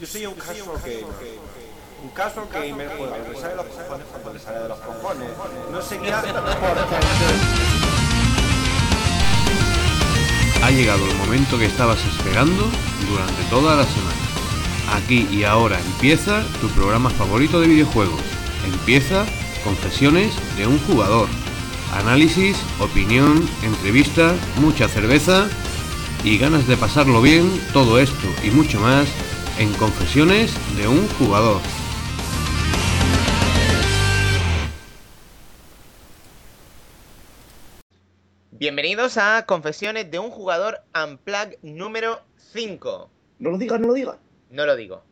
Yo soy un casual gamer. Un casual gamer juega lo que sale de los cojones cuando le sale de los cojones. No porque... Ha llegado el momento que estabas esperando durante toda la semana. Aquí y ahora empieza tu programa favorito de videojuegos. Empieza Confesiones de un jugador. Análisis, opinión, entrevistas, mucha cerveza y ganas de pasarlo bien, todo esto y mucho más en Confesiones de un jugador. Bienvenidos a Confesiones de un jugador Unplug número 5. No lo digas, no lo digas. No lo digo.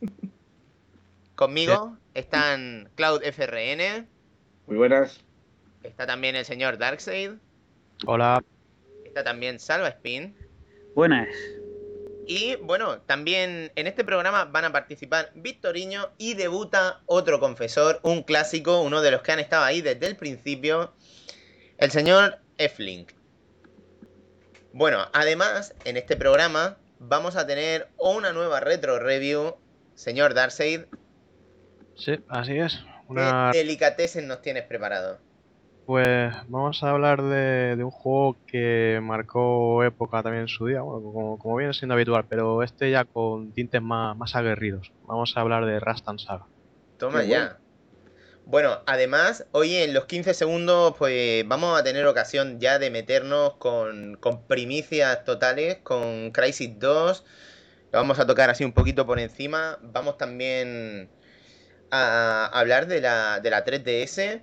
Conmigo están Cloud FRN, Muy buenas. está también el señor Darkseid, Hola. está también Salva Spin. Buenas. Y bueno, también en este programa van a participar Victoriño y debuta otro confesor, un clásico, uno de los que han estado ahí desde el principio, el señor F-Link. Bueno, además, en este programa vamos a tener una nueva retro review. Señor Darkseid, Sí, así es. ¿qué delicatessen nos tienes preparado? Pues vamos a hablar de, de un juego que marcó época también en su día, bueno, como, como viene siendo habitual, pero este ya con tintes más, más aguerridos. Vamos a hablar de Rastan Saga. Toma Qué ya. Bueno, además, hoy en los 15 segundos, pues vamos a tener ocasión ya de meternos con, con primicias totales, con Crisis 2. Lo vamos a tocar así un poquito por encima. Vamos también a hablar de la, de la 3DS.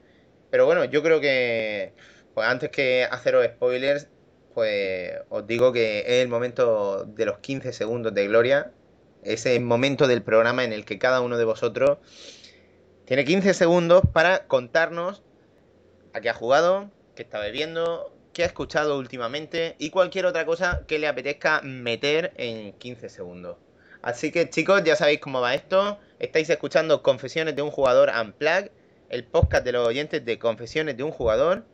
Pero bueno, yo creo que, pues antes que haceros spoilers, pues os digo que es el momento de los 15 segundos de gloria. Ese momento del programa en el que cada uno de vosotros tiene 15 segundos para contarnos a qué ha jugado, qué está bebiendo, qué ha escuchado últimamente y cualquier otra cosa que le apetezca meter en 15 segundos. Así que chicos, ya sabéis cómo va esto. Estáis escuchando Confesiones de un jugador Unplug, el podcast de los oyentes de Confesiones de un jugador.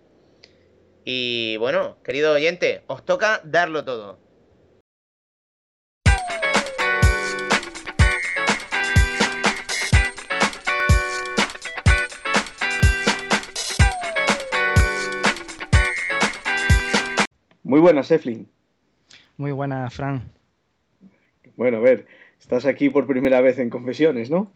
Y bueno, querido oyente, os toca darlo todo. Muy buenas, Eflin. Muy buena, Fran. Bueno, a ver, estás aquí por primera vez en Confesiones, ¿no?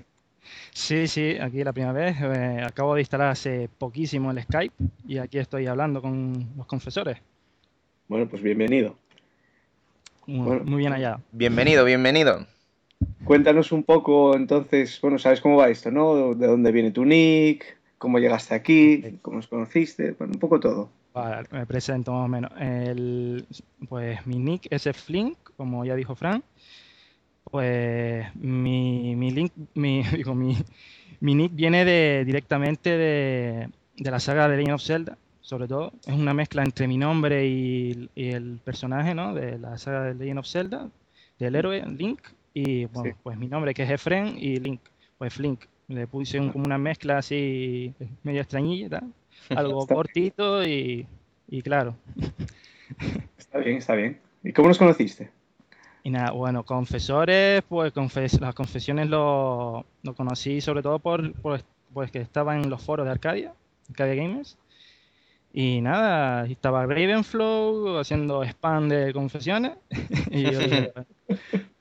Sí, sí, aquí la primera vez. eh, acabo de instalar hace poquísimo el Skype y aquí estoy hablando con los confesores. Bueno, pues bienvenido. Muy, Bueno. muy bien allá. Bienvenido, bienvenido. Cuéntanos un poco, entonces, bueno, sabes cómo va esto, ¿no? ¿De dónde viene tu nick? ¿Cómo llegaste aquí? ¿Cómo os conociste? Bueno, un poco todo. Vale, me presento más o menos. El- pues mi nick es Flink, como ya dijo Fran. Pues mi, mi link, mi, digo, mi, mi nick viene de, directamente de, de la saga de Legend of Zelda, sobre todo. Es una mezcla entre mi nombre y, y el personaje, ¿no? De la saga de Legend of Zelda, del héroe Link. Y bueno, Sí. pues mi nombre que es Efren y Link, pues Flink. Le puse un- como una mezcla así medio extrañilla, tal, algo cortito y, y claro. Está bien, está bien. ¿Y cómo nos conociste? Y nada, bueno, confesores, pues confes- las confesiones lo, lo conocí sobre todo por, por- pues que estaba en los foros de Arcadia, Arcadia Gamers. Y nada, estaba Ravenflow haciendo spam de confesiones. Y yo dije,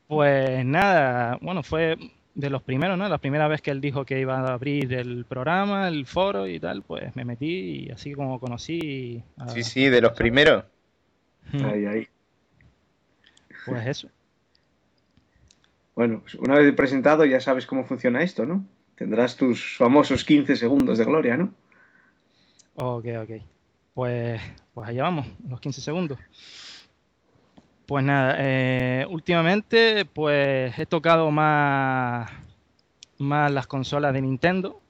pues nada, bueno, fue de los primeros, ¿no? La primera vez que él dijo que iba a abrir el programa, el foro y tal, pues me metí y así como conocí a... Sí, sí, de los primeros. Ahí, ahí. Pues eso. Bueno, pues una vez presentado ya sabes cómo funciona esto, ¿no? Tendrás tus famosos 15 segundos de gloria, ¿no? Ok, ok. Pues, pues allá vamos, los 15 segundos. Pues nada, eh, últimamente pues he tocado más, más las consolas de Nintendo.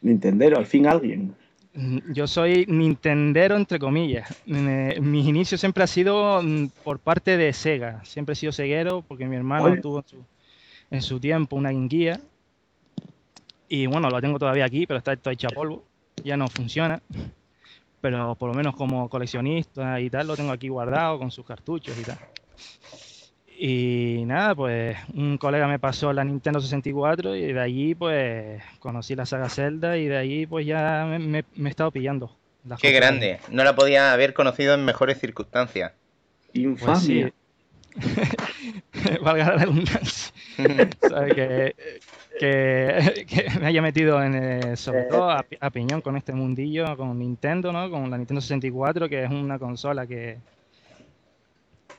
Nintendero, al fin alguien. Mm, Yo soy Nintendero entre comillas. Mis inicios siempre ha sido mm, por parte de Sega. Siempre he sido ceguero porque mi hermano Oye. tuvo en su, en su tiempo una Gear. Y bueno, lo tengo todavía aquí, pero está todo hecho a polvo. Ya no funciona. Pero por lo menos como coleccionista y tal, lo tengo aquí guardado con sus cartuchos y tal. Y nada, pues un colega me pasó la Nintendo 64 y de allí pues conocí la saga Zelda y de ahí pues ya me, me- me he estado pillando. Qué grande. No la podía haber conocido en mejores circunstancias. Pues Infamia. sí. Valga la redundancia. ¿Sabe? Que, que, que me haya metido en, eh, sobre todo a, a piñón con este mundillo, con Nintendo, ¿no? Con la Nintendo 64, que es una consola que,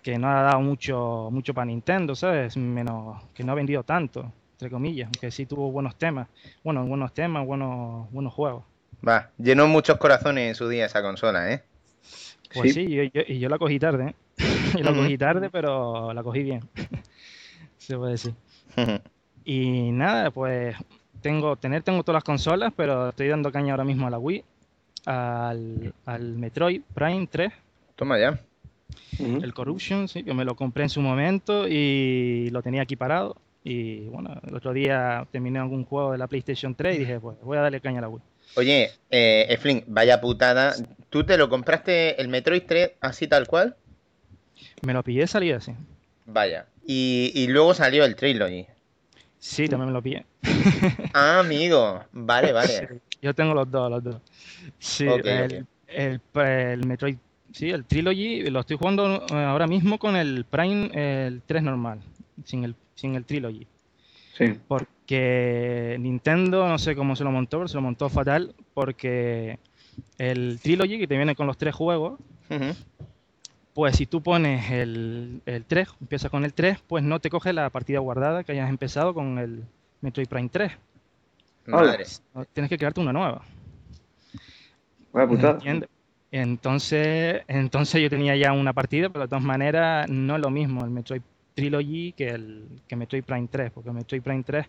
que no ha dado mucho, mucho para Nintendo, ¿sabes? Menos, que no ha vendido tanto, entre comillas, aunque sí tuvo buenos temas, bueno, buenos temas, buenos, buenos juegos. Va, llenó muchos corazones en su día esa consola, ¿eh? Pues Sí. sí, yo- yo- y yo la cogí tarde, ¿eh? Yo la cogí tarde, pero la cogí bien. Se puede decir. Y nada, pues tengo, tener tengo todas las consolas, pero estoy dando caña ahora mismo a la Wii, al, al Metroid Prime 3, Toma ya. El Corruption, sí, que me lo compré en su momento y lo tenía aquí parado. Y bueno, el otro día terminé algún juego de la PlayStation 3 y dije, pues voy a darle caña a la Wii. Oye, eh, Eflin, vaya putada. ¿Tú te lo compraste el Metroid 3 así tal cual? Me lo pillé de salida, sí. Vaya. Y, y luego salió el Trilogy. Sí, también me lo pillé. Ah, amigo. Vale, vale. Yo tengo los dos, los dos. Sí, el, ok. el- el Metroid, sí, el Trilogy, lo estoy jugando eh, ahora mismo con el Prime, el 3 normal, sin el, sin el Trilogy. Sí. Porque Nintendo, no sé cómo se lo montó, pero se lo montó fatal, porque el Trilogy, que te viene con los tres juegos, pues si tú pones el, el 3, empiezas con el 3, pues no te coge la partida guardada que hayas empezado con el Metroid Prime 3. Madre. Tienes que crearte una nueva. Vaya putada. Entonces, entonces yo tenía ya una partida, pero de todas maneras no es lo mismo el Metroid Trilogy que el que Metroid Prime 3, porque el Metroid Prime 3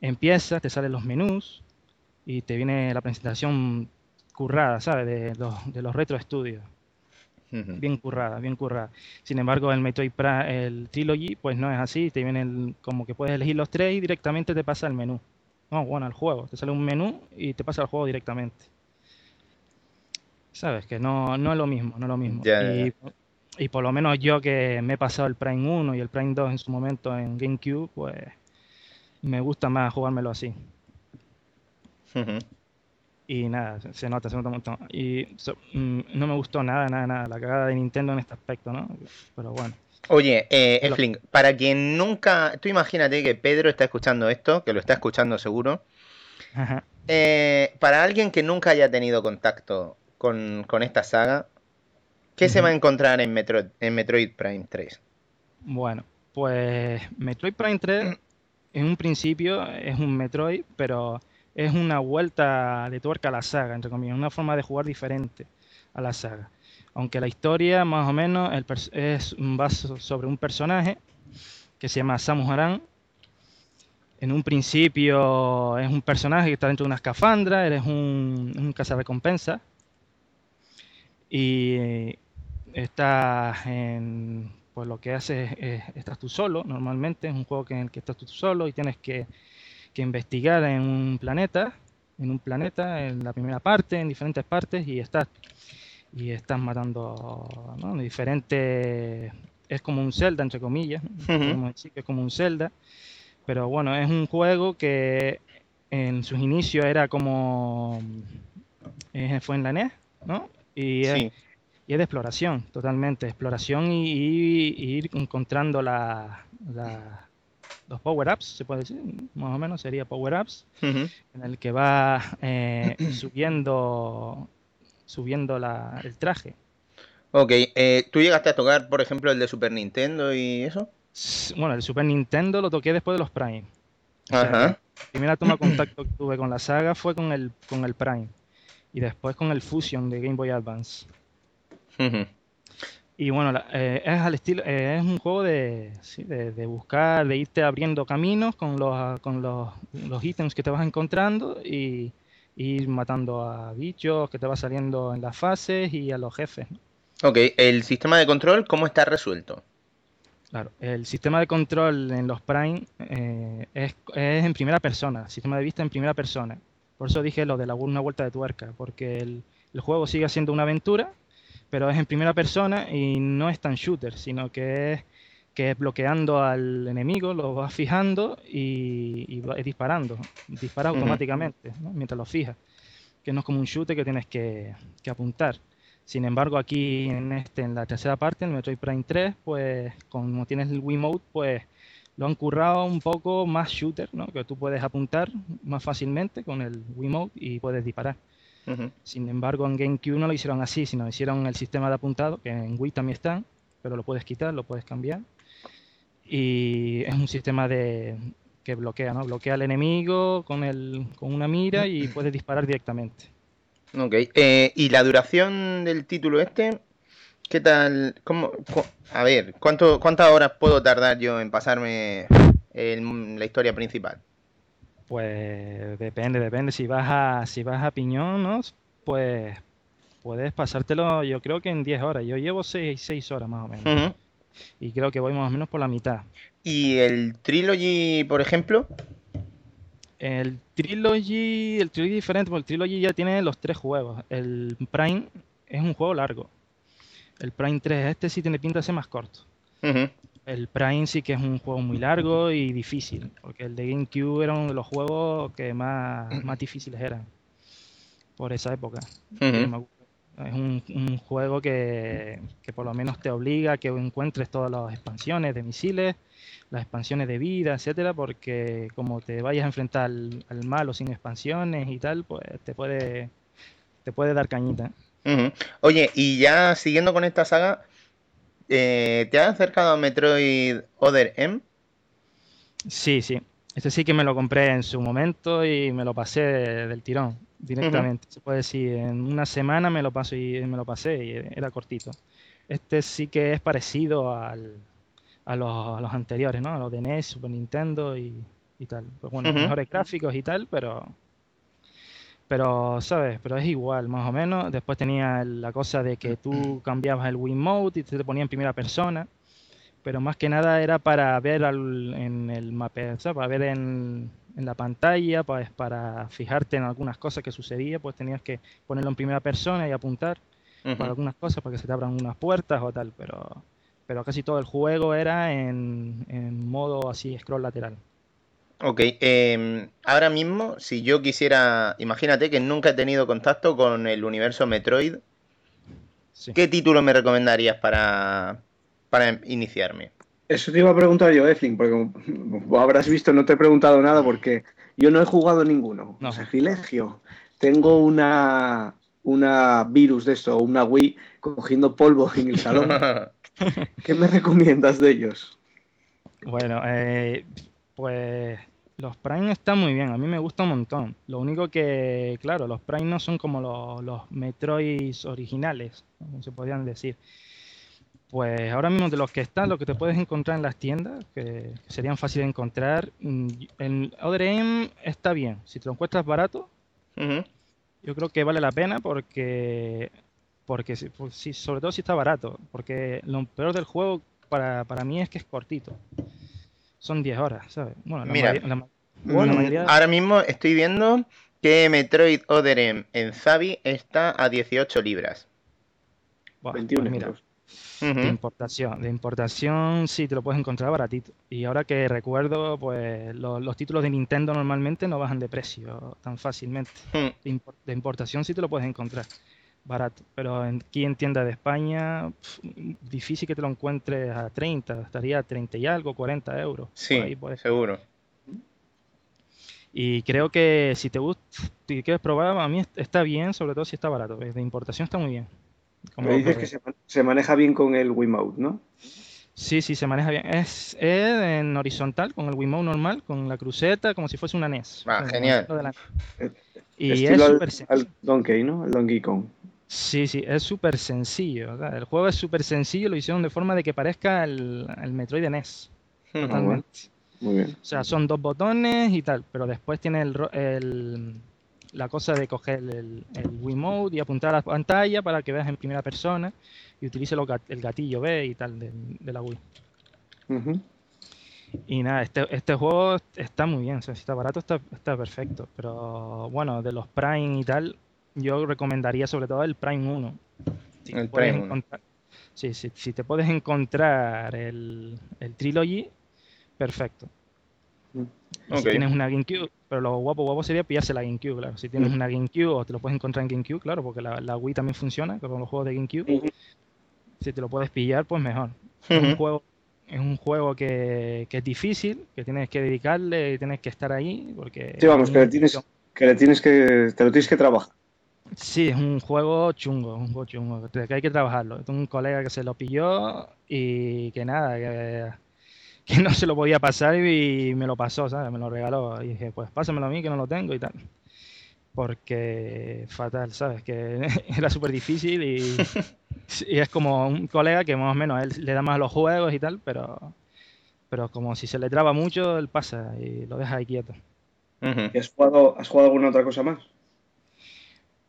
empieza, te salen los menús y te viene la presentación currada, ¿sabes? De los, de los retro estudios, bien currada, bien currada. Sin embargo, el Metroid Prime, el Trilogy, pues no es así, te viene el- como que puedes elegir los tres y directamente te pasa el menú. No, bueno, el juego, te sale un menú y te pasa el juego directamente. Sabes que no, no es lo mismo, no es lo mismo. Y, y por lo menos yo que me he pasado el Prime 1 y el Prime 2 en su momento en GameCube, pues me gusta más jugármelo así. Y nada, se- nota, se nota un montón. Y so- mm, no me gustó nada, nada, nada, la cagada de Nintendo en este aspecto, ¿no? Pero bueno. Oye, eh, Lo- Eflin, para quien nunca. Tú imagínate que Pedro está escuchando esto, que lo está escuchando seguro. Ajá. Eh, para alguien que nunca haya tenido contacto con, con esta saga, ¿qué se va a encontrar en Metroid, en Metroid Prime 3? Bueno, pues Metroid Prime 3 en un principio es un Metroid, pero es una vuelta de tuerca a la saga, entre comillas, una forma de jugar diferente a la saga. Aunque la historia, más o menos, el es un vaso sobre un personaje que se llama Samus Aran. En un principio es un personaje que está dentro de una escafandra, eres un, un cazarrecompensa y estás en, pues lo que haces es, estás tú solo, normalmente es un juego que, en el que estás tú solo y tienes que, que investigar en un planeta, en un planeta, en la primera parte, en diferentes partes y estás y estás matando ¿no? diferentes es como un Zelda entre comillas, es como un Zelda, pero bueno, es un juego que en sus inicios era como eh, fue en la NES, ¿no? Y es, y es de exploración, totalmente. Exploración y, y- y ir encontrando la, la- los power-ups, se puede decir, más o menos sería power-ups, en el que va eh, subiendo, subiendo la- el traje. Ok, eh, ¿tú llegaste a tocar, por ejemplo, el de Super Nintendo y eso? Bueno, el Super Nintendo lo toqué después de los Prime. O sea, Ajá. la primera toma de contacto que tuve con la saga fue con el, con el Prime. Y después con el Fusion de Game Boy Advance. Y bueno, la- eh, es al estilo, eh, es un juego de, sí, de, de buscar, de irte abriendo caminos con los, con los, los ítems que te vas encontrando y, y ir matando a bichos que te va saliendo en las fases y a los jefes. Ok, ¿el sistema de control cómo está resuelto? Claro, el sistema de control en los Prime eh, es, es en primera persona, sistema de vista en primera persona. Por eso dije lo de la, una vuelta de tuerca, porque el, el juego sigue siendo una aventura, pero es en primera persona y no es tan shooter, sino que es que es bloqueando al enemigo, lo vas fijando y, y vas disparando. Dispara automáticamente ¿no? mientras lo fijas. Que no es como un shooter que tienes que, que apuntar. Sin embargo, aquí en este, en la tercera parte, en Metroid Prime 3, pues como tienes el Wiimote, pues lo han currado un poco más shooter, ¿no? Que tú puedes apuntar más fácilmente con el Wiimote y puedes disparar. Sin embargo, en GameCube no lo hicieron así, sino hicieron el sistema de apuntado, que en Wii también está, pero lo puedes quitar, lo puedes cambiar. Y es un sistema de que bloquea, ¿no? Bloquea al enemigo con, el, con una mira y puedes disparar directamente. Ok. Eh, ¿Y la duración del título este? ¿Qué tal? ¿Cómo, cu- a ver, ¿cuánto, ¿cuántas horas puedo tardar yo en pasarme el- la historia principal? Pues depende, depende. Si vas a, si vas a piñón, ¿no? Pues puedes pasártelo, yo creo que en 10 horas. Yo llevo 6, horas más o menos. Y creo que voy más o menos por la mitad. ¿Y el Trilogy, por ejemplo? El Trilogy, el Trilogy es diferente, porque el Trilogy ya tiene los tres juegos. El Prime es un juego largo. El Prime 3, este sí tiene pinta de ser más corto. El Prime sí que es un juego muy largo y difícil, porque el de GameCube era uno de los juegos que más, más difíciles eran por esa época. Es un, un juego que, que por lo menos te obliga a que encuentres todas las expansiones de misiles, las expansiones de vida, etcétera, porque como te vayas a enfrentar al, al malo sin expansiones y tal, pues te puede, te puede dar cañita. Oye, y ya siguiendo con esta saga, eh, ¿te has acercado a Metroid Other M? Sí, sí. Este sí que me lo compré en su momento y me lo pasé del tirón directamente. Se puede decir, en una semana me lo paso y me lo pasé y era cortito. Este sí que es parecido al, a, los, a los anteriores, ¿no? A los de NES, Super Nintendo y, y tal. Pues bueno, mejores gráficos y tal, pero pero, ¿sabes? Pero es igual, más o menos. Después tenía la cosa de que tú cambiabas el Wiimote y te ponía en primera persona. Pero más que nada era para ver al- en el mapa, ¿sabes? Para ver en, en la pantalla, pues para fijarte en algunas cosas que sucedía, pues tenías que ponerlo en primera persona y apuntar para algunas cosas, para que se te abran unas puertas o tal, pero, pero casi todo el juego era en, en modo así, scroll lateral. Ok, em, ahora mismo, si yo quisiera, imagínate que nunca he tenido contacto con el universo Metroid, Sí. ¿qué título me recomendarías para, para iniciarme? Eso te iba a preguntar yo, Efling, porque como, como habrás visto, no te he preguntado nada porque yo no he jugado ninguno. No. Sacrilegio. Tengo una, una virus de esto, una Wii, cogiendo polvo en el salón. ¿Qué me recomiendas de ellos? Bueno, eh, pues los Prime están muy bien, a mí me gusta un montón. Lo único que, claro, los Prime no son como los, los Metroid originales, como se podrían decir. Pues ahora mismo de los que están, lo que te puedes encontrar en las tiendas, que serían fáciles de encontrar, mm, el Other M está bien. Si te lo encuentras barato, yo creo que vale la pena porque, porque pues sí, sobre todo si está barato, porque lo peor del juego para, para mí es que es cortito. Son 10 horas, ¿sabes? Bueno, la Mira, mayoría- la ma- Bueno, la mayoría- ahora mismo estoy viendo que Metroid Other M en Zavi está a 18 libras. buah, 21 pues mira, de importación, de importación sí te lo puedes encontrar baratito. Y ahora que recuerdo, pues lo- los, títulos de Nintendo normalmente no bajan de precio tan fácilmente. Mm. De importación sí te lo puedes encontrar barato, pero aquí en tienda de España difícil que te lo encuentres a 30, estaría a 30 y algo, 40 euros. por Sí, ahí, por seguro. Y creo que si te gusta, si quieres probar, a mí est- está bien, sobre todo si está barato. De importación está muy bien. Como Me dices que se, man- se maneja bien con el Wiimote, ¿no? Sí, sí, se maneja bien. Es, es en horizontal, con el Wiimote normal, con la cruceta, como si fuese una NES. Ah, genial. Eh, Y Estilo es al- súper al, sencillo. Donkey, ¿no? El Donkey Kong. Sí, sí, es súper sencillo. o sea, el juego es súper sencillo, lo hicieron de forma de que parezca el, el Metroid de NES. Ujú. Totalmente. Muy bien. O sea, son dos botones y tal, pero después tiene el, el- la cosa de coger el, el Wiimote y apuntar a la pantalla para que veas en primera persona y utilice lo el gatillo B y tal de, de la Wii. Ujú. Y nada, este, este juego está muy bien, o sea, si está barato está, está perfecto, pero bueno, de los Prime y tal, yo recomendaría sobre todo el Prime 1. Si El Prime 1. encontrar- Sí, sí, si te puedes encontrar el, el Trilogy, perfecto. Si tienes una GameCube, pero lo guapo guapo sería pillarse la GameCube, claro. Si tienes una GameCube o te lo puedes encontrar en GameCube, claro, porque la, la Wii también funciona con los juegos de GameCube. Si te lo puedes pillar, pues mejor. Es un juego, es un juego que, que es difícil, que tienes que dedicarle y tienes que estar ahí, porque Sí, vamos, que le tienes, que le tienes que, te lo tienes que trabajar. Sí, es un juego chungo, un juego chungo, que hay que trabajarlo. Tengo un colega que se lo pilló y que nada, que, que no se lo podía pasar y me lo pasó, ¿sabes? Me lo regaló y dije, pues pásamelo a mí que no lo tengo y tal. Porque fatal, ¿sabes? Que era súper difícil y, y es como un colega que más o menos él le da más a los juegos y tal, pero, pero como si se le traba mucho, él pasa y lo deja ahí quieto. ¿Y has jugado, has jugado alguna otra cosa más?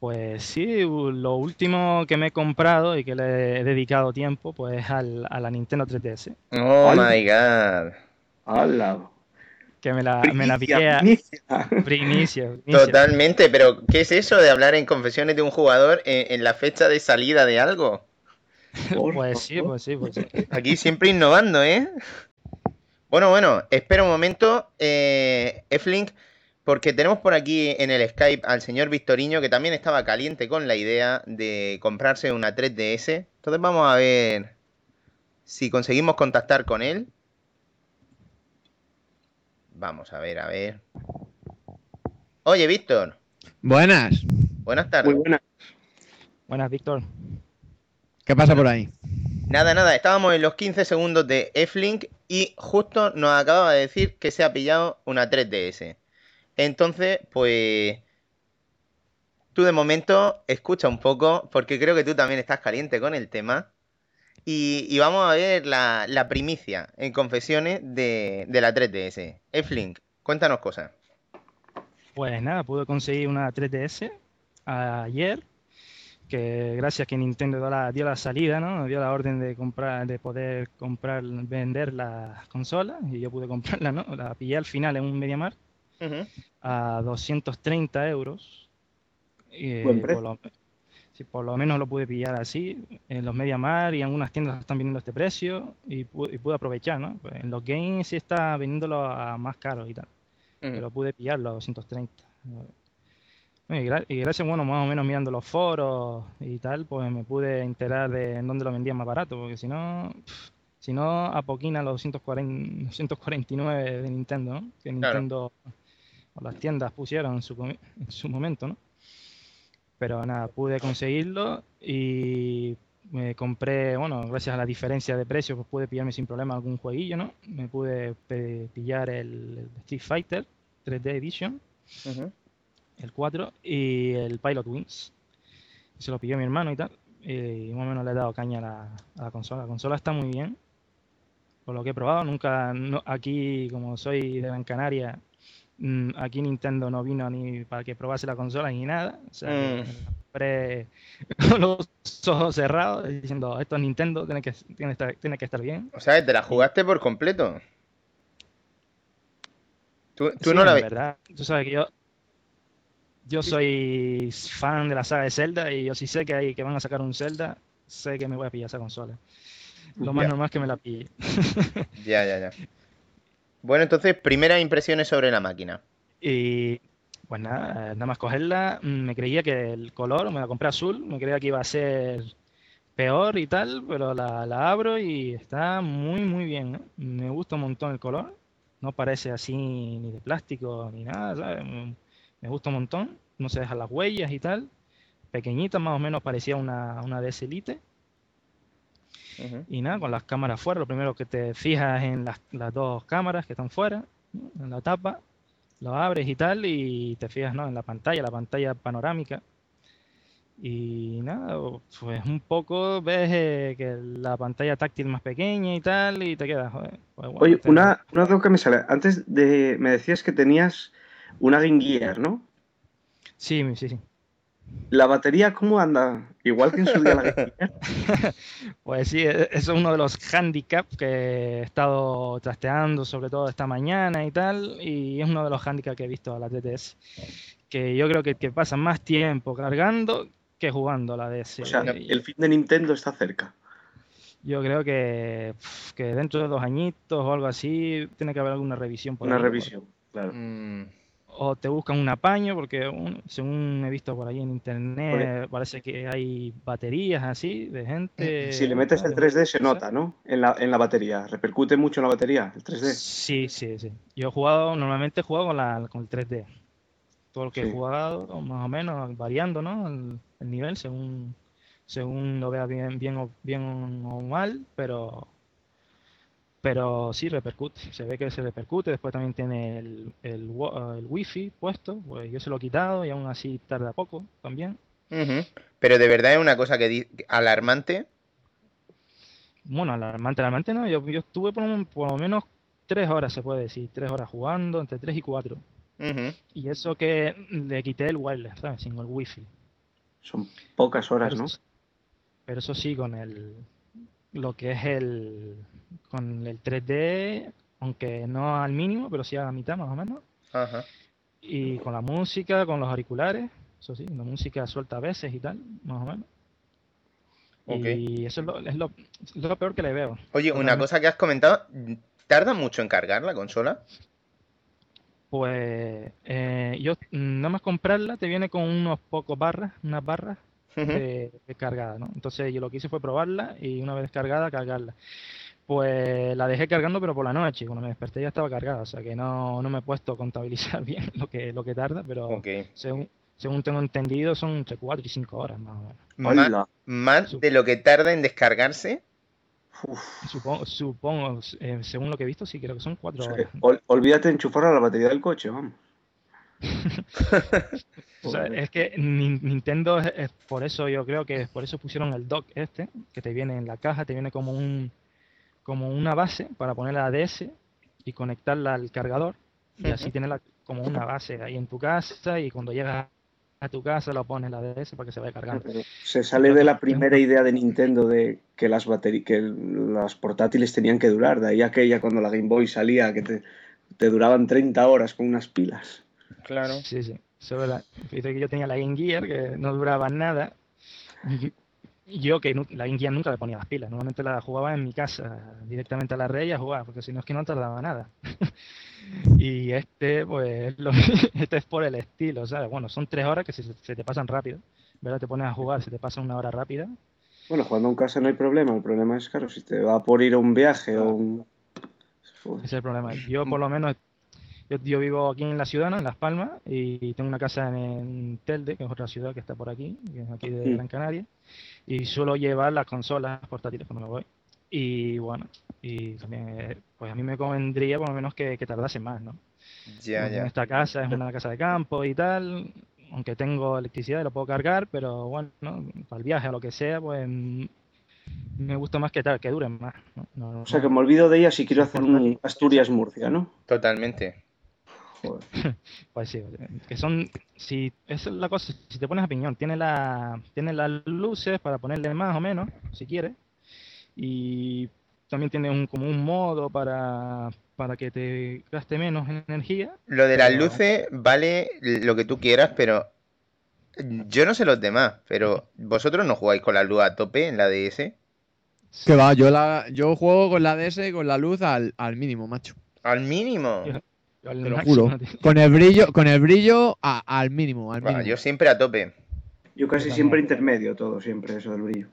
Pues sí, lo último que me he comprado y que le he dedicado tiempo, pues al, a la Nintendo 3DS, Oh Hola. my god. ¡Hala! que me la, me la Primicia, a primicia. primicia, primicia. Totalmente, pero ¿qué es eso de hablar en confesiones de un jugador en, en la fecha de salida de algo? Pues sí, pues sí, pues sí. Aquí siempre innovando, ¿eh? Bueno, bueno, espera un momento, eh, Eflink, porque tenemos por aquí en el Skype al señor Victoriño, que también estaba caliente con la idea de comprarse una 3DS. Entonces vamos a ver si conseguimos contactar con él. Vamos a ver, a ver. Oye, Víctor, Buenas. buenas tardes. Muy buena. Buenas, Víctor. ¿Qué pasa por ahí? Nada, nada, estábamos en los 15 segundos de F-Link y justo nos acababa de decir que se ha pillado una 3DS. Entonces, pues. Tú de momento escucha un poco, porque creo que tú también estás caliente con el tema. Y, vamos a ver la, primicia en confesiones de, la 3DS. F-Link, cuéntanos cosas. Pues nada, pude conseguir una 3DS ayer, que gracias que Nintendo dio la, dio la salida, ¿no? Dio la orden de comprar, de poder comprar, vender las consolas, y yo pude comprarla, ¿no? La pillé al final en un Ujú. a 230 euros. Y, Buen eh, precio. por lo, sí, por lo menos lo pude pillar así. En los MediaMarkt y en algunas tiendas están vendiendo este precio y pude, y pude aprovechar, ¿no? Pues en los games sí está vendiéndolo a más caro y tal, Ujú. pero pude pillarlo a 230. Bueno, Y, gra- y gracias, bueno, más o menos mirando los foros y tal, pues me pude enterar de en dónde lo vendían más barato, porque si no, si no, a poquina los 240, 249 de Nintendo, ¿no? Que Claro. O las tiendas pusieron en su, en su momento, ¿no? Pero nada, pude conseguirlo y me compré, bueno, gracias a la diferencia de precios, pues pude pillarme sin problema algún jueguillo, ¿no? Me pude pillar el, Street Fighter 3D Edition, el 4, y el Pilot Wings. Se lo pilló mi hermano y tal, y más o menos le he dado caña a la, a la consola. La consola está muy bien, por lo que he probado. Nunca, no- aquí, como soy de Gran Canaria, aquí Nintendo no vino ni para que probase la consola ni nada. O sea, que Mm. con los ojos cerrados, diciendo, esto es Nintendo, tiene que, tiene, tiene que estar bien. O sea, te la jugaste por completo. Tú, tú Sí, no la ves. verdad. Tú sabes que yo, yo soy fan de la saga de Zelda y yo sí sé que, hay, que van a sacar un Zelda, sé que me voy a pillar esa consola. Lo más normal es que me la pille. Ya, ya, ya. Bueno, entonces, primeras impresiones sobre la máquina. Y pues nada, eh, nada más cogerla, mm, me creía que el color, me la compré azul, me creía que iba a ser peor y tal, pero la, la abro y está muy, muy bien, ¿no? Me gusta un montón el color, no parece así ni de plástico ni nada, ¿sabes? Me, me gusta un montón, no se dejan las huellas y tal, pequeñita, más o menos parecía una, una DS Elite. Y nada, con las cámaras fuera, lo primero que te fijas en las, las dos cámaras que están fuera, en la tapa, lo abres y tal, y te fijas ¿no? en la pantalla, la pantalla panorámica. Y nada, pues un poco ves eh, que la pantalla táctil más pequeña y tal, y te quedas, joder. pues bueno, Oye, te- una, una duda que me sale. Antes de, me decías que tenías una Game Gear, ¿no? Sí, sí, sí. ¿La batería cómo anda? Igual que en su día la. Pues sí, eso es uno de los handicaps que he estado trasteando, sobre todo esta mañana y tal, y es uno de los handicaps que he visto a la TTS, que yo creo que, que pasa más tiempo cargando que jugando a la DS. O sea, el fin de Nintendo está cerca. Yo creo que, dentro de dos añitos o algo así tiene que haber alguna revisión por Una ahí, revisión, claro. Mm, O te buscan un apaño, porque un- según he visto por ahí en internet, parece que hay baterías así de gente. Si le metes el de 3D se nota, ¿no? En la, en la batería. ¿Repercute mucho en la batería el 3D? Sí, sí, sí. Yo he jugado, normalmente he jugado con, la, con el 3D. Todo lo que he jugado, más o menos, variando, ¿no? El, el nivel según, según lo vea bien, bien, o, bien o mal, pero, pero sí repercute. Se ve que se repercute. Después también tiene el, el, wa- el wifi puesto. Pues yo se lo he quitado y aún así tarda poco también. Pero de verdad es una cosa que di- alarmante. Bueno, alarmante, alarmante no. Yo, yo estuve por, un- por lo menos tres horas, se puede decir. Tres horas jugando, entre tres y cuatro. Y eso que le quité el wireless, ¿sabes? Sin el wifi. Son pocas horas, Pero ¿no? eso, pero eso sí, con el lo que es el con el 3D, aunque no al mínimo, pero sí a la mitad más o menos. Ajá. Y con la música, con los auriculares, eso sí, la música suelta a veces y tal, más o menos. Y eso es lo, es lo, es lo peor que le veo. Oye, una cosa que has comentado, ¿tarda mucho en cargar la consola? Pues eh, yo mm, nada más comprarla te viene con unos pocos barras, unas barras Ujú. de, de cargada, ¿no? Entonces yo lo que hice fue probarla y una vez cargada, cargarla. Pues la dejé cargando, pero por la noche, cuando me desperté ya estaba cargada, o sea que no, no me he puesto a contabilizar bien lo que, lo que tarda, pero según, según tengo entendido son entre 4 y 5 horas más o menos. Más de lo que tarda en descargarse. Uf, Supongo, supongo eh, según lo que he visto, sí creo que son o 4 sea, horas. ol- olvídate de enchufarla a la batería del coche, vamos. O sea, es que Nin- Nintendo es, es por eso yo creo que es por eso pusieron el dock este, que te viene en la caja, te viene como un como una base para poner la DS y conectarla al cargador y así tenerla como una base ahí en tu casa y cuando llegas a tu casa lo pones la DS para que se vaya cargando. Se sale de la primera idea de Nintendo de que las bateri- que las portátiles tenían que durar. De ahí aquella cuando la Game Boy salía que te, te duraban 30 horas con unas pilas. Claro. Sí, sí, es verdad. Fíjate que yo tenía la Game Gear que no duraba nada. Y Yo que la Game Gear nunca le ponía las pilas, normalmente la jugaba en mi casa, directamente a la red y a jugar, porque si no es que no tardaba nada. Y este, pues, lo- este es por el estilo, ¿sabes? Bueno, son tres horas que se, se te pasan rápido, ¿verdad? Te pones a jugar, se te pasa una hora rápida. Bueno, jugando en casa no hay problema. El problema es, claro, si te va por ir a un viaje o un... Ese es el problema. Yo por lo menos, yo, yo vivo aquí en la ciudad, ¿no? En Las Palmas, y tengo una casa en, en Telde, que es otra ciudad que está por aquí, que es aquí de Mm. Gran Canaria, y suelo llevar las consolas portátiles cuando me voy. Y bueno, y también, eh, pues a mí me convendría por lo menos que, que tardase más, ¿no? Ya, ya. Esta casa es una casa de campo y tal, aunque tengo electricidad y lo puedo cargar, pero bueno, ¿no? para el viaje o lo que sea, pues mm, me gusta más que tal, que dure más. ¿no? No- O sea que me olvido de ella si quiero hacer un Asturias-Murcia, ¿no? Totalmente. Joder. Pues sí, que son, si, esa es la cosa, si te pones a piñón, tiene la, tiene las luces para ponerle más o menos, si quieres, y también tiene un, como un modo para, para que te gaste menos energía. Lo de las Pero- luces vale lo que tú quieras, pero yo no sé los demás, pero vosotros no jugáis con la luz a tope en la DS. Que va, yo, la, yo juego con la DS con la luz al, al mínimo, macho. Al mínimo. Al Te lo máximo, juro. tío. Con el brillo, con el brillo a- al mínimo, al mínimo. yo siempre a tope. Yo casi Yo siempre intermedio, todo, siempre, eso del brillo.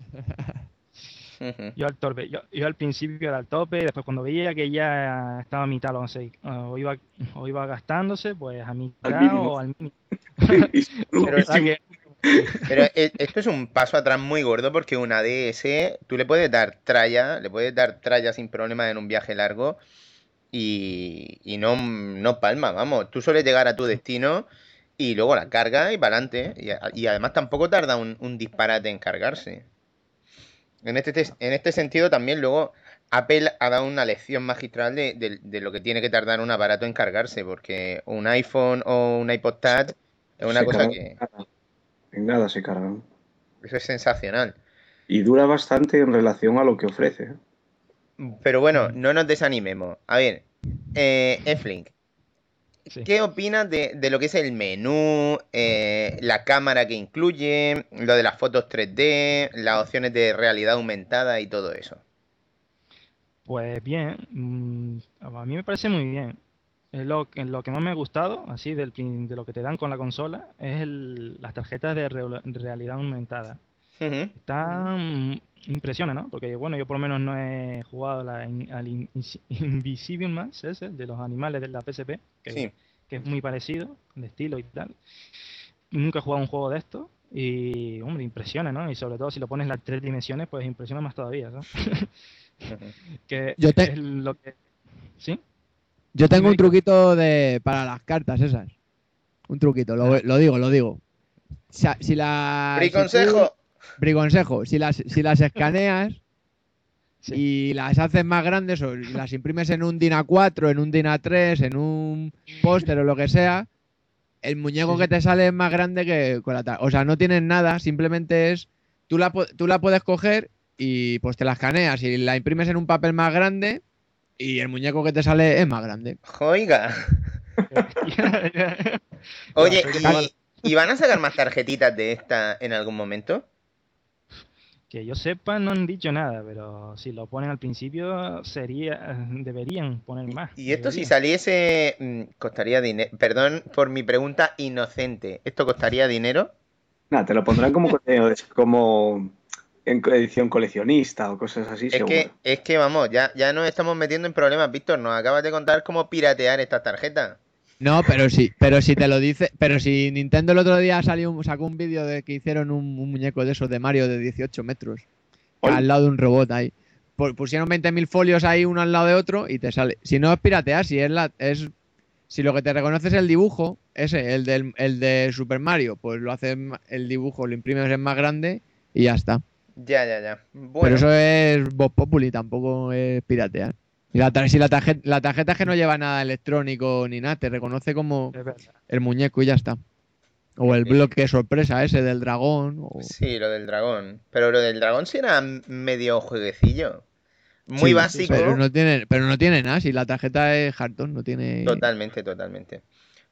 Yo al torpe, yo, yo al principio era al tope, y después cuando veía que ya estaba a mitad, o, sea, o iba, o iba gastándose, pues a mitad mínimo. o al mínimo. Y Pero- O sea que- Pero e- esto es un paso atrás muy gordo porque una DS, tú le puedes dar tralla, le puedes dar tralla sin problema en un viaje largo y, y no, no palma, vamos. Tú sueles llegar a tu destino y luego la carga y para adelante. Y, además tampoco tarda un, un disparate en cargarse. En este, en este sentido también luego Apple ha dado una lección magistral de, de- de lo que tiene que tardar un aparato en cargarse, porque un iPhone o un iPod Touch es una se cosa carga que... en nada. En nada se cargan. Eso es sensacional. Y dura bastante en relación a lo que ofrece. Pero bueno, no nos desanimemos. A ver, eh, Eflink, Sí. ¿qué opinas de, de lo que es el menú, eh, la cámara que incluye, lo de las fotos 3D, las opciones de realidad aumentada y todo eso? Pues bien, mm, a mí me parece muy bien. Lo, que- lo que más me ha gustado, así del, de lo que te dan con la consola, es el- las tarjetas de re- realidad aumentada. Ujú. Están impresiona, ¿no? Porque bueno, yo por lo menos no he jugado la in- al in- Invisible Max ese, de los animales de la PSP, que, Sí. que es muy parecido, de estilo y tal. Nunca he jugado un juego de esto y, hombre, impresiona, ¿no? Y sobre todo si lo pones en las tres dimensiones, pues impresiona más todavía, ¿no? Que Yo te- es lo que... ¿Sí? Yo tengo un truquito de para las cartas esas. Un truquito, lo, lo digo, lo digo. Si, si la. si tú- Briconsejo. Si las, si las escaneas Sí. y las haces más grandes o las imprimes en un DIN A4, en un DIN A3, en un póster o lo que sea, el muñeco Sí, que te sale es más grande que con la tar- O sea, no tienes nada, simplemente es. Tú la, tú la puedes coger y pues te la escaneas y la imprimes en un papel más grande y el muñeco que te sale es más grande. Oiga. Oye, pero que ¿y, y van a sacar más tarjetitas de esta en algún momento? Que yo sepa, no han dicho nada, pero si lo ponen al principio, sería, deberían poner más. Y esto si saliese, mm, costaría dinero. Perdón por mi pregunta inocente. ¿Esto costaría dinero? Nada, te lo pondrán como, como en edición coleccionista o cosas así, Es seguro. que, es que vamos, ya, ya nos estamos metiendo en problemas, Víctor. Nos acabas de contar cómo piratear estas tarjetas. No, pero sí, pero si te lo dice, pero si Nintendo el otro día salió, sacó un vídeo de que hicieron un, un muñeco de esos de Mario de 18 metros Oye. al lado de un robot ahí. Pu- Pusieron 20.000 folios ahí uno al lado de otro y te sale. Si no es piratear, si es la, es si lo que te reconoce es el dibujo, ese, el del el de Super Mario, pues lo haces el dibujo, lo imprimes en más grande y ya está. Ya, ya, ya. Pero eso es Voz Populi, tampoco es piratear. Y la, si la tarjeta, la tarjeta es que no lleva nada electrónico ni nada, te reconoce como el muñeco y ya está. O el Sí. bloque sorpresa ese del dragón. o- sí, lo del dragón. Pero lo del dragón sí era medio jueguecillo. Muy Sí, básico. Pero no tiene, pero no tiene nada, si la tarjeta es Harton, no tiene. Totalmente, totalmente.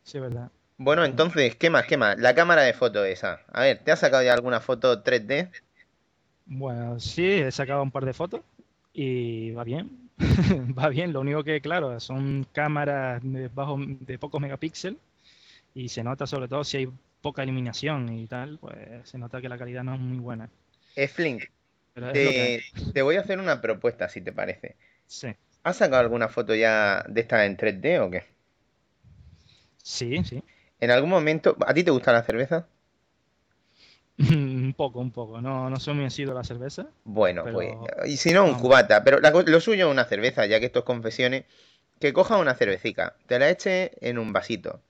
Sí, es verdad. Bueno, entonces, ¿qué más? ¿Qué más? La cámara de foto esa. A ver, ¿te has sacado ya alguna foto 3D? Bueno, sí, he sacado un par de fotos y va bien. Va bien, lo único que, claro, son cámaras de, bajo, de pocos megapíxeles y se nota sobre todo si hay poca iluminación y tal, pues se nota que la calidad no es muy buena. Flink, es hay. te, te voy a hacer una propuesta, si te parece. Sí, ¿Has sacado alguna foto ya de esta en 3D o qué? sí, sí. En algún momento, ¿a ti te gusta la cerveza? Un poco, un poco. No, no soy muy asiduo a la cerveza. Bueno, Pero- pues, y si no, un cubata. Pero la lo suyo es una cerveza, ya que esto es confesiones. Que coja una cervecica, te la eche en un vasito,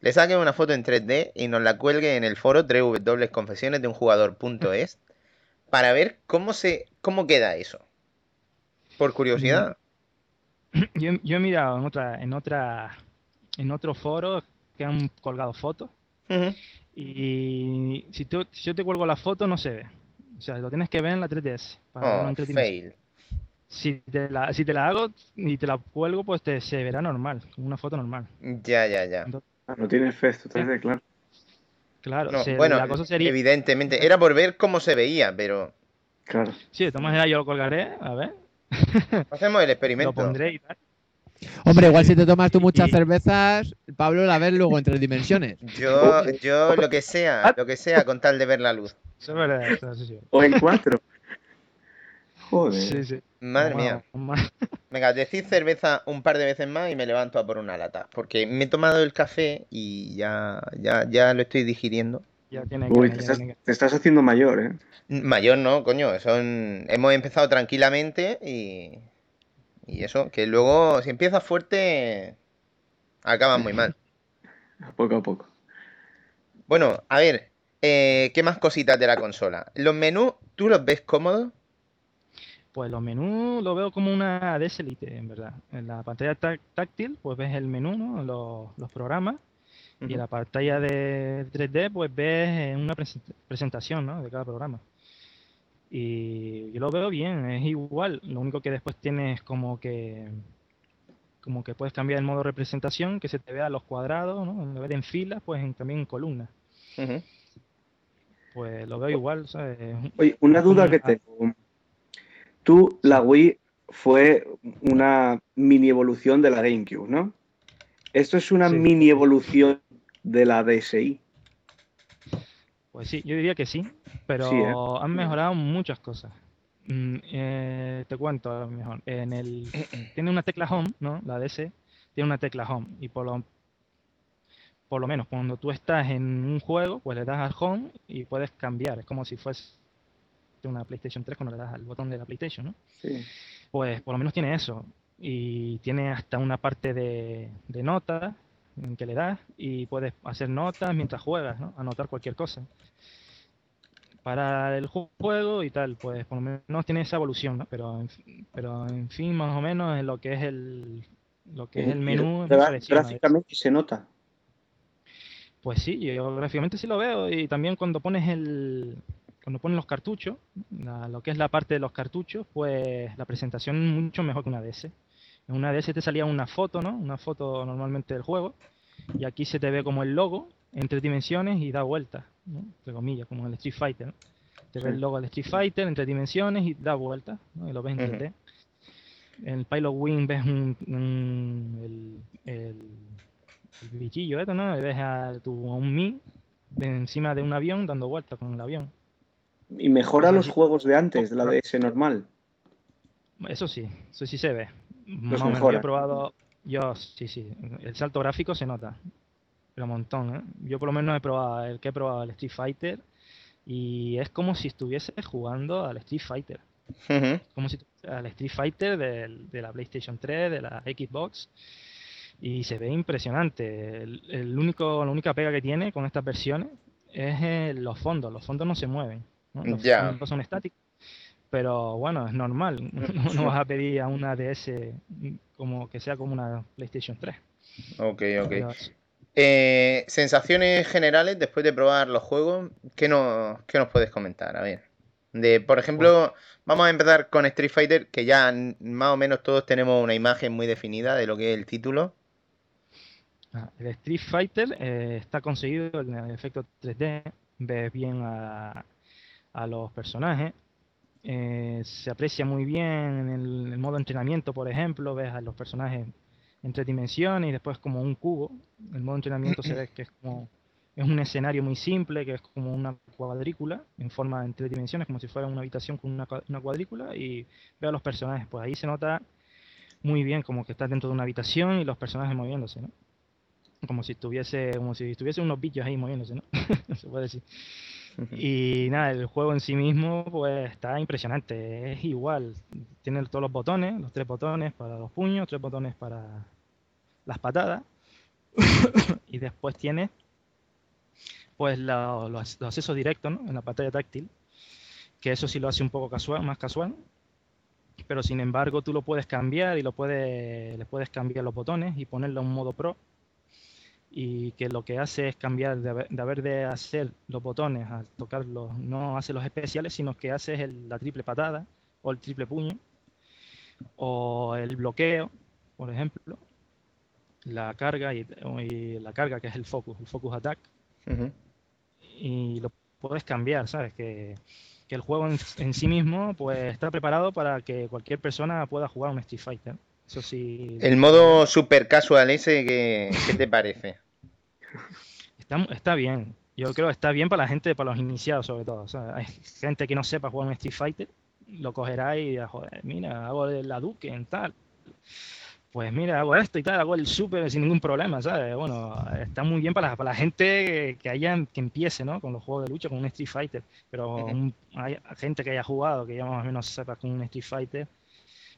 le saque una foto en 3D y nos la cuelgue en el foro www.confesiones de un jugador.es para ver cómo se cómo queda eso. Por curiosidad. Yo, yo he mirado en otra, en otra, en otro foro que han colgado fotos. Y si, tú- si yo te cuelgo la foto no se ve. O sea, lo tienes que ver en la 3DS. para Oh, dimensiones. fail. Si te la, si te la hago y te la cuelgo, pues te, se verá normal, como una foto normal. Ya, ya, ya. Ah, no tiene efecto 3D, claro. Claro, No, se- bueno, la cosa sería... evidentemente, era por ver cómo se veía, pero Claro. Sí, de todas maneras yo lo colgaré, a ver, hacemos el lo experimento. pondré y tal. Hombre, igual si te tomas tú muchas Y- cervezas, Pablo la ves luego en tres dimensiones. Yo, yo lo que sea, lo que sea con tal de ver la luz. Eso es verdad, eso sí, sí. O en 4. Joder. Sí, sí. Madre mía. Venga, decid cerveza un par de veces más y me levanto a por una lata. Porque me he tomado el café y ya, ya, ya lo estoy digiriendo. Ya tiene Uy, que, te ya estás, tiene que- te estás haciendo mayor, ¿eh? Mayor no, coño. Son... Hemos empezado tranquilamente y... Y eso, que luego si empiezas fuerte, acabas muy mal. Poco a poco. Bueno, a ver, eh, ¿qué más cositas de la consola? Los menús, ¿tú los ves cómodos? Pues los menús lo veo como una DS Elite, en verdad. En la pantalla tá- táctil, pues ves el menú, ¿no? Los, los programas. Y en la pantalla de 3D, pues ves eh, una presen- presentación, ¿no? De cada programa. Y yo lo veo bien, es igual. Lo único que después tienes como que como que puedes cambiar el modo representación, que se te vea los cuadrados, ¿no? En vez de en filas, pues en- también en columnas. Pues lo veo igual, ¿sabes? Oye, una duda que tengo. Tú, la Wii, fue una mini evolución de la GameCube, ¿no? Esto es una Sí. mini evolución de la DSi. Pues sí, yo diría que sí, pero Sí, ¿eh? han mejorado muchas cosas. Mm, eh, te cuento a lo mejor. En el tiene una tecla home, ¿no? La DS tiene una tecla home y por lo por lo menos cuando tú estás en un juego, pues le das al home y puedes cambiar. Es como si fuese una PlayStation 3 cuando le das al botón de la PlayStation, ¿no? Sí. Pues por lo menos tiene eso. Y tiene hasta una parte de, de notas que le das y puedes hacer notas mientras juegas, ¿no? Anotar cualquier cosa. Para el ju- juego y tal, pues por lo menos tiene esa evolución, ¿no? Pero pero en fin, más o menos en lo que es el, lo que es el menú gráficamente se nota. pues sí, yo gráficamente sí lo veo y también cuando pones el cuando pones los cartuchos, la- lo que es la parte de los cartuchos, pues la presentación es mucho mejor que una DS. En una DS te salía una foto, ¿no? Una foto normalmente del juego y aquí se te ve como el logo en tres dimensiones y da vueltas, ¿no? Entre comillas, como el Street Fighter, ¿no? Te ve el logo del Street Fighter en tres dimensiones y da vueltas, ¿no? Y lo ves en Ujú. 3D. En el Pilot Wing ves un, un- el, el, el bichillo esto, ¿no? Y ves a, tu, a un Mi de encima de un avión dando vueltas con el avión. Y mejora los juegos de antes, de la DS normal. Eso sí, eso sí se ve. Más menos, yo mejora. he probado, yo sí, sí, el salto gráfico se nota, pero un montón, ¿eh? Yo por lo menos he probado, el que he probado el Street Fighter y es como si estuviese jugando al Street Fighter, como si estuviese al Street Fighter del- de la PlayStation 3, de la Xbox y se ve impresionante. El, el único, la única pega que tiene con estas versiones es eh, los fondos, los fondos no se mueven, ¿no? Los fondos son estáticos. Pero bueno, es normal. No, no vas a pedir a una DS como que sea como una PlayStation 3. Ok, ok. Eh, sensaciones generales después de probar los juegos, ¿qué nos, qué nos puedes comentar? A ver. De, por ejemplo, vamos a empezar con Street Fighter, que ya más o menos todos tenemos una imagen muy definida de lo que es el título. ah, el Street Fighter eh, está conseguido en el efecto 3D. Ves bien a, a los personajes. Eh, se aprecia muy bien en el, el modo entrenamiento, por ejemplo. Ves a los personajes en tres dimensiones y después como un cubo. El modo entrenamiento se ve que es como es un escenario muy simple, que es como una cuadrícula en forma en tres dimensiones, como si fuera una habitación con una, cua- una cuadrícula y veo a los personajes, pues ahí se nota muy bien como que estás dentro de una habitación y los personajes moviéndose, ¿no? Como si estuviese, como si estuviese unos bichos ahí moviéndose, ¿no? se puede decir. Y nada, el juego en sí mismo pues está impresionante, es igual, tiene todos los botones, los tres botones para los puños, tres botones para las patadas. Y después tiene pues los, accesos directos ¿no? en la pantalla táctil, que eso sí lo hace un poco más casual, pero sin embargo tú lo puedes cambiar y lo puedes, le puedes cambiar los botones y ponerlo en modo pro y que lo que hace es cambiar de haber de, haber de hacer los botones al tocarlos, no hace los especiales, sino que hace el- la triple patada o el triple puño o el bloqueo, por ejemplo, la carga y, y la carga que es el focus, el focus attack y lo puedes cambiar, ¿sabes? Que, que el juego en, en sí mismo pues está preparado para que cualquier persona pueda jugar un Street Fighter. Eso sí, El modo super casual ese, ¿qué, qué te parece? Está, está bien. Yo creo que está bien para la gente, para los iniciados sobre todo. O sea, hay gente que no sepa jugar un Street Fighter, lo cogerá y dirá, joder, mira, hago la Duque en tal. Pues mira, hago esto y tal, hago el super sin ningún problema, ¿sabes? Bueno, está muy bien para la, para la gente que haya, que empiece, ¿no? Con los juegos de lucha, con un Street Fighter. Pero un- hay gente que haya jugado, que ya más o menos sepa con un Street Fighter,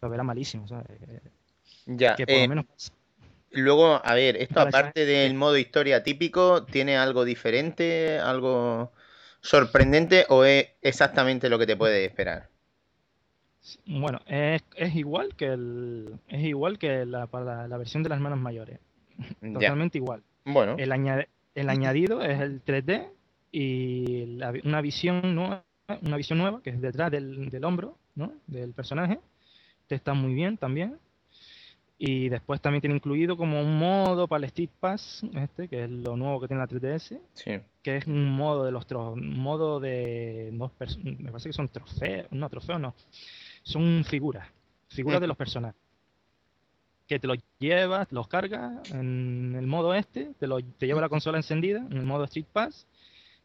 lo verá malísimo, ¿sabes? Ya, Que por eh, lo menos luego, a ver, esto aparte del modo historia típico, ¿tiene algo diferente, algo sorprendente o es exactamente lo que te puedes esperar? Bueno, es, es igual que el, es igual que la, para la, versión de las manos mayores. Ya, Totalmente igual. bueno, El, añade- el añadido es el 3D y la una visión nueva, una visión nueva que es detrás del, del hombro, ¿no? Del personaje. Este está muy bien también. Y después también tiene incluido como un modo para el Street Pass, este, que es lo nuevo que tiene la 3DS, sí. que es un modo de los un modo de dos me parece que son trofeos, no trofeos no, son figuras, figuras de los personajes. Que te los llevas, los cargas en el modo este, te, lo, te lleva la consola encendida, en el modo Street Pass,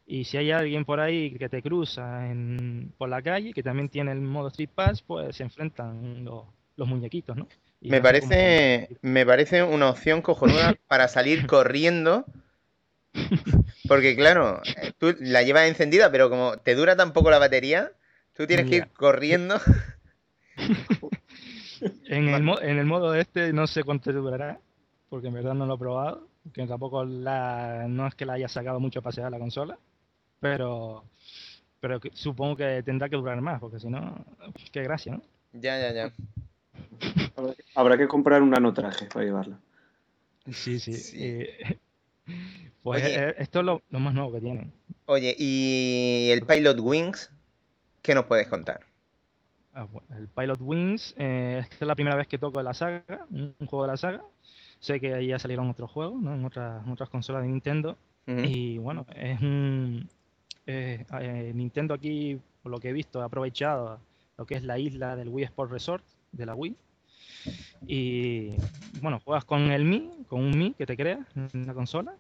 y si hay alguien por ahí que te cruza en, por la calle, que también tiene el modo Street Pass, pues se enfrentan los, los muñequitos, ¿no? Me parece, como- me parece una opción cojonuda para salir corriendo. Porque claro, tú la llevas encendida, pero como te dura tan poco la batería, tú tienes que ir corriendo. En el, en el modo este no sé cuánto durará, porque en verdad no lo he probado, que tampoco la, no es que la haya sacado mucho a pasear la consola, pero, pero supongo que tendrá que durar más, porque si no, qué gracia, ¿no? Ya, ya, ya. Habrá que- Habrá que comprar un nanotraje para llevarla. Sí, sí. Sí. eh, pues Oye. eh, esto es lo, lo más nuevo que tienen. Oye, ¿y el Pilot Wings? ¿Qué nos puedes contar? Ah, bueno, el Pilot Wings, eh, esta es la primera vez que toco la saga, un, juego de la saga. Sé que ahí ya salieron otros juegos, ¿no? En otras, en otras consolas de Nintendo. Y bueno, es un. eh, eh, Nintendo aquí, por lo que he visto, ha aprovechado lo que es la isla del Wii Sport Resort de la Wii. Y bueno, juegas con el Mi, con un Mi que te creas en la consola.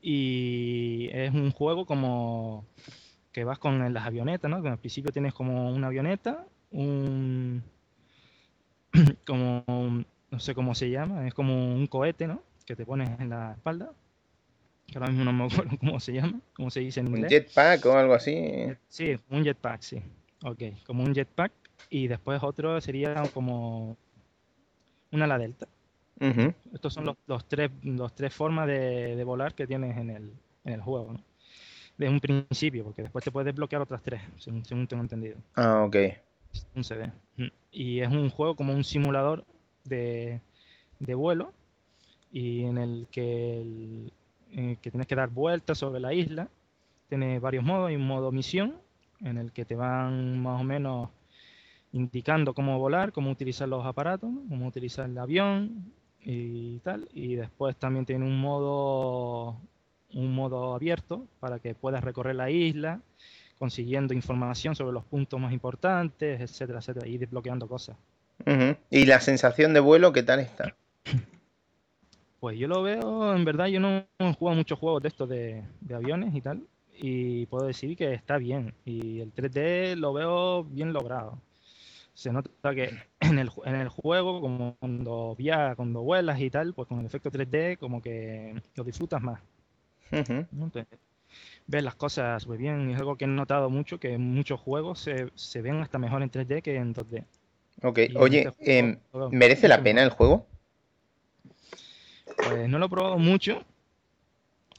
Y es un juego como que vas con las avionetas, ¿no? Que al principio tienes como una avioneta, un. como. un- no sé cómo se llama, es como un cohete, ¿no? Que te pones en la espalda. Que ahora mismo no me acuerdo cómo se llama, cómo se dice en ¿Un inglés. jetpack o algo así? Sí, un jetpack, sí. Ok, como un jetpack. Y después otro sería como una ala delta. Estos son los, los tres, los tres formas de, de volar que tienes en el, en el juego, ¿no? De un principio, porque después te puedes desbloquear otras tres, según, según tengo entendido. Ah, ok. Un CD. Y es un juego como un simulador de, de vuelo y en el que, el- en el que tienes que dar vueltas sobre la isla. Tiene varios modos. Hay un modo misión en el que te van más o menos indicando cómo volar, cómo utilizar los aparatos, cómo utilizar el avión y tal. Y después también tiene un modo un modo abierto para que puedas recorrer la isla consiguiendo información sobre los puntos más importantes, etcétera, etcétera, y desbloqueando cosas. ¿Y la sensación de vuelo qué tal está? Pues yo lo veo, en verdad, yo no he jugado muchos juegos de estos de, de aviones y tal, y puedo decir que está bien, y el 3D lo veo bien logrado. Se nota que en el, en el juego, como cuando viajas, cuando vuelas y tal, pues con el efecto 3D como que lo disfrutas más. Entonces, ves las cosas muy bien, y es algo que he notado mucho, que en muchos juegos se, se ven hasta mejor en 3D que en 2D. Ok, Y oye, este juego em, ¿merece la pena el juego? Pues no lo he probado mucho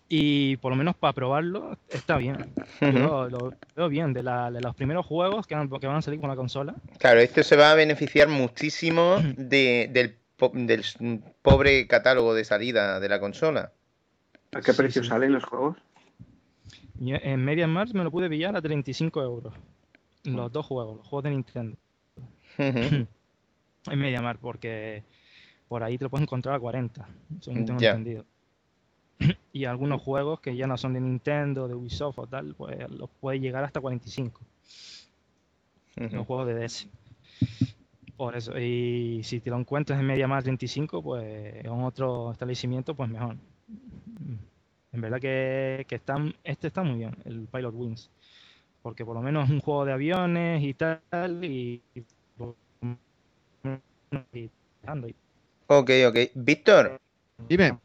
y por lo menos para probarlo está bien. Yo lo, lo veo bien, de, la- de los primeros juegos que, han- que van a salir con la consola. Claro, esto se va a beneficiar muchísimo de- del, po- del pobre catálogo de salida de la consola. ¿A qué Sí, precio sí. salen los juegos? Y en MediaMarkt me lo pude pillar a 35 euros. Los dos juegos, los juegos de Nintendo. Ujú. En MediaMarkt, porque por ahí te lo puedes encontrar a 40, según tengo Ya. entendido. Y algunos juegos que ya no son de Nintendo, de Ubisoft o tal, pues los puedes llegar hasta 45. los Ujú. juegos de DS. Por eso, y si te lo encuentras en MediaMarkt 35, pues en otro establecimiento, pues mejor. En verdad que, que están, este está muy bien, el Pilot Wings. Porque por lo menos es un juego de aviones y tal, y... y- y- y- Ok, ok. Víctor, Dime.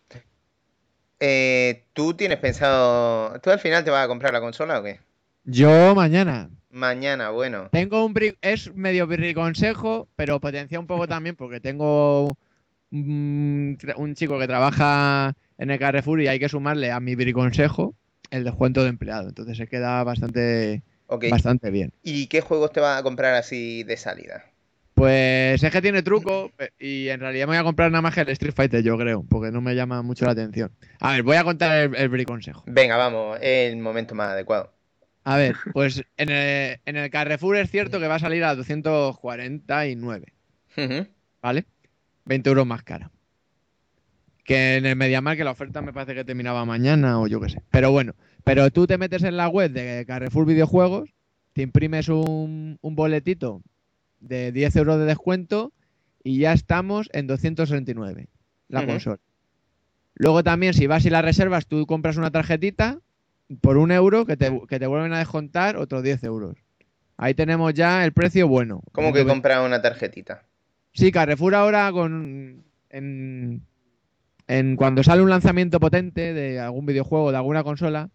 Eh, ¿tú tienes pensado... ¿Tú al final te vas a comprar la consola o qué? Yo mañana. Mañana, bueno. Tengo un bri- es medio consejo, pero potencia un poco también porque tengo un, chico que trabaja en el Carrefour y hay que sumarle a mi briconsejo el descuento de empleado. Entonces se queda bastante, Ok. bastante bien. ¿Y qué juegos te vas a comprar así de salida? Pues es que tiene truco y en realidad me voy a comprar nada más que el Street Fighter, yo creo, porque no me llama mucho la atención. A ver, voy a contar el, el briconsejo. Venga, vamos, es el momento más adecuado. A ver, pues en el, en el Carrefour es cierto que va a salir a 249, Ujú. ¿vale? 20 euros más cara. Que en el MediaMarkt que la oferta me parece que terminaba mañana o yo qué sé. Pero bueno, pero tú te metes en la web de Carrefour Videojuegos, te imprimes un, un boletito de 10 euros de descuento y ya estamos en 269 la Ujú. consola. Luego también, si vas y la reservas, tú compras una tarjetita por un euro que te, que te vuelven a descontar otros 10 euros. Ahí tenemos ya el precio bueno. ¿Cómo que 120. comprar una tarjetita? Sí, Carrefour ahora con en, en cuando sale un lanzamiento potente de algún videojuego, de alguna consola,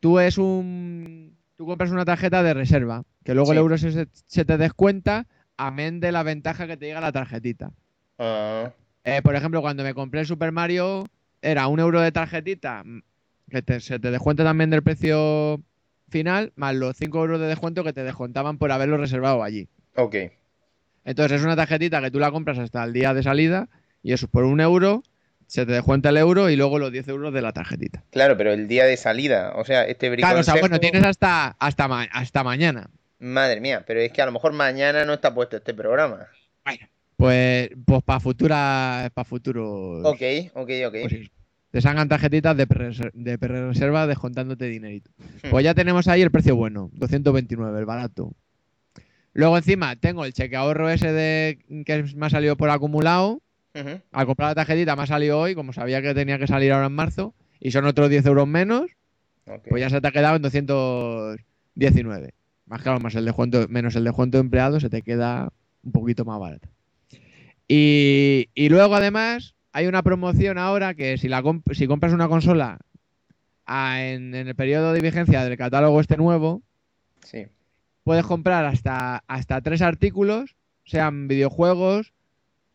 tú es un tú compras una tarjeta de reserva, que luego el euro se, se te descuenta, amén de la ventaja que te llega la tarjetita. Ah, Eh, por ejemplo, cuando me compré el Super Mario, era un euro de tarjetita, mm, que te- se te descuenta también del precio final, más los 5 euros de descuento que te descontaban por haberlo reservado allí. ok. Entonces es una tarjetita que tú la compras hasta el día de salida y eso por un euro se te descuenta el euro y luego los 10 euros de la tarjetita. Claro, pero el día de salida, o sea, este Claro, o sea, briconsejo- bueno, tienes hasta, hasta, ma- hasta mañana. Madre mía, pero es que a lo mejor mañana no está puesto este programa. Pues, pues para futuras, para futuros. Ok, ok, ok. pues te salgan tarjetitas de pre- de reserva descontándote dinerito. Hmm. Pues ya tenemos ahí el precio bueno, 229, el barato. Luego encima tengo el cheque ahorro ese de que me ha salido por acumulado. Al comprar la tarjetita me ha salido hoy, como sabía que tenía que salir ahora en marzo, y son otros 10 euros menos, pues ya se te ha quedado en 219. Más claro, más el descuento, menos el descuento de empleado, se te queda un poquito más barato. Y, y luego además hay una promoción ahora que si, la comp- si compras una consola a- en, en el periodo de vigencia del catálogo este nuevo, Sí. puedes comprar hasta, hasta tres artículos, sean videojuegos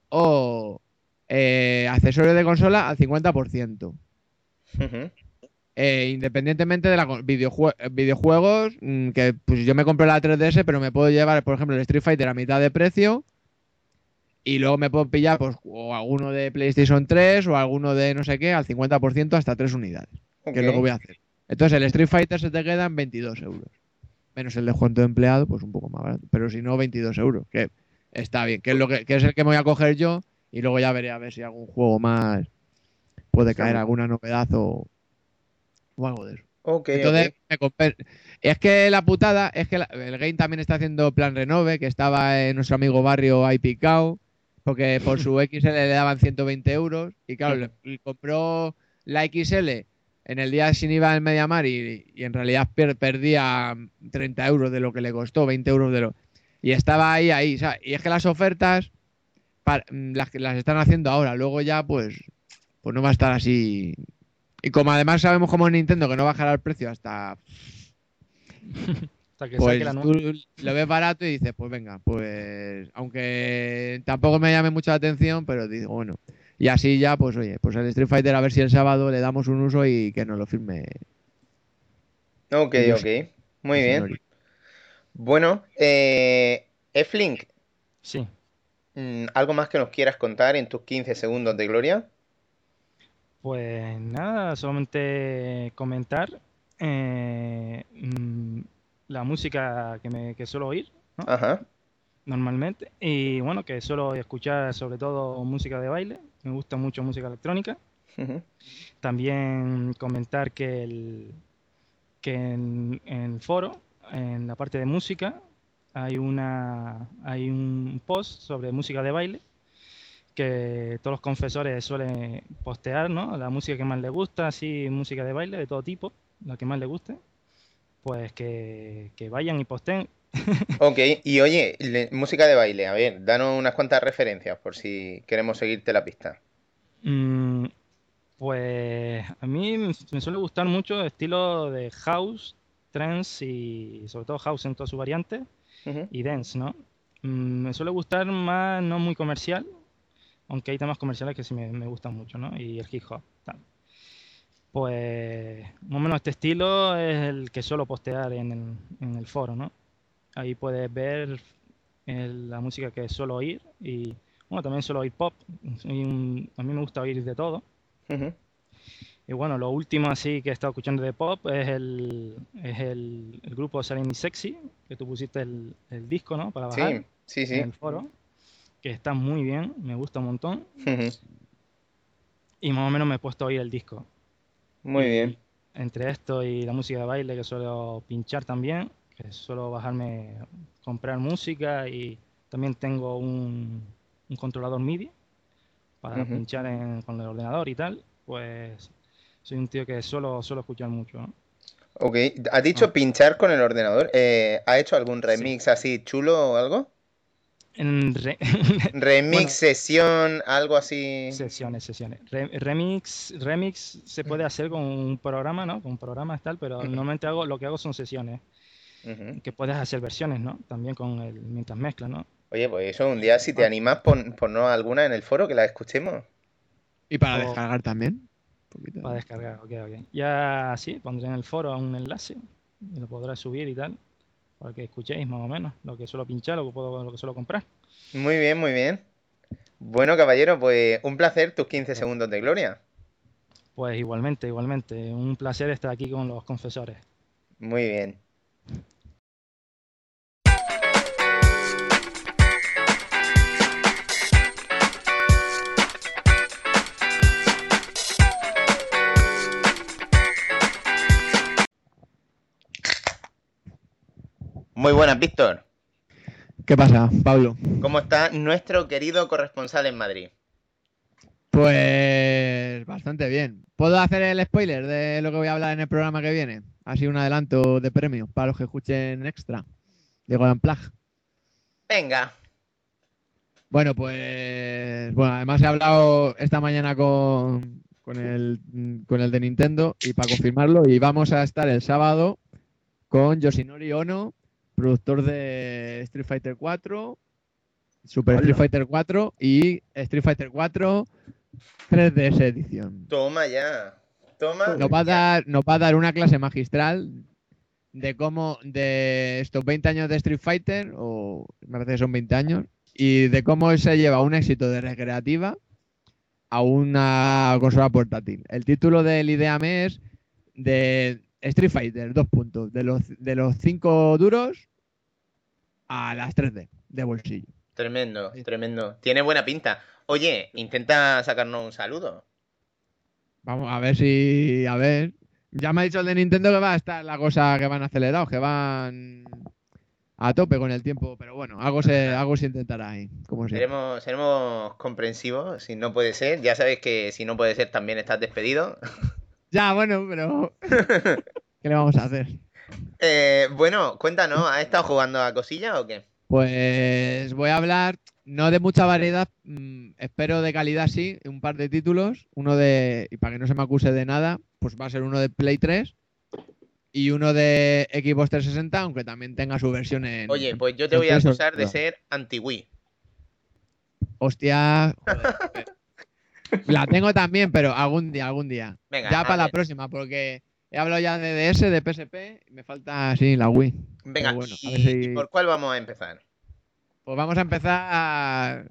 o eh, accesorios de consola al 50%. Ujú. Eh, independientemente de la videojue- eh, videojuegos, mm, que pues yo me compré la 3DS, pero me puedo llevar, por ejemplo, el Street Fighter a mitad de precio. Y luego me puedo pillar pues, o alguno de PlayStation 3 o alguno de no sé qué al 50% hasta tres unidades. Ok. Que es lo que voy a hacer. Entonces el Street Fighter se te queda en 22 euros. Menos el descuento de empleado, pues un poco más barato. Pero si no, 22 euros. Que está bien. Que es, lo que, que es el que me voy a coger yo. Y luego ya veré a ver si algún juego más puede caer alguna novedad o, o algo de eso. Ok, Entonces, ok. me compré- Es que la putada es que la- el game también está haciendo plan renove, que estaba en nuestro amigo barrio ahí picado, porque por su XL le daban 120 euros. Y claro, le, le compró la XL en el día sin IVA en Mediamar y, y en realidad per- perdía 30 euros de lo que le costó, 20 euros de lo. Y estaba ahí, ahí. o sea, y es que las ofertas pa- mm, las, que las están haciendo ahora, luego ya pues, pues no va a estar así. Y como además sabemos como Nintendo que no bajará el precio hasta Hasta que pues saque la tú lo ves barato y dices, pues venga, pues aunque tampoco me llame mucho la atención, pero digo, bueno. Y así ya, pues oye, pues el Street Fighter a ver si el sábado le damos un uso y que nos lo firme. Ok, ok. Muy el bien. señorito. Bueno, eh, Eflink, Sí. mm, ¿algo más que nos quieras contar en tus 15 segundos de gloria? Pues nada, solamente comentar eh, mm, la música que, me, que suelo oír Ajá. normalmente. Y bueno, que suelo escuchar sobre todo música de baile, me gusta mucho música electrónica. También comentar que, el, que en, en el foro, en la parte de música, hay, una, hay un post sobre música de baile que todos los confesores suelen postear, ¿no? La música que más les gusta, así música de baile de todo tipo, la que más les guste, pues que, que vayan y posteen. Ok, y oye, le- música de baile, a ver, danos unas cuantas referencias por si queremos seguirte la pista. Mm, pues a mí me suele gustar mucho el estilo de house, trance y sobre todo house en todas sus variantes y dance, ¿no? Mm, me suele gustar más, no muy comercial, aunque hay temas comerciales que sí me, me gustan mucho, ¿no? Y el hip hop, tal. Pues más o menos este estilo es el que suelo postear en el, en el foro, ¿no? Ahí puedes ver el- la música que suelo oír y bueno, también suelo oír pop. Un- a mí me gusta oír de todo. Y bueno, lo último así que he estado escuchando de pop es el, es el, el grupo Selling Sexy, que tú pusiste el, el disco, ¿no? Para bajar Sí, sí, en sí. el foro, que está muy bien, me gusta un montón. Y más o menos me he puesto a oír el disco. Muy Y bien. Entre esto y la música de baile que suelo pinchar también, que suelo bajarme, comprar música y también tengo un, un controlador MIDI para pinchar en- con el ordenador y tal, pues soy un tío que suelo, suelo escuchar mucho, ¿no? Ok, ¿has dicho Ah. pinchar con el ordenador? Eh, ¿has hecho algún remix así chulo o algo? En re- Remix, Bueno. sesión, algo así. sesiones, sesiones. Re- remix, remix se puede hacer con un programa, ¿no? Con un programa y tal, pero normalmente hago, lo que hago son sesiones, que puedes hacer versiones, ¿no? También con el, mientras mezclas, ¿no? Oye, pues eso, un día si te animas, pon, ponnos alguna en el foro que la escuchemos. Y para O- descargar también. Para descargar, ok, ok. Ya sí, pondré en el foro un enlace y lo podrás subir y tal, para que escuchéis más o menos lo que suelo pinchar, lo que puedo, lo que suelo comprar. Muy bien, muy bien. Bueno, caballero, pues un placer tus 15 segundos de gloria. Pues igualmente, igualmente, un placer estar aquí con los confesores. Muy bien. Muy buenas, Víctor. ¿Qué pasa, Pablo? ¿Cómo está nuestro querido corresponsal en Madrid? Pues bastante bien. ¿Puedo hacer el spoiler de lo que voy a hablar en el programa que viene? Así un adelanto de premio para los que escuchen extra. Digo, en plug. Venga. Bueno, pues. Bueno, además he hablado esta mañana con, con, el, con el de Nintendo y para confirmarlo. Y vamos a estar el sábado con Yoshinori Ono, productor de Street Fighter 4, Super Hola. Street Fighter 4 y Street Fighter 4 3DS edición. Toma ya. Toma. Nos va a dar, nos va a dar una clase magistral de cómo, de estos 20 años de Street Fighter, o me parece que son 20 años, y de cómo se lleva un éxito de recreativa a una consola portátil. El título del Ideame es de Street Fighter, dos puntos, de los, de los cinco duros a las 3D de bolsillo. Tremendo, Sí. tremendo. Tiene buena pinta. Oye, intenta sacarnos un saludo. Vamos a ver si. A ver. Ya me ha dicho el de Nintendo que va a estar la cosa que van acelerados, que van a tope con el tiempo. Pero bueno, algo se, algo se intentará ahí. Como. Seremos, seremos comprensivos. Si no puede ser, ya sabes que si no puede ser, también estás despedido. Ya, bueno, pero. ¿Qué le vamos a hacer? Eh, bueno, cuéntanos, ¿has estado jugando a cosillas o qué? Pues voy a hablar, no de mucha variedad, mm, espero de calidad sí, un par de títulos. Uno de. Y para que no se me acuse de nada, pues va a ser uno de Play 3 y uno de Xbox 360, aunque también tenga su versión en. Oye, pues yo te voy a PS4. acusar de ser anti-Wii. Hostia. joder. la tengo también, pero algún día, algún día. Venga, ya a para la ver. próxima, porque he hablado ya de DS, de PSP, y me falta, sí, la Wii. Venga, bueno, a ¿y, ver si- y por cuál vamos a empezar? Pues vamos a empezar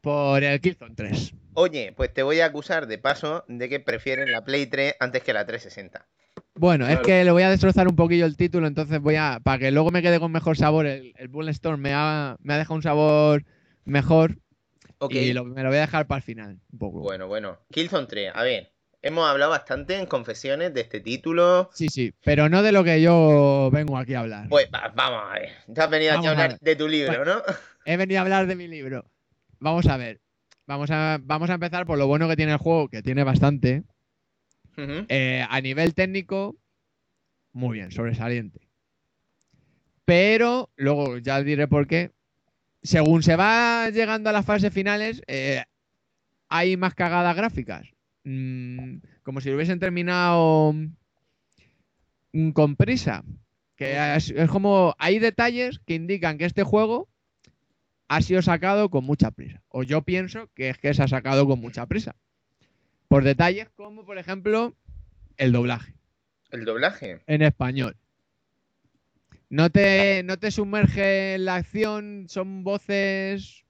por el Killzone 3. Oye, pues te voy a acusar de paso de que prefieres la Play 3 antes que la 360. Bueno, es que le voy a destrozar un poquillo el título, entonces voy a. Para que luego me quede con mejor sabor, el, el Bulletstorm me ha, me ha dejado un sabor mejor Ok, y lo- me lo voy a dejar para el final. Un poco. bueno, bueno. Killzone 3, a ver. Hemos hablado bastante en confesiones de este título. Sí, sí, pero no de lo que yo vengo aquí a hablar. Pues va- vamos a ver. Te has venido aquí a hablar de tu libro, ¿no? He venido a hablar de mi libro. Vamos a ver. Vamos a, vamos a empezar por lo bueno que tiene el juego, que tiene bastante. Eh, a nivel técnico, muy bien, sobresaliente. Pero, luego ya diré por qué. Según se va llegando a las fases finales, eh, hay más cagadas gráficas. Mm, como si lo hubiesen terminado mm, con prisa. Que es, es como. Hay detalles que indican que este juego ha sido sacado con mucha prisa. O yo pienso que es que se ha sacado con mucha prisa. Por detalles como, por ejemplo, el doblaje El doblaje. en español. No te, no te sumerge en la acción, son voces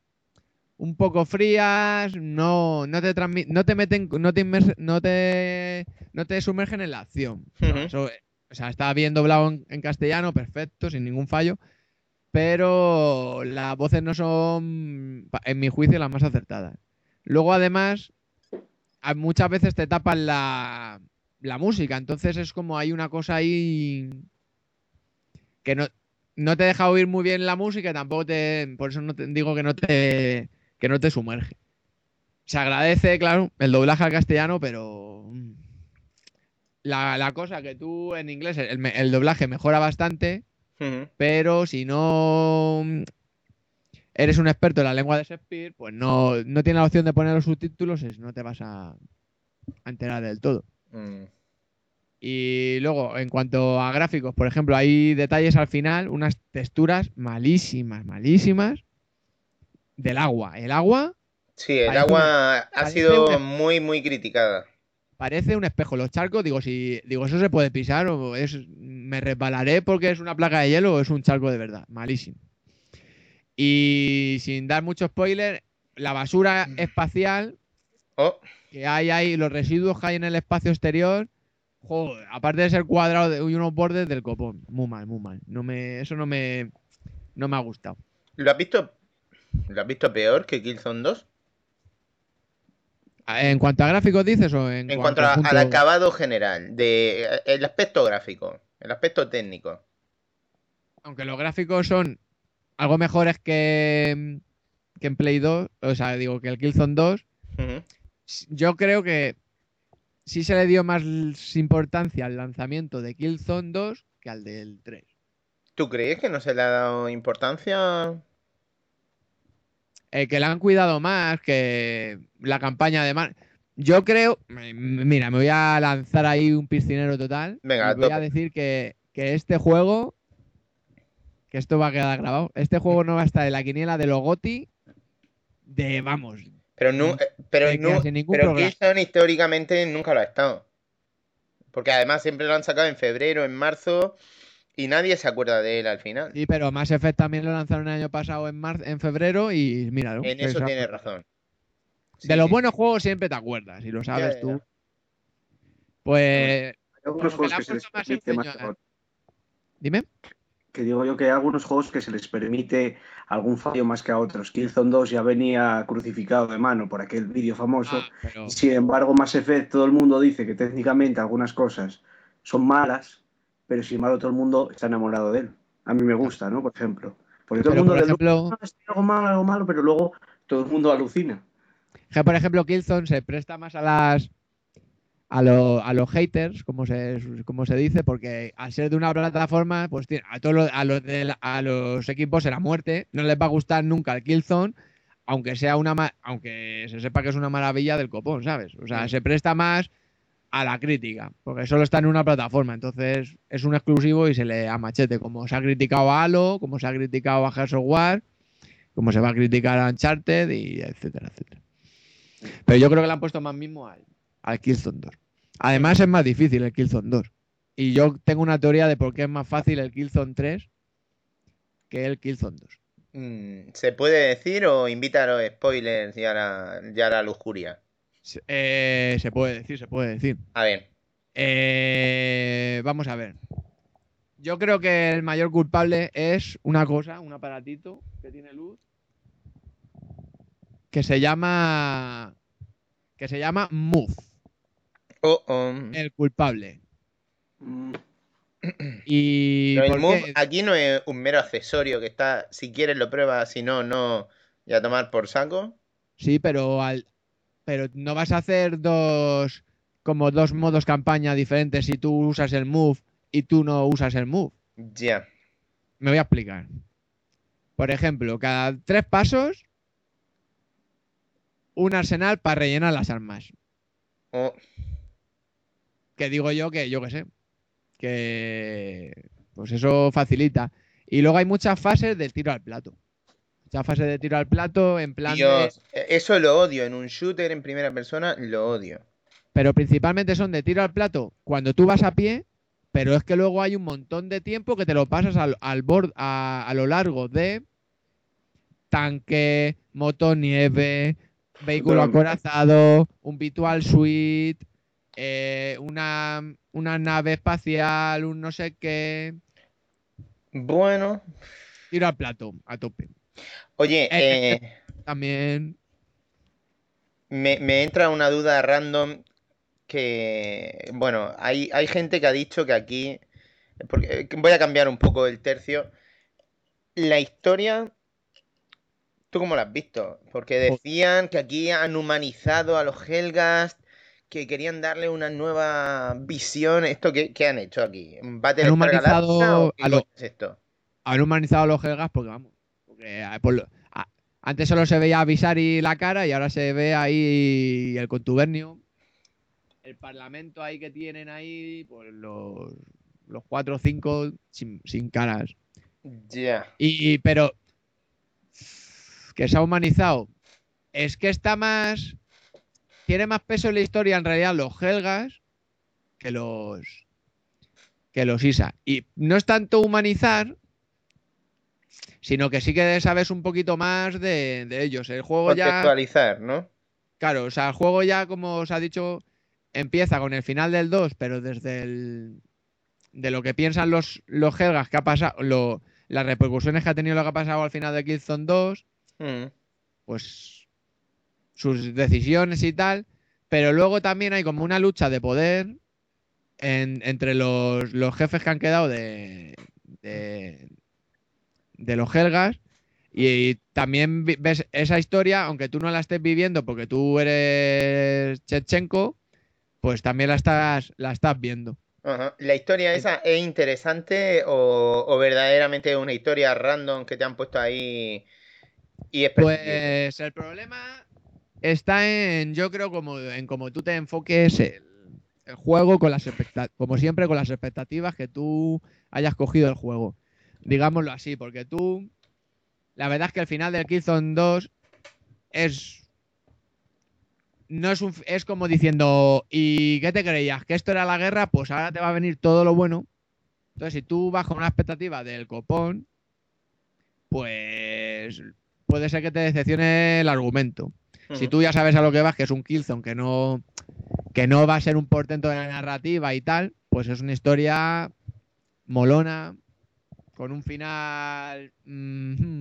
un poco frías, no, no te no te meten, no te, no te, no te sumergen en la acción. Eso, o sea, está bien doblado en, en castellano, perfecto, sin ningún fallo, pero las voces no son, en mi juicio, las más acertadas. Luego, además, muchas veces te tapan la, la música, entonces es como hay una cosa ahí que no, no te deja oír muy bien la música tampoco te. Por eso no te digo que no te. que no te sumerge. Se agradece, claro, el doblaje al castellano, pero. mm, La, la cosa que tú en inglés, el, el doblaje mejora bastante, pero si no mm, eres un experto en la lengua de Shakespeare, pues no, no tienes la opción de poner los subtítulos y no te vas a, a enterar del todo. Mm. Y luego, en cuanto a gráficos, por ejemplo, hay detalles al final, unas texturas malísimas, malísimas del agua. El agua Sí, el agua ha sido muy, muy criticada. parece un espejo. Los charcos, digo, si digo, eso se puede pisar o es me resbalaré porque es una placa de hielo o es un charco de verdad. Malísimo. Y sin dar mucho spoiler, la basura espacial Oh, que hay ahí, los residuos que hay en el espacio exterior, joder, aparte de ser cuadrado de- y unos bordes del copón. Muy mal, muy mal. No me, eso no me, no me ha gustado. ¿lo has visto? ¿Lo has visto peor que Killzone 2? En cuanto a gráficos dices o en, En cuanto a- al acabado general, de el aspecto gráfico, el aspecto técnico. Aunque los gráficos son algo mejores que, que en Play 2, o sea, digo que el Killzone 2, Ujú. yo creo que sí se le dio más importancia al lanzamiento de Killzone 2 que al del 3. ¿Tú crees que no se le ha dado importancia? eh, que la han cuidado más, que la campaña de mar... Yo creo, mira, me voy a lanzar ahí un piscinero total. Venga, voy a decir que, que este juego, que esto va a quedar grabado, este juego no va a estar en la quiniela de los GOTY de, vamos, Pero, Mm, eh, pero, ningún pero históricamente nunca lo ha estado. Porque además siempre lo han sacado en febrero, en marzo, y nadie se acuerda de él al final. sí, pero Mass Effect también lo lanzaron el año pasado en, mar- en febrero y míralo. en eso ha- tienes razón. Sí, De los sí. buenos juegos siempre te acuerdas, y lo sabes ya, tú. Pues, Hay algunos juegos que se les más más otros. dime. Que digo yo que hay algunos juegos que se les permite algún fallo más que a otros. Killzone 2 ya venía crucificado de mano por aquel vídeo famoso. Ah, pero- Sin embargo, Mass Effect, todo el mundo dice que técnicamente algunas cosas son malas, pero sin embargo todo el mundo está enamorado de él. A mí me gusta, ¿no? Por ejemplo. Porque todo pero, el mundo ejemplo, "No, es algo malo, algo malo, pero luego todo el mundo alucina. Por ejemplo Killzone se presta más a las a, lo- a los haters, como se, como se dice, porque al ser de una plataforma, pues a todos los, a los, de la- a los equipos la muerte no les va a gustar nunca el Killzone, aunque sea una aunque se sepa que es una maravilla del copón, ¿sabes? O sea, se presta más a la crítica, porque solo está en una plataforma, entonces es un exclusivo y se le a machete, como se ha criticado a Halo, como se ha criticado a Gears of War, como se va a criticar a Uncharted y etcétera, etcétera. Pero yo creo que le han puesto más mismo al, al Killzone 2. Además es más difícil el Killzone 2. Y yo tengo una teoría de por qué es más fácil el Killzone 3 que el Killzone 2. Mm, ¿Se puede decir o invita a los spoilers y a la, y a la lujuria? Se, eh, se puede decir, se puede decir. A ver, Eh, vamos a ver. Yo creo que el mayor culpable es una cosa, un aparatito que tiene luz, que se llama que se llama Move, oh, oh. el culpable. Mm, Y Pero el ¿por Move aquí no es un mero accesorio que está, si quieres lo pruebas, si no, no, y a tomar por saco. Sí, pero al pero no vas a hacer dos como dos modos campaña diferentes si tú usas el move y tú no usas el move. Ya. Me voy a explicar. Por ejemplo, cada tres pasos un arsenal para rellenar las armas. Oh, Que digo yo que yo qué sé. Que pues eso facilita. Y luego hay muchas fases del tiro al plato. Muchas fases de tiro al plato en plan de- Dios, e- eso lo odio. En un shooter en primera persona, lo odio. pero principalmente son de tiro al plato cuando tú vas a pie, pero es que luego hay un montón de tiempo que te lo pasas al, al bord, a, a lo largo de tanque, motonieve, vehículo Totalmente. acorazado, un virtual suite, eh, una, una nave espacial, un no sé qué. Bueno, Tiro al plato, a tope. oye, Eh, eh, También. me, me entra una duda random que, bueno, hay, hay gente que ha dicho que aquí porque voy a cambiar un poco el tercio. La historia, ¿tú cómo la has visto? Porque decían que aquí han humanizado a los Helgast, que querían darle una nueva visión. ¿Esto qué, qué han hecho aquí? ¿Battle Han humanizado a lo- coño es esto? Han humanizado a los Helgas porque vamos. Porque, eh, por lo- a- antes solo se veía a Visari la cara y ahora se ve ahí el contubernio. El parlamento ahí que tienen ahí, pues los, los cuatro o cinco sin, sin caras. Ya. Y, pero que se ha humanizado. Es que está más. Tiene más peso en la historia en realidad los Helgas que los. que los Isa. Y no es tanto humanizar, sino que sí que sabes un poquito más de, de ellos. El juego ya. Contextualizar, ¿no? Claro, o sea, el juego ya, como os ha dicho, empieza con el final del 2, pero desde el. de lo que piensan los, los Helgas que ha pasado. lo- las repercusiones que ha tenido lo que ha pasado al final de Killzone 2 Mm. pues sus decisiones y tal, pero luego también hay como una lucha de poder en- entre los, los jefes que han quedado de, de, de los Helgas y, también ves esa historia, aunque tú no la estés viviendo porque tú eres Chechenko, pues también la estás, la estás viendo. Ajá. ¿La historia esa es interesante o, o verdaderamente es una historia random que te han puesto ahí y es? Pues el problema está en, yo creo, como en cómo tú te enfoques el, juego con las como siempre, con las expectativas que tú hayas cogido el juego. Digámoslo así, porque tú, la verdad es que el final del Killzone 2 es no es un, es como diciendo, ¿y qué te creías? ¿Que esto era la guerra? Pues ahora te va a venir todo lo bueno. Entonces, si tú vas con una expectativa del copón, pues puede ser que te decepcione el argumento. Si tú ya sabes a lo que vas, que es un Killzone, que no, que no va a ser un portento de la narrativa y tal, pues es una historia molona, con un final,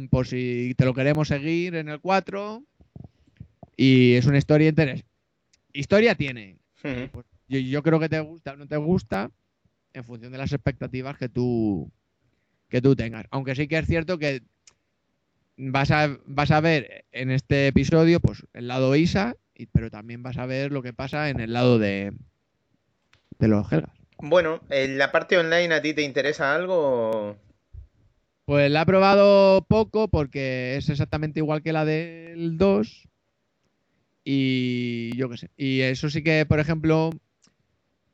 por si te lo queremos seguir en el 4, y es una historia interesante. Historia tiene. Pues yo, yo creo que te gusta o no te gusta en función de las expectativas que tú, que tú tengas. Aunque sí que es cierto que vas a, vas a ver en este episodio pues el lado Isa, y- pero también vas a ver lo que pasa en el lado de, de los Helgas. Bueno, ¿en la parte online a ti te interesa algo? Pues la he probado poco porque es exactamente igual que la del 2. Y yo qué sé. Y eso sí que, por ejemplo,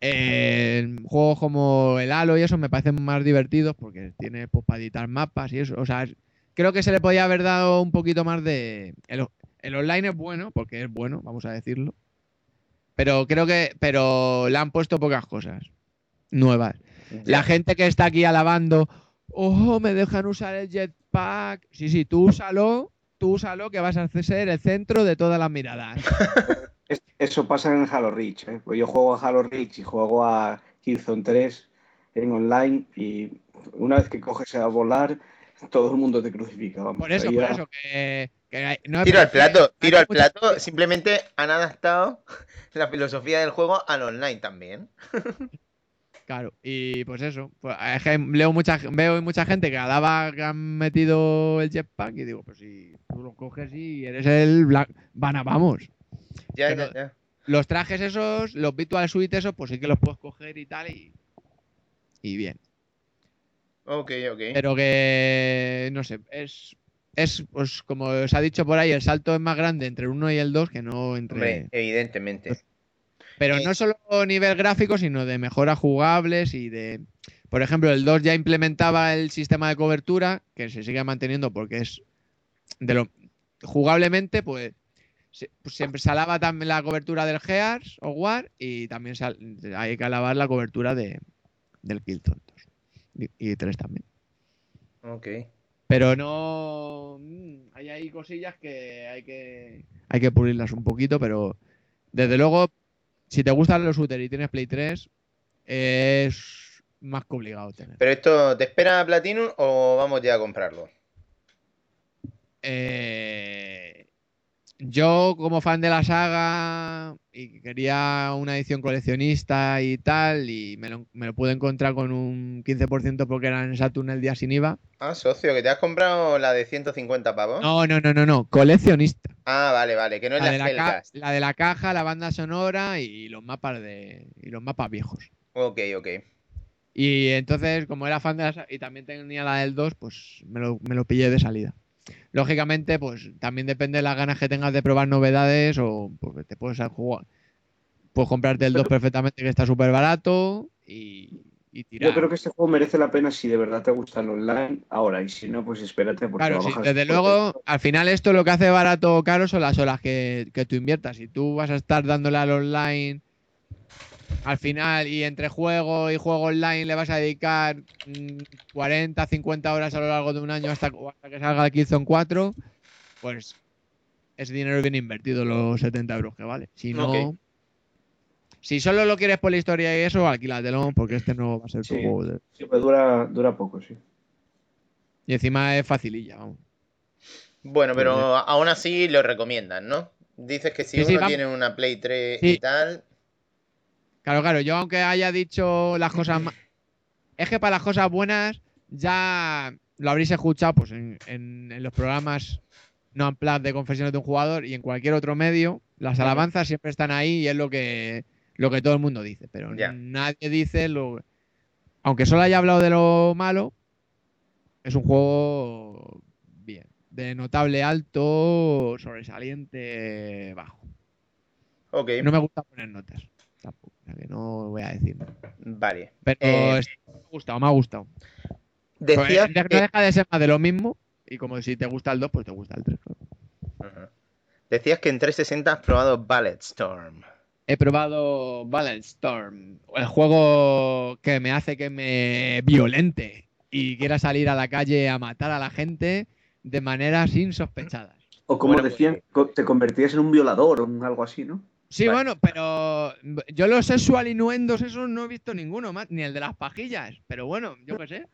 en juegos como el Halo y eso me parecen más divertidos porque tiene pues, para editar mapas y eso. O sea, creo que se le podía haber dado un poquito más de. El, el online es bueno, porque es bueno, vamos a decirlo. Pero creo que. Pero le han puesto pocas cosas nuevas. La gente que está aquí alabando, oh, me dejan usar el jetpack. Sí, sí, tú úsalo, tú úsalo, que vas a ser el centro de todas las miradas. Es- Eso pasa en Halo Reach. ¿eh? Pues yo juego a Halo Reach y juego a Killzone 3 en online y una vez que coges a volar, todo el mundo te crucifica. Vamos. Por eso, por ya- eso, que, que no Tiro al plato, tiro al plato. Simplemente han adaptado la filosofía del juego al online también. Claro, y pues eso. pues, es que leo mucha, veo mucha gente que alaba que han metido el jetpack y digo, pues si tú lo coges y eres el Black. Van a, vamos. Ya, Pero- ya, ya. Los trajes esos, los Virtual Suite esos, pues sí que los puedes coger y tal y. Y bien. Ok, ok. Pero que. No sé, es. Es, pues como os ha dicho por ahí, el salto es más grande entre el 1 y el 2 que no entre. Hombre, evidentemente. Pero Eh, no solo a nivel gráfico, sino de mejoras jugables y de. Por ejemplo, el 2 ya implementaba el sistema de cobertura, que se sigue manteniendo porque es. de lo Jugablemente, pues. pues siempre se alaba también la cobertura del Gears o War y también se hay que alabar la cobertura de, del Killzone 2 y, y 3 también. Ok. Pero no. mm, Hay ahí cosillas que hay que. Hay que pulirlas un poquito, pero desde luego, si te gustan los shooters y tienes Play 3, es más que obligado tener. ¿Pero esto te espera Platinum o vamos ya a comprarlo? Eh, yo, como fan de la saga y, quería una edición coleccionista y tal, y me lo, me lo pude encontrar con un 15% porque era en Saturn el día sin IVA. Ah, socio, que te has comprado la de 150 pavos. No, no, no, no, no, coleccionista. Ah, vale, vale, que no es La de la, ca- la de la caja, la banda sonora y los mapas de y los mapas viejos. Ok, ok. Y entonces, como era fan de la sa- y también tenía la del 2, pues me lo, me lo pillé de salida. Lógicamente, pues también depende de las ganas que tengas de probar novedades o porque te puedes jugar. Puedes comprarte el 2 perfectamente que está súper barato y, y tirar. Yo creo que este juego merece la pena si de verdad te gusta el online ahora y si no, pues espérate. Porque Claro, sí, desde luego, al final esto lo que hace barato o caro son las horas que, que tú inviertas. Si tú vas a estar dándole al online al final y entre juego y juego online le vas a dedicar mm, 40, 50 horas a lo largo de un año hasta, que salga el Killzone 4, pues es dinero bien invertido los 70 euros que vale. Si no, si solo lo quieres por la historia y eso, alquílatelo porque este no va a ser tu Sí. juego. de- Sí, pues dura, dura poco, sí. Y encima es facililla, vamos. Bueno, pero aún así lo recomiendan, ¿no? Dices que si Sí, uno tiene una Play 3 Sí. y tal. Claro, claro, yo aunque haya dicho las cosas Es que para las cosas buenas ya lo habréis escuchado pues en, en- en los programas no en plan de confesiones de un jugador y en cualquier otro medio. Las alabanzas siempre están ahí y es lo que, lo que todo el mundo dice. Pero nadie dice lo. Aunque solo haya hablado de lo malo, es un juego bien. De notable alto, sobresaliente bajo. Ok, No me gusta poner notas. Tampoco, que no voy a decir. vale. Pero Eh, es- me ha gustado, me ha gustado. Decías Pues, no que- deja de ser más de lo mismo. Y como si te gusta el 2, pues te gusta el 3. Ujú. Decías que en 360 has probado Ballet Storm. He probado Balance Storm, el juego que me hace que me violente y quiera salir a la calle a matar a la gente de maneras insospechadas. O como Bueno, decían, co- te convertías en un violador o en algo así, ¿no? Sí, Vale. bueno, pero yo los sexual innuendos esos no he visto ninguno más, ni el de las pajillas. Pero bueno, yo qué sé.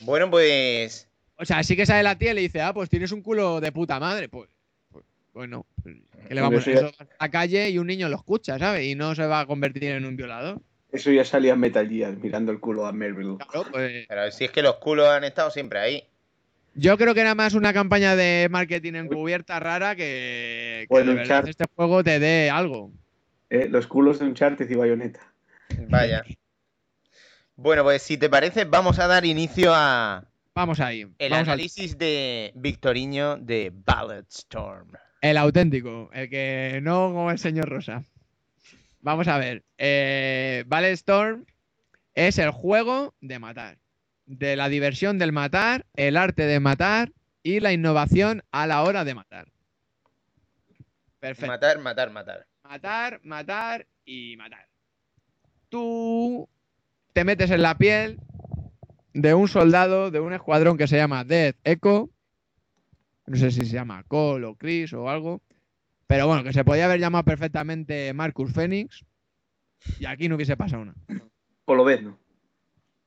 Bueno, pues. O sea, sí que sale la tía y le dice, ah, pues tienes un culo de puta madre. Pues, pues, bueno, pues, ¿qué le vamos a Eso a la calle y un niño lo escucha, ¿sabes? Y no se va a convertir en un violador. Eso ya salía en Metal Gear, mirando el culo a Melville. Claro, pues. Pero si es que los culos han estado siempre ahí. Yo creo que era más una campaña de marketing encubierta rara que, que Bueno, de verdad este juego te dé algo. Eh, los culos de Uncharted y Bayonetta. Vaya. Bueno, pues si te parece, vamos a dar inicio a Vamos ahí. el vamos al- análisis de Victoriño de Ballet Storm. El auténtico, el que no como el señor Rosa. Vamos a ver. Eh, Ballet Storm es el juego de matar. De la diversión del matar, el arte de matar y la innovación a la hora de matar. Perfecto. Matar, matar, matar. Matar, matar y matar. Tú te metes en la piel de un soldado de un escuadrón que se llama Death Echo. No sé si se llama Cole o Chris o algo. Pero bueno, que se podía haber llamado perfectamente Marcus Phoenix. Y aquí no hubiese pasado nada. O lo ves, ¿no?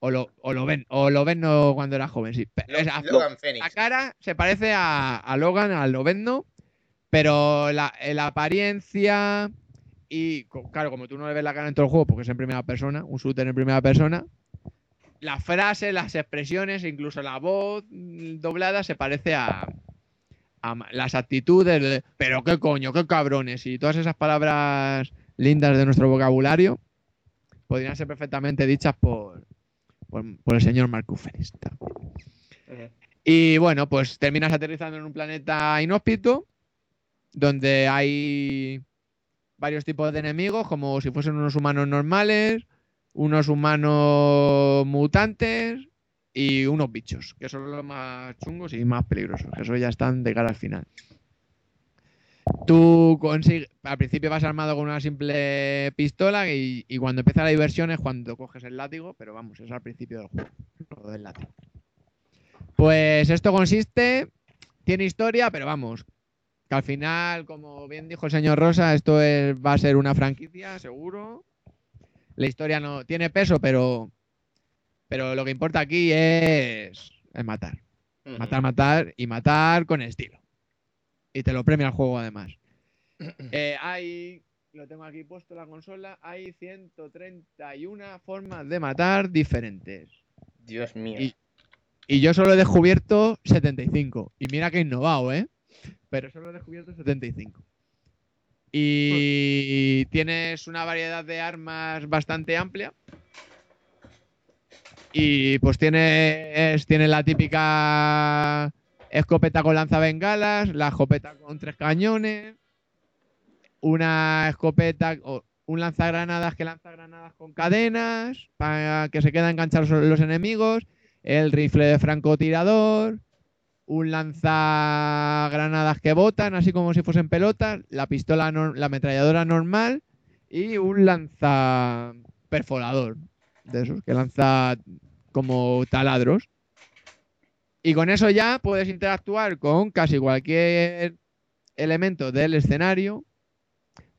O lo, o lo ven, o lo ven cuando era joven, sí. Logan la Phoenix. cara se parece a, a Logan, al Lovendo, pero la, la apariencia y, claro, como tú no le ves la cara en todo el juego porque es en primera persona, un shooter en primera persona, las frases, las expresiones, incluso la voz mm, doblada se parece a, a las actitudes de, pero qué coño, qué cabrones, y todas esas palabras lindas de nuestro vocabulario podrían ser perfectamente dichas por, por, por el señor Marcus. Ujú. Y bueno, pues terminas aterrizando en un planeta inhóspito donde hay varios tipos de enemigos, como si fuesen unos humanos normales, unos humanos mutantes y unos bichos, que son los más chungos y más peligrosos, que eso ya están de cara al final. Tú consigues, al principio vas armado con una simple pistola y, y cuando empieza la diversión es cuando coges el látigo, pero vamos, es al principio del juego, lo del látigo. Pues esto consiste, tiene historia, pero vamos, que al final, como bien dijo el señor Rosa, esto es- va a ser una franquicia, seguro. La historia no tiene peso, pero, pero lo que importa aquí es, es matar. Matar, matar y matar con estilo. Y te lo premia el juego además. Eh, hay lo tengo aquí puesto en la consola, hay 131 formas de matar diferentes. Dios mío. Y- Y yo solo he descubierto 75. Y mira que he innovado, ¿eh? Pero solo he descubierto 75. Y tienes una variedad de armas bastante amplia. Y pues tienes, tienes la típica escopeta con lanzabengalas, la escopeta con tres cañones, una escopeta o un lanzagranadas que lanza granadas con cadenas para que se queden enganchados los enemigos, el rifle de francotirador, un lanzagranadas que botan así como si fuesen pelotas, la pistola, la ametralladora normal y un lanza perforador de esos que lanza como taladros. Y con eso ya puedes interactuar con casi cualquier elemento del escenario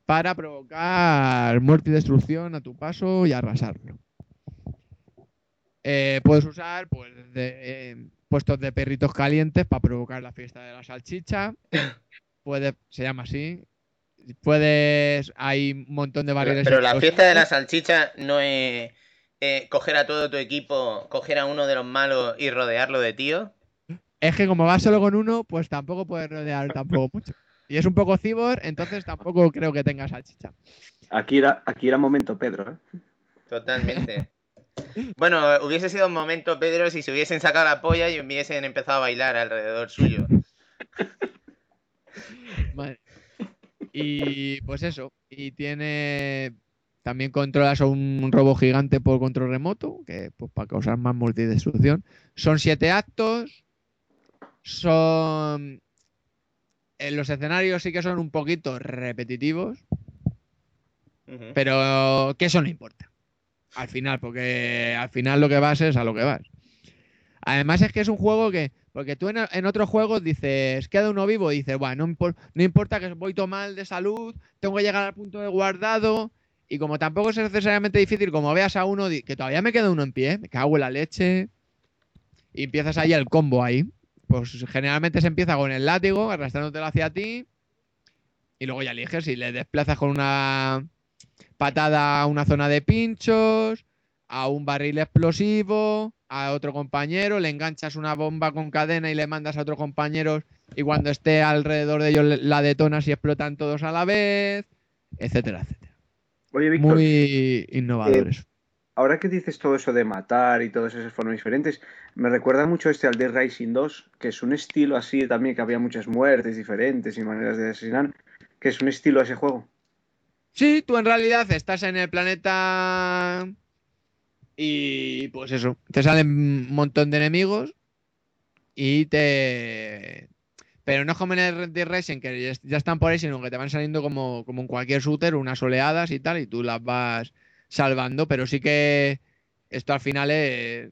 para provocar muerte y destrucción a tu paso y arrasarlo. Eh, puedes usar pues, de- eh, puestos de perritos calientes para provocar la fiesta de la salchicha. Puedes, se llama así. Puedes, hay un montón de Pero, barriles. pero la fiesta de la salchicha no es eh, coger a todo tu equipo, coger a uno de los malos y rodearlo de tío. Es que como vas solo con uno, pues tampoco puedes rodear tampoco mucho. Y es un poco cibor, entonces tampoco creo que tenga salchicha. Aquí era, aquí era momento Pedro, ¿eh? Totalmente. Bueno, hubiese sido un momento, Pedro, si se hubiesen sacado la polla y hubiesen empezado a bailar alrededor suyo. Madre. Y pues eso. Y tiene. También controlas a un robot gigante por control remoto, que pues para causar más multidestrucción. Son siete actos. Son. En los escenarios sí que son un poquito repetitivos, pero que eso no importa. Al final, porque al final lo que vas es a lo que vas. Además es que es un juego que, porque tú en, en otros juegos dices, queda uno vivo, y dices, bueno, no, impor- no importa que voy todo mal de salud, tengo que llegar al punto de guardado, y como tampoco es necesariamente difícil, como veas a uno, que todavía me queda uno en pie, me cago en la leche, y empiezas ahí el combo ahí. Pues generalmente se empieza con el látigo, arrastrándotelo hacia ti, y luego ya eliges si le desplazas con una patada a una zona de pinchos, a un barril explosivo, a otro compañero, le enganchas una bomba con cadena y le mandas a otros compañeros y cuando esté alrededor de ellos la detonas y explotan todos a la vez, etcétera, etcétera. Oye, Víctor, Muy Eh, eso. ahora que dices todo eso de matar y todas esas formas diferentes, me recuerda mucho este al Dead Rising 2, que es un estilo así también, que había muchas muertes diferentes y maneras de asesinar, que es un estilo a ese juego. Sí, tú en realidad estás en el planeta y pues eso, te salen un montón de enemigos y te... Pero no es como en el Red Dead Racing, que ya- están por ahí, sino que te van saliendo como, como en cualquier shooter, unas oleadas y tal, y tú las vas salvando, pero sí que esto al final es...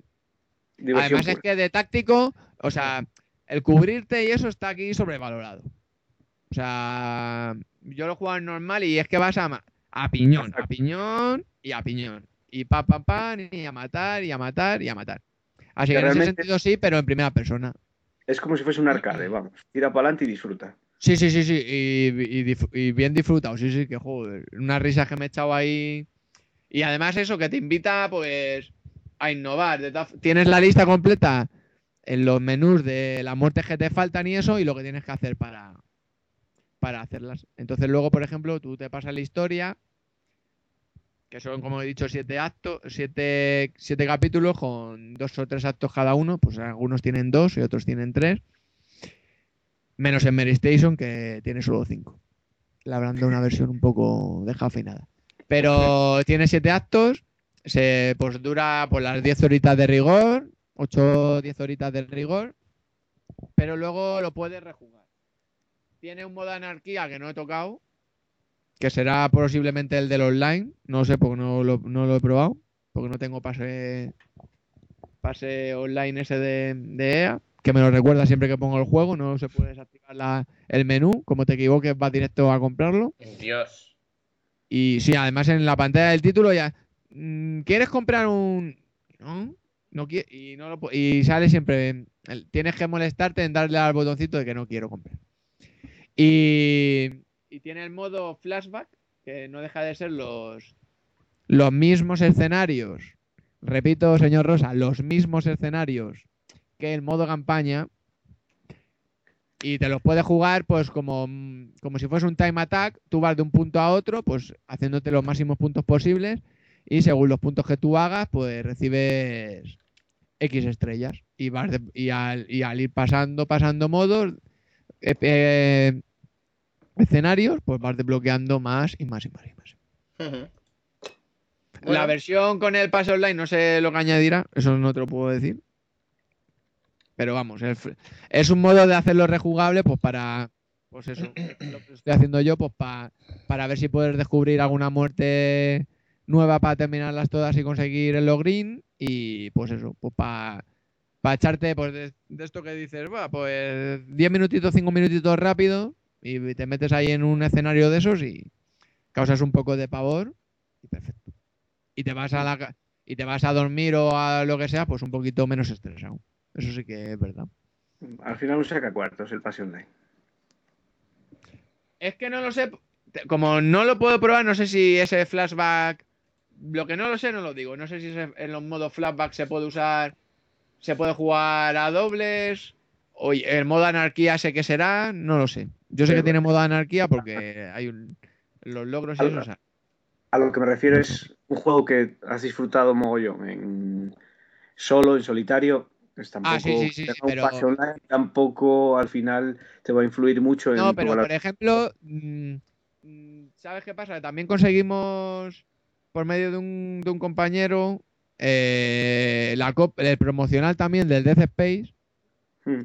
Diversión Además es que de táctico, o sea, el cubrirte y eso está aquí sobrevalorado. O sea, yo lo juego en normal y es que vas a, a piñón, a piñón y a piñón. Y pa, pa, pa, y a matar, y a matar, y a matar. Así Que que en ese sentido sí, pero en primera persona. Es como si fuese un arcade, vamos. Tira para adelante y disfruta. Sí, sí, sí, sí. Y, y bien disfrutado. Sí, sí, que joder. Unas risas que me he echado ahí. Y además eso, que te invita pues a innovar. Tienes la lista completa en los menús de las muertes que te faltan y eso, y lo que tienes que hacer para, para hacerlas. Entonces luego, por ejemplo, tú te pasas la historia, que son, como he dicho, siete actos, siete, siete capítulos con dos o tres actos cada uno. Pues algunos tienen dos y otros tienen tres. Menos en Mary Station, que tiene solo cinco. Dado una versión un poco descafeinada. Pero tiene siete actos. Se, pues dura pues, las 10 horitas de rigor. 8 o 10 horitas de rigor. Pero luego lo puedes rejugar. Tiene un modo anarquía que no he tocado. Que será posiblemente el del online. No sé, porque no lo, no lo he probado. Porque no tengo pase, pase online ese de, de EA que me lo recuerda siempre que pongo el juego, no se puede desactivar la- el menú, como te equivoques vas directo a comprarlo. Dios. Y sí, además en la pantalla del título ya, mm, ¿quieres comprar un...? No, no y, no lo y sale siempre, el- tienes que molestarte en darle al botoncito de que no quiero comprar. Y, y tiene el modo flashback, que no deja de ser los, los mismos escenarios. Repito, señor Rosa, los mismos escenarios que el modo campaña. Y te los puedes jugar pues como, como si fuese un time attack. Tú vas de un punto a otro, pues haciéndote los máximos puntos posibles. Y según los puntos que tú hagas, pues recibes X estrellas. Y, vas de- y, al, y al ir pasando, pasando modos, eh, eh, escenarios, pues vas desbloqueando más y más y más y más. La Bueno. versión con el pase online no sé lo que añadirá, eso no te lo puedo decir. Pero vamos, es, es un modo de hacerlo rejugable, pues para. Pues eso, lo que estoy haciendo yo, pues pa- para ver si puedes descubrir alguna muerte nueva para terminarlas todas y conseguir el login. Y pues eso, pues para echarte pues de, de esto que dices, "Buah, pues 10 minutitos, 5 minutitos rápido, y te metes ahí en un escenario de esos y causas un poco de pavor y perfecto. Y te vas a la ca- y te vas a dormir o a lo que sea, pues un poquito menos estresado. Eso sí que es verdad. Al final un saca cuartos el pase online. Es que no lo sé. Como no lo puedo probar, no sé si ese flashback. Lo que no lo sé, no lo digo. No sé si ese- en los modos flashback se puede usar. Se puede jugar a dobles. O el modo anarquía sé que será. No lo sé. Yo sé que tiene modo anarquía porque hay un, los logros y eso. o sea, A lo que me refiero es un juego que has disfrutado mogollón en solo, en solitario. Pues tampoco, Ah, sí, sí, sí, pero- online tampoco al final te va a influir mucho en No, pero por ejemplo, mm, mm, ¿sabes qué pasa? También conseguimos, por medio de un, de un compañero, eh, la el promocional también del Death Space, Mm.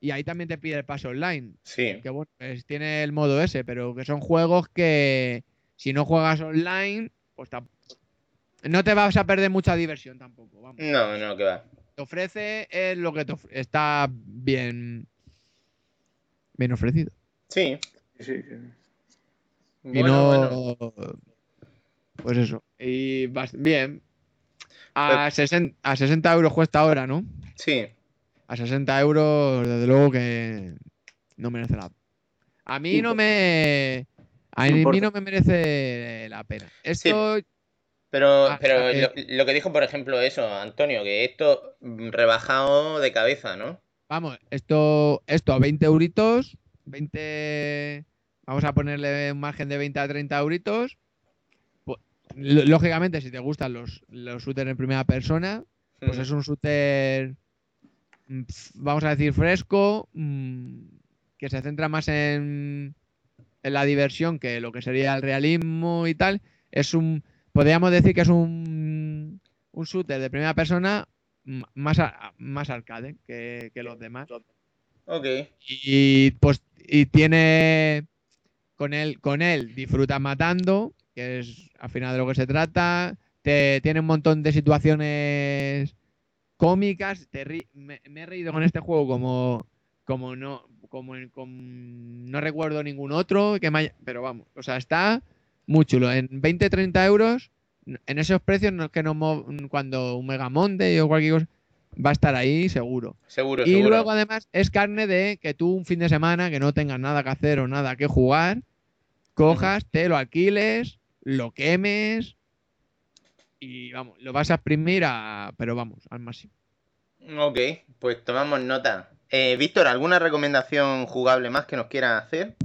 Y ahí también te pide el paso online. Sí. Que bueno, pues tiene el modo ese, pero que son juegos que si no juegas online, pues tam- no te vas a perder mucha diversión tampoco. Vamos. No, no, que va. Te ofrece es lo que te ofre- está bien, bien ofrecido. Sí. Sí, sí. Y Bueno, no. bueno. Pues eso. Y bien. A, 60, a 60 euros cuesta ahora, ¿no? Sí. A 60 euros, desde luego que no merece la A mí no me. A mí no me merece la pena. Esto. Pero, Ah, pero lo, lo que dijo, por ejemplo, eso, Antonio, que esto mm, rebajado de cabeza, ¿no? Vamos, esto, esto a 20 euritos. 20. Vamos a ponerle un margen de 20 a 30 euritos. Pues, lógicamente, si te gustan los, los shooters en primera persona, Pues Mm. es un shooter, vamos a decir, fresco, mm, que se centra más en, en la diversión que lo que sería el realismo y tal. Es un, podríamos decir que es un, un shooter de primera persona mm, más, más arcade que, que los demás. Ok. Y pues y tiene con él, con él disfrutas matando, que es al final de lo que se trata. Te, tiene un montón de situaciones cómicas. Te ri- me, me he reído con este juego como, como no, como, en- con- no recuerdo ningún otro que me haya- pero vamos, o sea, está muy chulo. En 20-30 euros, en esos precios no es que no cuando un Mega Monday o cualquier cosa va a estar ahí seguro. Seguro, Y seguro. luego además es carne de que tú un fin de semana que no tengas nada que hacer o nada que jugar, cojas, te lo alquiles, lo quemes y vamos, lo vas a exprimir a, pero vamos, al máximo. Ok, pues tomamos nota. Eh, Víctor, ¿alguna recomendación jugable más que nos quieras hacer?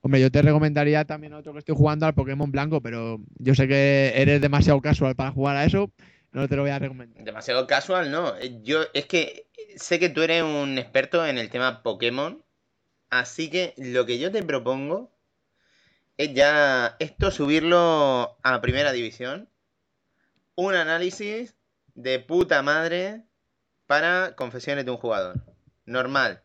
Hombre, yo te recomendaría también otro que estoy jugando al Pokémon Blanco, pero yo sé que eres demasiado casual para jugar a eso, no te lo voy a recomendar. Demasiado casual, ¿no? Eh, Yo es que sé que tú eres un experto en el tema Pokémon, así que lo que yo te propongo es ya esto subirlo a primera división, un análisis de puta madre para confesiones de un jugador. Normal.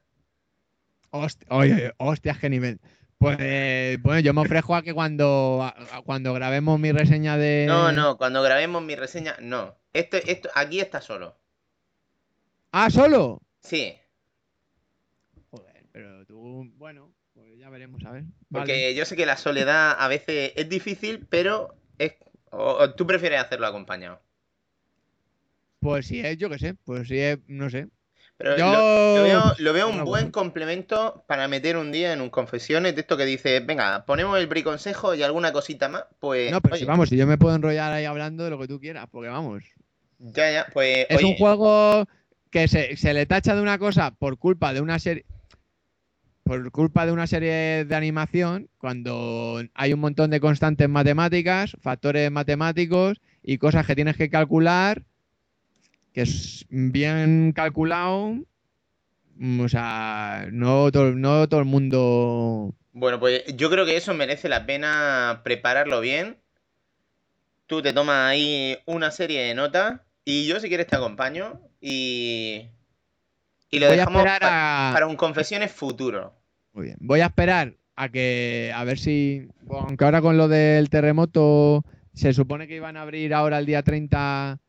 Hostia, oye, hostias, qué nivel. Pues eh, bueno, yo me ofrezco a que cuando, a- a- cuando grabemos mi reseña de... No, no, cuando grabemos mi reseña, no. Esto, esto, aquí está solo. Ah, solo. Sí, Joder, pero tú, bueno, pues ya veremos, a ver. porque Vale. yo sé que la soledad a veces es difícil, pero es. O, o tú prefieres hacerlo acompañado. Pues si es, yo qué sé, pues si es, no sé. Pero Yo- lo, lo veo, lo veo un buen bueno. complemento para meter un día en un confesiones de esto que dice, venga, ponemos el briconsejo y alguna cosita más. Pues, No, pero oye, si vamos, si yo me puedo enrollar ahí hablando de lo que tú quieras, porque vamos. ya, ya, pues, Es un juego que se, se le tacha de una cosa por culpa de una serie. Por culpa de una serie de animación, cuando hay un montón de constantes matemáticas, factores matemáticos y cosas que tienes que calcular, que es bien calculado. mm, O sea, no todo, no todo el mundo. Bueno, pues yo creo que eso merece la pena prepararlo bien. Tú te tomas ahí una serie de notas y yo si quieres te acompaño y, y lo Voy dejamos a. para un confesiones futuro. Muy bien. Voy a esperar a que. A ver si. bueno, aunque ahora con lo del terremoto. Se supone que iban a abrir ahora el día 30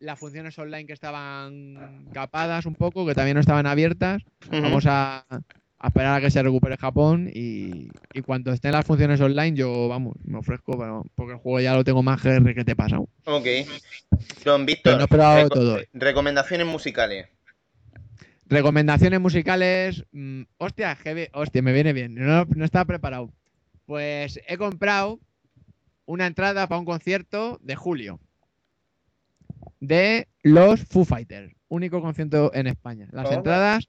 las funciones online que estaban capadas un poco, que también no estaban abiertas. Vamos a, a esperar a que se recupere Japón y, y cuando estén las funciones online yo, vamos, me ofrezco, pero- porque el juego ya lo tengo más GR que te he pasado. Ok. Don Víctor, no todo. recomendaciones musicales. Recomendaciones musicales. mm, hostia, hostia, me viene bien. No, no estaba preparado. Pues he comprado una entrada para un concierto de julio. De los Foo Fighters. Único concierto en España. Las Oh, entradas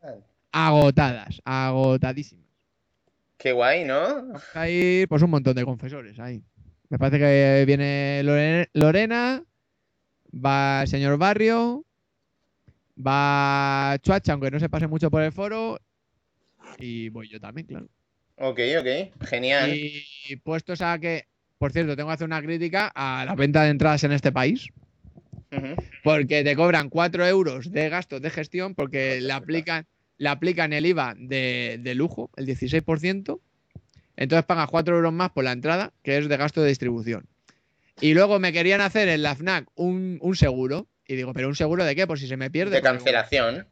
agotadas. Agotadísimas. Qué guay, ¿no? Hay pues un montón de confesores ahí. Me parece que viene Lore- Lorena. Va el señor Barrio. Va Chuacha, aunque no se pase mucho por el foro. Y voy yo también, claro. Ok, ok. Genial. Y puestos a que, por cierto, tengo que hacer una crítica a la venta de entradas en este país. Porque te cobran 4 euros de gastos de gestión porque le aplican, le aplican el IVA de, de lujo, el 16%. Entonces pagas 4 euros más por la entrada, que es de gasto de distribución. Y luego me querían hacer en la FNAC un, un seguro. Y digo, ¿pero un seguro de qué? Por si se me pierde. De Porque- cancelación.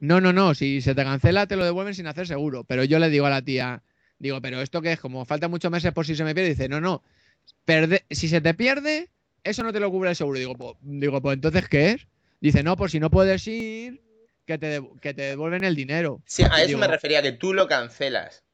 no, no, no. Si se te cancela, te lo devuelven sin hacer seguro. Pero yo le digo a la tía, digo, pero esto que es como falta muchos meses por si se me pierde. Dice, no, no. Perde si se te pierde, eso no te lo cubre el seguro. Digo, pues, digo, pues entonces, ¿qué es? Dice, no, pues si no puedes ir, que te, que te devuelven el dinero. Sí, a eso digo, me refería, que tú lo cancelas.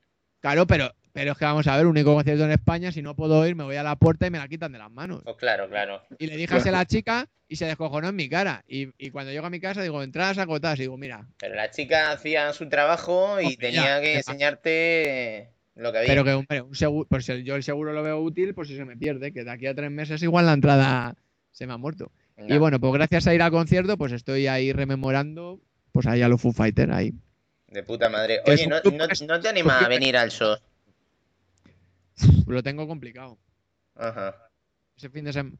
Claro, pero, pero es que vamos a ver, único concierto en España, si no puedo ir, me voy a la puerta y me la quitan de las manos. Pues claro, claro. Y le dije a la chica y se descojonó en mi cara. Y, y cuando llego a mi casa, digo, entradas agotadas. Y digo, mira, Pero la chica hacía su trabajo y Hombre, tenía ya, que ya. enseñarte lo que había. Pero que, hombre, un seguro, pues yo el seguro lo veo útil, por si se me pierde, que de aquí a tres meses igual la entrada se me ha muerto. Venga. Y bueno, pues gracias a ir al concierto, pues estoy ahí rememorando, pues ahí a los Foo Fighters, ahí. De puta madre. Oye, un ¿no, grupo no- que es- no te animas a venir al show? Lo tengo complicado. Ajá. Ese fin de semana...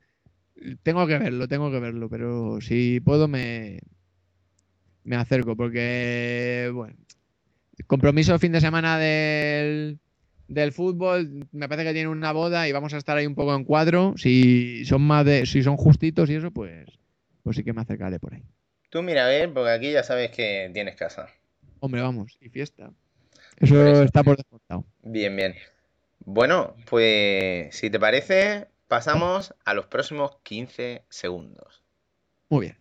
Tengo que verlo, tengo que verlo, pero si puedo me, me acerco, porque, bueno, compromiso fin de semana del, del fútbol, me parece que tiene una boda y vamos a estar ahí un poco en cuadro. Si son más de, si son justitos y eso, pues, pues sí que me acercaré por ahí. Tú mira a ver, porque aquí ya sabes que tienes casa. Hombre, vamos, y fiesta. Eso, Por eso. está por descontado. Bien, bien. Bueno, pues si te parece, pasamos a los próximos 15 segundos. Muy bien.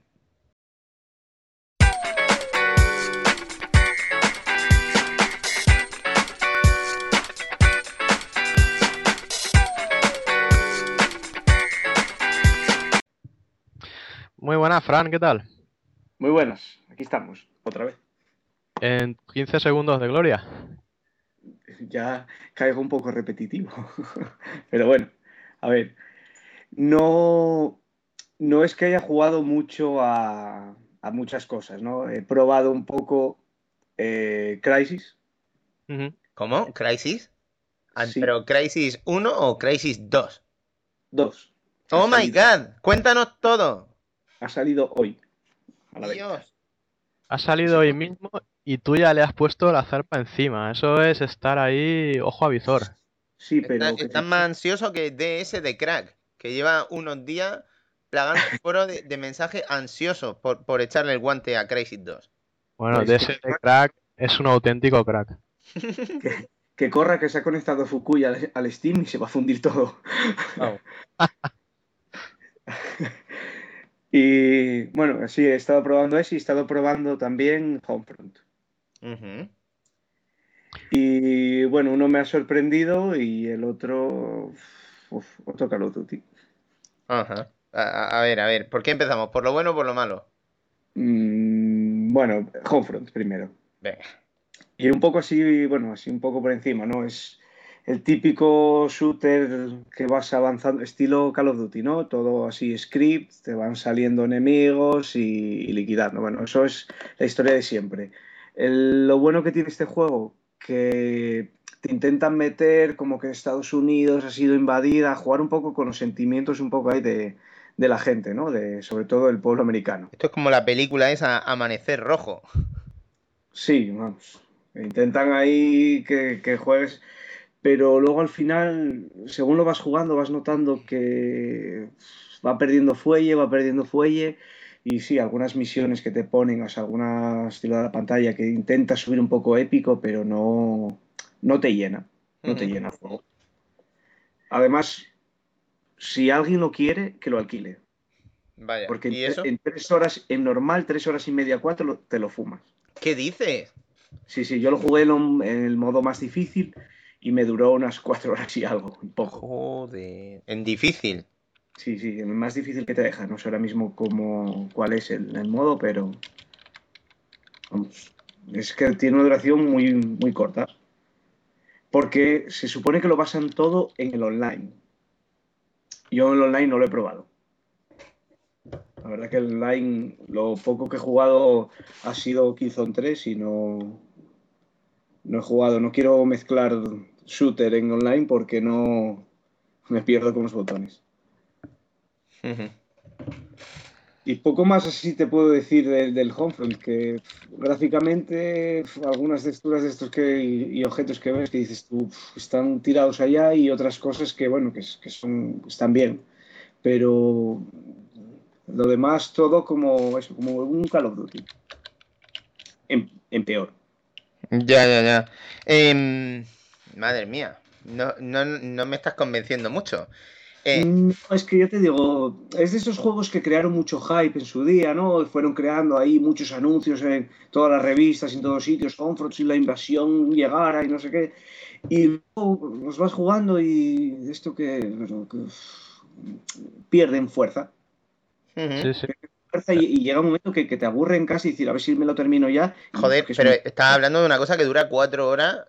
Muy buenas, Fran, ¿qué tal? Muy buenas, aquí estamos, otra vez. En 15 segundos de gloria. Ya caigo un poco repetitivo. Pero bueno, a ver. No, no es que haya jugado mucho a, a muchas cosas, ¿no? He probado un poco eh, Crisis. ¿Cómo? ¿Crisis? Ah, Sí. ¿Pero Crisis 1 o Crisis 2? 2. ¡Oh my god! ¡Cuéntanos todo! Ha salido hoy. A la vez. Dios. Ha salido hoy mismo y tú ya le has puesto la zarpa encima. Eso es estar ahí ojo a visor. Sí, pero. Está- Estás te- más ansioso que DS de crack, que lleva unos días plagando el foro de, de mensajes ansiosos por, por echarle el guante a Crisis 2. Bueno, Pues de sí. ese de crack es un auténtico crack. que, que corra que se ha conectado Fukui al, al Steam y se va a fundir todo. Y bueno, sí, he estado probando ese y he estado probando también Homefront. Y bueno, uno me ha sorprendido y el otro. Uf, otro Call of Duty. Ajá. A ver, a ver, ¿por qué empezamos? ¿Por lo bueno o por lo malo? Mm, bueno, Homefront primero. Venga. Y un poco así, bueno, así un poco por encima, ¿no? Es el típico shooter que vas avanzando, estilo Call of Duty, ¿no? Todo así script, te van saliendo enemigos y, y liquidando. Bueno, eso es la historia de siempre. El- lo bueno que tiene este juego, que te intentan meter como que Estados Unidos ha sido invadida, jugar un poco con los sentimientos un poco ahí de, de la gente, ¿no? De, sobre todo el pueblo americano. Esto es como la película esa Amanecer Rojo. Sí, vamos. Intentan ahí que, que juegues, pero luego al final, según lo vas jugando, vas notando que va perdiendo fuelle, va perdiendo fuelle. Y sí, algunas misiones que te ponen, o sea, algunas estilo de la pantalla que intentas subir un poco épico, pero no, no te llena. No te llena el juego. Además, si alguien lo quiere, que lo alquile. Vaya. Porque ¿Y en, eso? en tres horas, en normal, tres horas y media, cuatro, te lo fumas. ¿Qué dices? Sí, sí, yo lo jugué en el modo más difícil y me duró unas cuatro horas y algo, un poco. Joder. En difícil. Sí, sí, el más difícil que te deja. No sé ahora mismo cómo, cuál es el, el modo, pero vamos, es que tiene una duración muy, muy corta. Porque se supone que lo basan todo en el online. Yo en el online no lo he probado. La verdad que el online, lo poco que he jugado ha sido Killzone 3 y no, no he jugado. No quiero mezclar shooter en online porque no me pierdo con los botones. Y poco más así te puedo decir del, del Homefront, que gráficamente algunas texturas de estos que, y, y objetos que ves que dices tú están tirados allá y otras cosas que bueno, que, son, están bien. Pero lo demás todo como eso, como un Call of Duty. En, en peor. Ya, ya, ya. Em, madre mía. No, no, no me estás convenciendo mucho. Eh, Mm, Es que yo te digo, es de esos juegos que crearon mucho hype en su día, ¿no? Y Fueron creando ahí muchos anuncios en todas las revistas, en todos sitios, Homefront si la invasión llegara y no sé qué. Y luego los vas jugando y esto que, que, pierden fuerza. Sí, sí. Fuerza y, y llega un momento que, que te aburren casi y decir, a ver si me lo termino ya. Y Joder, pero un- estás hablando de una cosa que dura cuatro horas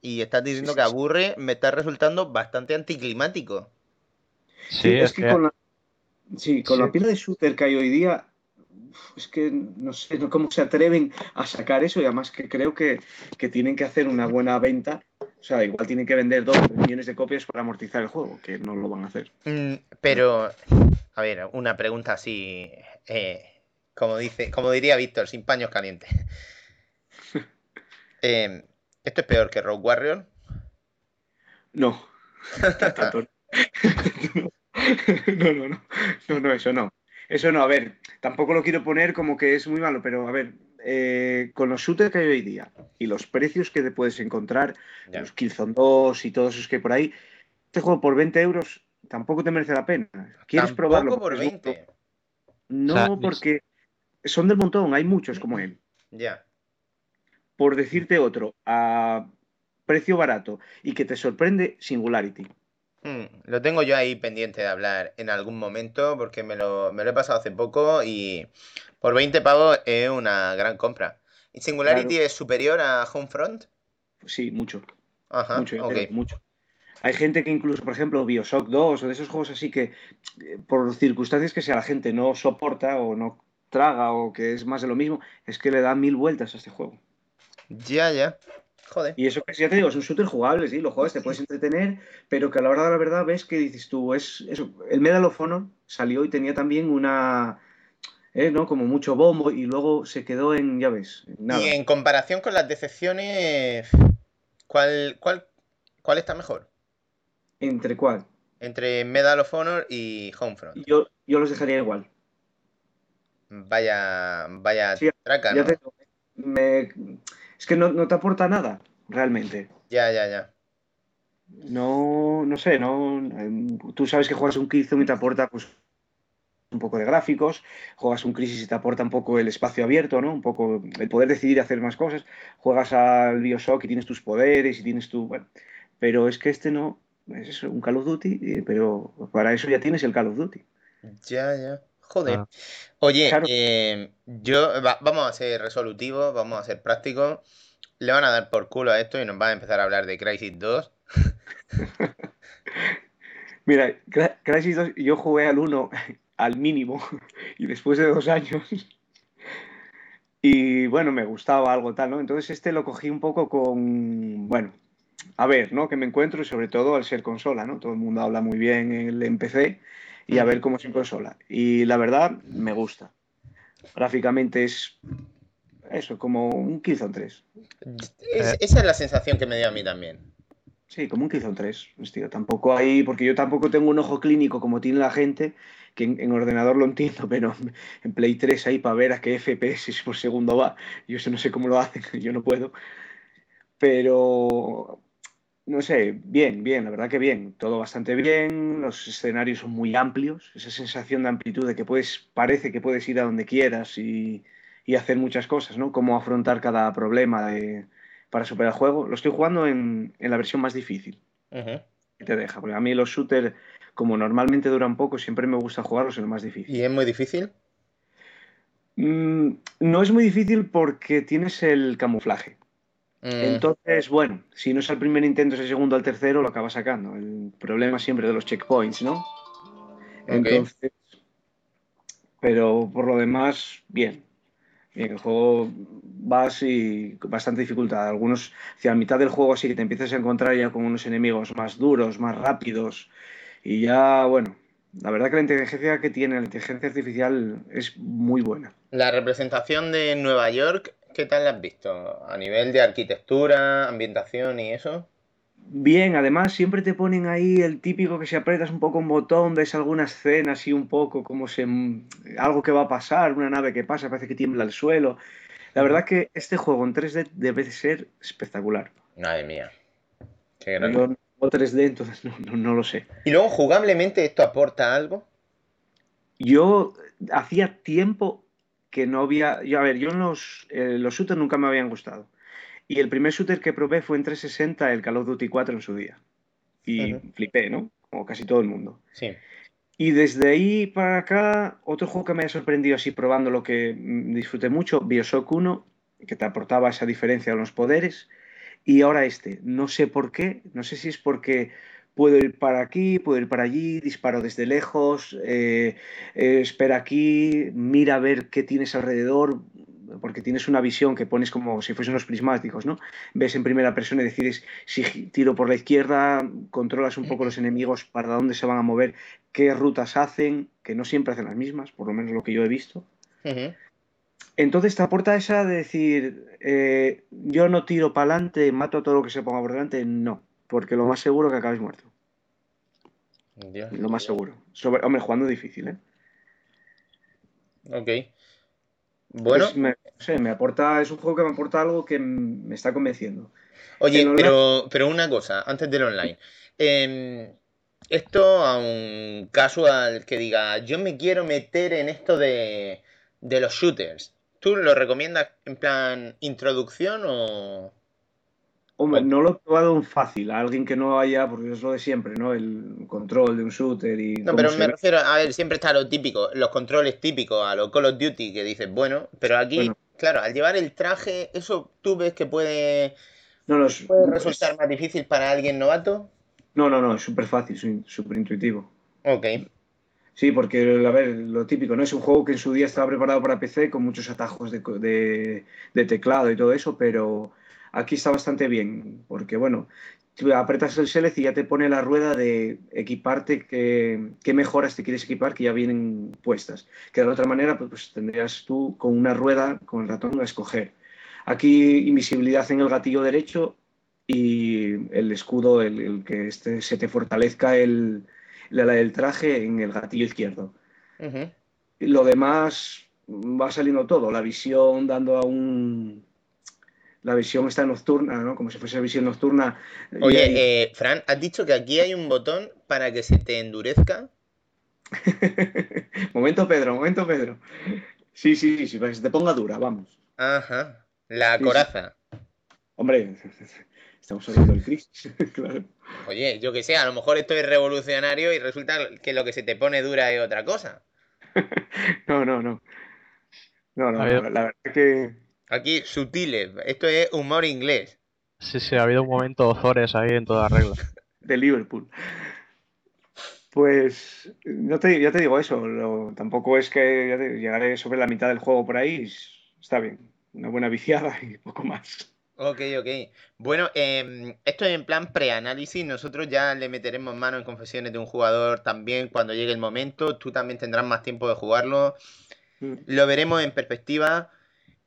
y estás diciendo que aburre, me está resultando bastante anticlimático. Sí, Sí, es es que que con la, sí, con Sí. la pila de shooter que hay hoy día, es que no sé cómo se atreven a sacar eso y además que creo que, que tienen que hacer una buena venta. O sea, igual tienen que vender dos o tres millones de copias para amortizar el juego, que no lo van a hacer. Mm, pero, a ver, una pregunta así, eh, como dice, como diría Víctor, sin paños calientes. Em, ¿esto es peor que Rogue Warrior? No. No, no, no. No, no, eso no. Eso no, a ver, tampoco lo quiero poner como que es muy malo, pero a ver, eh, con los shooters que hay hoy día y los precios que te puedes encontrar, los Killzone 2 y todos esos que hay por ahí, este juego por 20 euros tampoco te merece la pena. ¿Quieres Tampoco probarlo? por Porque es un- 20. No, O sea, ni- porque son del montón, hay muchos como él. Ya. Por decirte otro, a precio barato y que te sorprende, Singularity. Mm, lo tengo yo ahí pendiente de hablar en algún momento porque me lo, me lo he pasado hace poco y por 20 pavos es una gran compra. ¿Y Singularity Claro. es superior a Homefront? Sí, mucho. Ajá, mucho, mucho. Hay gente que incluso, por ejemplo, Bioshock 2 o de esos juegos así que, eh, por circunstancias que sea la gente no soporta o no traga o que es más de lo mismo, es que le da mil vueltas a este juego. Ya, ya. Joder. Y eso que ya te digo, es un shooter jugable, sí, lo juegas, te puedes entretener, pero que a la hora de la verdad ves que dices tú, es eso. El Medal of Honor salió y tenía también una, eh, ¿no? Como mucho bombo y luego se quedó en, ya ves, nada. Y en comparación con las decepciones, ¿cuál, cuál, cuál está mejor? ¿Entre cuál? Entre Medal of Honor y Homefront. Yo, yo los dejaría igual. Vaya, vaya Sí, traca, Ya ¿no? te me- es que no, no te aporta nada, realmente. Ya, ya, ya. No, no sé, no. em, Tú sabes que juegas un Killzone y te aporta, pues, un poco de gráficos, juegas un Crisis y te aporta un poco el espacio abierto, ¿no? Un poco el poder decidir hacer más cosas. Juegas al Bioshock y tienes tus poderes y tienes tu... Bueno, pero es que este no, es eso, un Call of Duty, eh, pero para eso ya tienes el Call of Duty. Ya, ya. Joder. Ah. Oye, Claro. eh, yo va- vamos a ser resolutivos, vamos a ser prácticos. Le van a dar por culo a esto y nos van a empezar a hablar de Crisis 2. Mira, Crysis 2, yo jugué al 1 al mínimo y después de dos años. Y bueno, me gustaba algo tal, ¿no? Entonces este lo cogí un poco con, bueno, a ver, ¿no? Que me encuentro y sobre todo al ser consola, ¿no? Todo el mundo habla muy bien el en PC y a ver cómo es en consola. Y la verdad, me gusta. Gráficamente es eso, como un Killzone 3. Es- Eh. esa es la sensación que me dio a mí también. Sí, como un Killzone 3. Hostia, tampoco hay, porque yo tampoco tengo un ojo clínico como tiene la gente, que en, en ordenador lo entiendo, pero en, en Play 3 ahí para ver a qué FPS por segundo va. Yo eso no sé cómo lo hacen, yo no puedo. Pero, no sé, bien, bien, la verdad que bien. Todo bastante bien, los escenarios son muy amplios, esa sensación de amplitud de que puedes, parece que puedes ir a donde quieras y, y hacer muchas cosas, ¿no? Cómo afrontar cada problema de, para superar el juego. Lo estoy jugando en, en la versión más difícil te deja, porque a mí los shooters, como normalmente duran poco, siempre me gusta jugarlos en lo más difícil. ¿Y es muy difícil? Mm, no es muy difícil porque tienes el camuflaje. Mm, Entonces, bueno, si no es al primer intento, es el segundo al tercero, lo acabas sacando. El problema siempre de los checkpoints, ¿no? Entonces, pero por lo demás, bien. Bien, el juego vas y bastante dificultad. Algunos, hacia la mitad del juego sí que te empiezas a encontrar ya con unos enemigos más duros, más rápidos. Y ya, bueno, la verdad que la inteligencia que tiene la inteligencia artificial es muy buena. La representación de Nueva York, ¿qué tal la has visto? A nivel de arquitectura, ambientación y eso. Bien, además siempre te ponen ahí el típico que si aprietas un poco un botón, ves alguna escena así un poco como se... algo que va a pasar, una nave que pasa, parece que tiembla el suelo. La verdad que este juego en 3D debe de ser espectacular. Madre mía. Qué Yo grande. no juego 3D, entonces no, no- no lo sé. Y luego, jugablemente, ¿esto aporta algo? Yo hacía tiempo que no había... Yo, a ver, yo en los, eh, los shooters nunca me habían gustado. Y el primer shooter que probé fue en 360, el Call of Duty 4 en su día. Y flipé, ¿no? Como casi todo el mundo. Sí. Y desde ahí para acá, otro juego que me ha sorprendido así probando lo que mm, disfruté mucho, Bioshock 1, que te aportaba esa diferencia en los poderes. Y ahora este, no sé por qué, no sé si es porque puedo ir para aquí, puedo ir para allí, disparo desde lejos, eh, eh, espera aquí, mira a ver qué tienes alrededor, porque tienes una visión que pones como si fuesen los prismáticos, ¿no? Ves en primera persona y decides si tiro por la izquierda, controlas un poco los enemigos para dónde se van a mover, qué rutas hacen, que no siempre hacen las mismas, por lo menos lo que yo he visto. Entonces te aporta esa de decir, eh, yo no tiro para adelante, mato a todo lo que se ponga por delante, no, porque lo más seguro es que acabes muerto, Dios. lo más seguro. Sobre, hombre, jugando difícil, ¿eh? Ok. Bueno, Entonces, me, no sé, me aporta, es un juego que me aporta algo que me está convenciendo. oye, online- pero, pero una cosa, antes del online. Em, esto a un casual que diga, yo me quiero meter en esto de, de los shooters. ¿Tú lo recomiendas en plan introducción o...? Hombre, no lo he probado fácil, a alguien que no haya, porque es lo de siempre, ¿no? El control de un shooter y No, pero me ve. refiero, a ver, siempre está lo típico, los controles típicos a los Call of Duty que dices, bueno, pero aquí, Bueno. claro, al llevar el traje, ¿eso tú ves que puede, No, no, puede resultar más difícil para alguien novato? no, no, no, es súper fácil, súper intuitivo. Ok. Sí, porque, a ver, lo típico, ¿no? Es un juego que en su día estaba preparado para PC con muchos atajos de, de- de teclado y todo eso, pero aquí está bastante bien, porque, bueno, tú apretas el select y ya te pone la rueda de equiparte, qué, qué mejoras te quieres equipar que ya vienen puestas. Que de la otra manera, pues, pues tendrías tú con una rueda, con el ratón, a escoger. Aquí invisibilidad en el gatillo derecho y el escudo, el, el que este, se te fortalezca el, la- la del traje en el gatillo izquierdo. Y Lo demás va saliendo todo, la visión dando a un... La visión está nocturna, ¿no? Como si fuese visión nocturna. Oye, eh, Fran, ¿has dicho que aquí hay un botón para que se te endurezca? momento Pedro, momento Pedro. Sí, sí, sí, sí, para que se te ponga dura, vamos. Ajá. La Sí, sí. coraza. Hombre, estamos hablando del crisis, claro. Oye, yo que sé, a lo mejor esto es revolucionario y resulta que lo que se te pone dura es otra cosa. No, no, no. No, no, ver. la, la verdad que Aquí, sutiles. Esto es humor inglés. Sí, sí, ha habido un momento Ozores ahí en toda regla. de Liverpool. Pues no te, ya te digo eso, lo- tampoco es que te- llegaré sobre la mitad del juego por ahí, está bien, una buena viciada y poco más. Ok, ok. Bueno, em, esto es en plan preanálisis. Nosotros ya le meteremos mano en confesiones de un jugador también cuando llegue el momento. Tú también tendrás más tiempo de jugarlo. Mm. Lo veremos en perspectiva.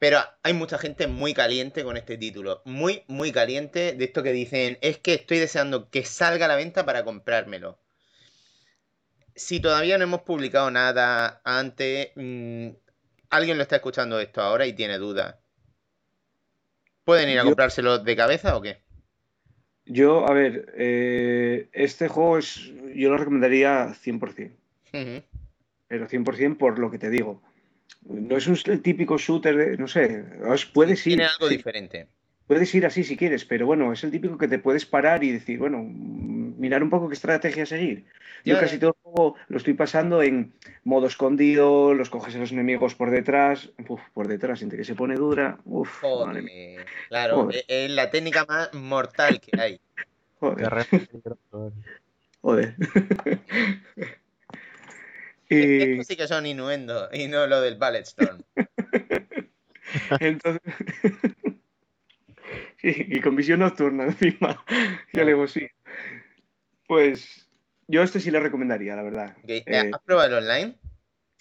Pero hay mucha gente muy caliente con este título. Muy, muy caliente de esto que dicen, es que estoy deseando que salga a la venta para comprármelo. Si todavía no hemos publicado nada antes, mm, alguien lo está escuchando esto ahora y tiene dudas. ¿Pueden ir a Yo- comprárselo de cabeza o qué? Yo, a ver, eh, este juego es, yo lo recomendaría 100%, Ujú. pero 100% por lo que te digo. No es un típico shooter, de- no sé, os puedes ir, Tiene algo sí, diferente. puedes ir así si quieres, pero bueno, es el típico que te puedes parar y decir, bueno, mirar un poco qué estrategia seguir. Yo casi todo el juego lo estoy pasando en modo escondido, los coges a los enemigos por detrás, uf, por detrás, siente que se pone dura, uf, madre mía, Joder, claro, Joder. es, la técnica más mortal que hay. joder, joder. Es- Y Esto sí que son innuendos y no lo del Ballet Storm. entonces, sí, y con visión nocturna encima, ya le digo sí. Pues yo este sí le recomendaría, la verdad. Ok, Eh, ¿Has probado el online?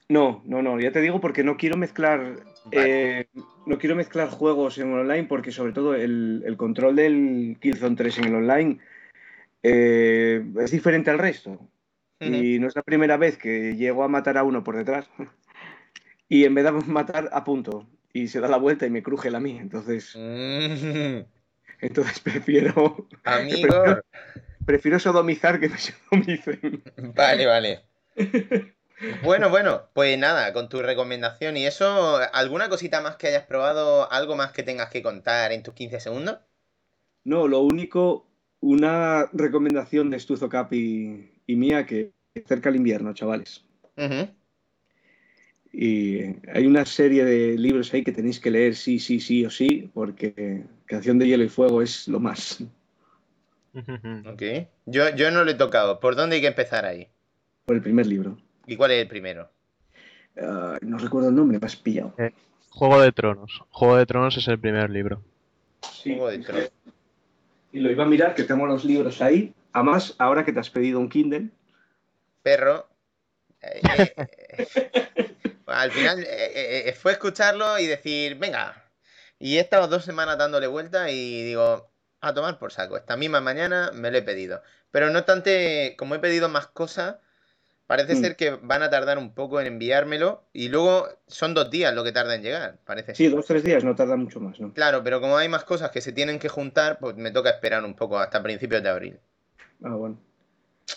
No, no, no, ya te digo porque no quiero mezclar, Vale. eh, no quiero mezclar juegos en online porque sobre todo el, el control del Killzone 3 en el online eh, es diferente al resto. Y no es la primera vez que llego a matar a uno por detrás y en vez de matar a punto y se da la vuelta y me cruje la mía. Entonces, Mm, entonces prefiero, amigo, prefiero sodomizar que me sodomicen. vale, vale. Bueno, bueno, pues nada, con tu recomendación y eso, ¿alguna cosita más que hayas probado? ¿Algo más que tengas que contar en tus 15 segundos? No, lo único, una recomendación de Stuzo Cap y, mía que cerca el invierno, chavales. Y hay una serie de libros ahí que tenéis que leer sí, sí, sí o sí, porque Canción de Hielo y Fuego es lo más. Ok. Yo, yo no lo he tocado. ¿Por dónde hay que empezar ahí? Por el primer libro. ¿Y cuál es el primero? Ah, no recuerdo el nombre, me has pillado. Juego de Tronos. Juego de Tronos es el primer libro. Sí, Juego de Tronos. Y lo iba a mirar, que tengo los libros ahí. Además, ahora que te has pedido un Kindle, Perro. eh, eh, eh, al final eh, fue escucharlo y decir, venga. Y he estado dos semanas dándole vuelta y digo, a tomar por saco. Esta misma mañana me lo he pedido. Pero no obstante, como he pedido más cosas, parece Mm. ser que van a tardar un poco en enviármelo. Y luego son dos días lo que tarda en llegar, parece sí, ser. dos, tres días, no tarda mucho más, ¿no? Claro, pero como hay más cosas que se tienen que juntar, pues me toca esperar un poco hasta principios de abril. Ah, bueno.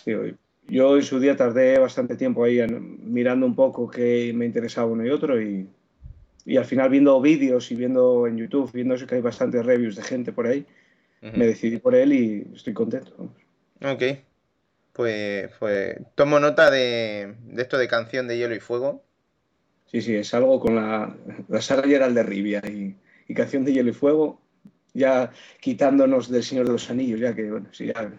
Digo, yo en su día tardé bastante tiempo ahí en- mirando un poco qué me interesaba uno y otro y, y al final viendo vídeos y viendo en YouTube, viendo eso que hay bastantes reviews de gente por ahí, Ujú. me decidí por él y estoy contento. vamos. Ok. Pues, pues tomo nota de, de esto de canción de hielo y fuego. Sí, sí, es algo con la, la saga Geralt de Rivia y, y Canción de Hielo y Fuego, ya quitándonos del Señor de los Anillos, ya que, bueno, sí, ya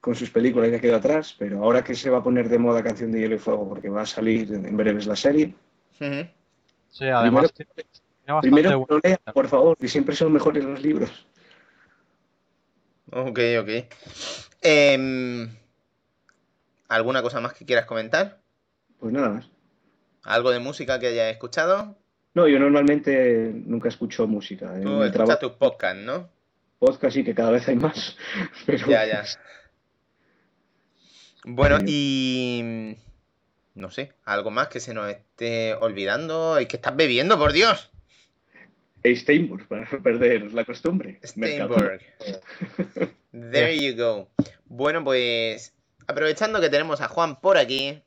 con sus películas ya quedó atrás, pero ahora que se va a poner de moda Canción de Hielo y Fuego, porque va a salir en breves la serie. Sí, además tiene primero buena que lo lea, por favor, que siempre son mejores los libros. Ok, ok. Em, ¿alguna cosa más que quieras comentar? Pues nada más. ¿Algo de música que hayas escuchado? No, yo normalmente nunca escucho música. Tú escuchas tus podcasts, ¿no? podcast sí que cada vez hay más, pero Ya, ya. Bueno, Sí. y... No sé, ¿algo más que se nos esté olvidando? ¿Y que estás bebiendo, por Dios? Steinburg, para no perder la costumbre. Steinberg. There you go. Bueno, pues aprovechando que tenemos a Juan por aquí,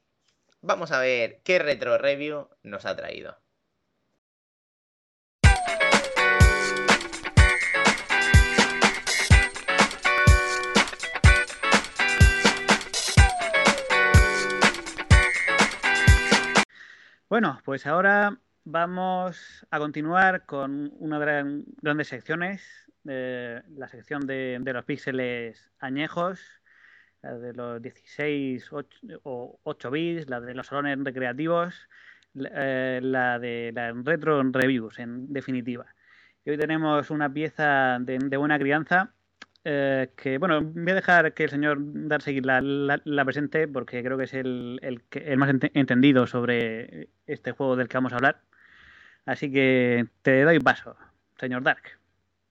vamos a ver qué retro review nos ha traído. Bueno, pues ahora vamos a continuar con una de las grandes secciones, de la sección de, los píxeles añejos, la de los 16 8, o 8 bits, la de los salones recreativos, la, eh, de la retro reviews, en definitiva. Y hoy tenemos una pieza de, de buena crianza eh, que, bueno, voy a dejar que el señor Darcy la, la, presente porque creo que es el, el, el más ent entendido sobre este juego del que vamos a hablar. Así que te doy paso, señor Dark.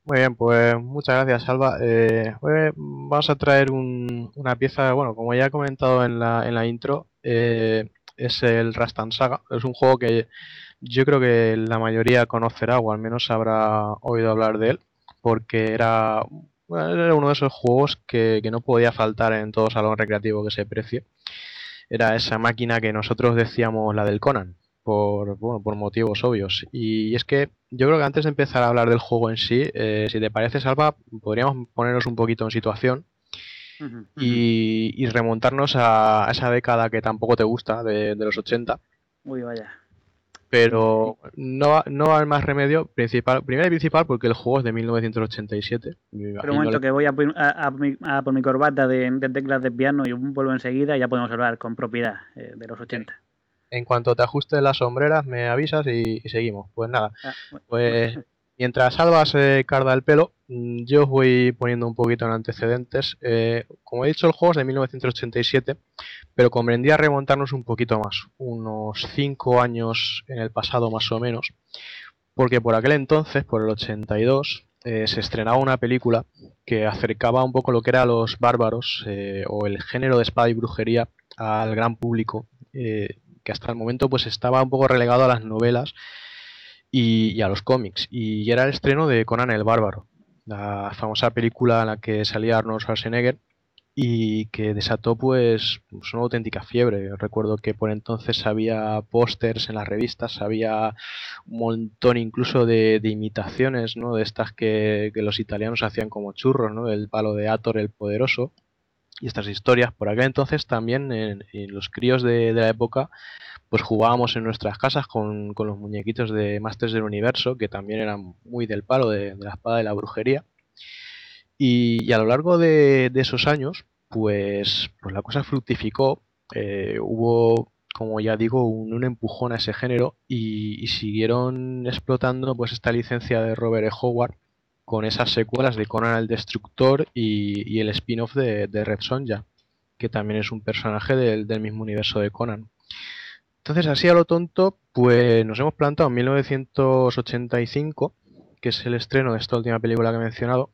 Muy bien, pues muchas gracias, Salva. Eh, vamos a traer un, una pieza, bueno, como ya he comentado en la, en la intro, eh, es el Rastan Saga. Es un juego que yo creo que la mayoría conocerá o al menos habrá oído hablar de él, porque era, era uno de esos juegos que, que, no podía faltar en todo salón recreativo que se precie. Era esa máquina que nosotros decíamos la del Conan por, bueno, por motivos obvios. Y es que yo creo que antes de empezar a hablar del juego en sí, eh, si te parece, Salva, podríamos ponernos un poquito en situación uh -huh, uh -huh. Y, y, remontarnos a esa década que tampoco te gusta, de, de los 80. Uy, vaya. Pero no, no hay más remedio, principal, primero y principal, porque el juego es de 1987. Pero un momento, que voy a, a, a, a, por mi corbata de, de, teclas de piano y vuelvo enseguida y ya podemos hablar con propiedad eh, de los 80 en cuanto te ajustes las sombreras me avisas y, y seguimos. Pues nada, ah, bueno. pues mientras Alba se carda el pelo, mm, yo os voy poniendo un poquito en antecedentes. Eh, como he dicho, el juego es de 1987, pero convendría remontarnos un poquito más, unos 5 años en el pasado más o menos, porque por aquel entonces, por el 82, eh, se estrenaba una película que acercaba un poco lo que era los bárbaros eh, o el género de espada y brujería al gran público eh, que hasta el momento pues estaba un poco relegado a las novelas y, y, a los cómics. Y era el estreno de Conan el Bárbaro, la famosa película en la que salía Arnold Schwarzenegger y que desató pues, pues una auténtica fiebre. Recuerdo que por entonces había pósters en las revistas, había un montón incluso de, de imitaciones, ¿no? De estas que, que, los italianos hacían como churros, ¿no? El palo de Ator el Poderoso y estas historias. Por aquel entonces también en, en los críos de, la época pues jugábamos en nuestras casas con, con, los muñequitos de Masters del Universo que también eran muy del palo de, la espada de la brujería. Y, a lo largo de, esos años pues, pues la cosa fructificó, eh, hubo como ya digo un, un, empujón a ese género y, y siguieron explotando pues esta licencia de Robert E. Howard con esas secuelas de Conan el Destructor y, el spin-off de, Red Sonja, que también es un personaje del, del, mismo universo de Conan. Entonces, así a lo tonto, pues nos hemos plantado en 1985, que es el estreno de esta última película que he mencionado,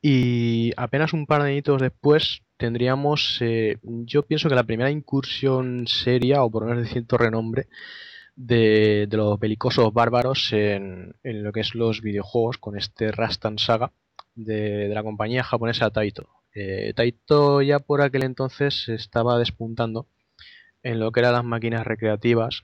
y apenas un par de añitos después tendríamos, eh, yo pienso que la primera incursión seria, o por lo menos de cierto renombre, de, los belicosos bárbaros en, lo que es los videojuegos con este Rastan Saga de, la compañía japonesa Taito. Eh, Taito ya por aquel entonces estaba despuntando en lo que eran las máquinas recreativas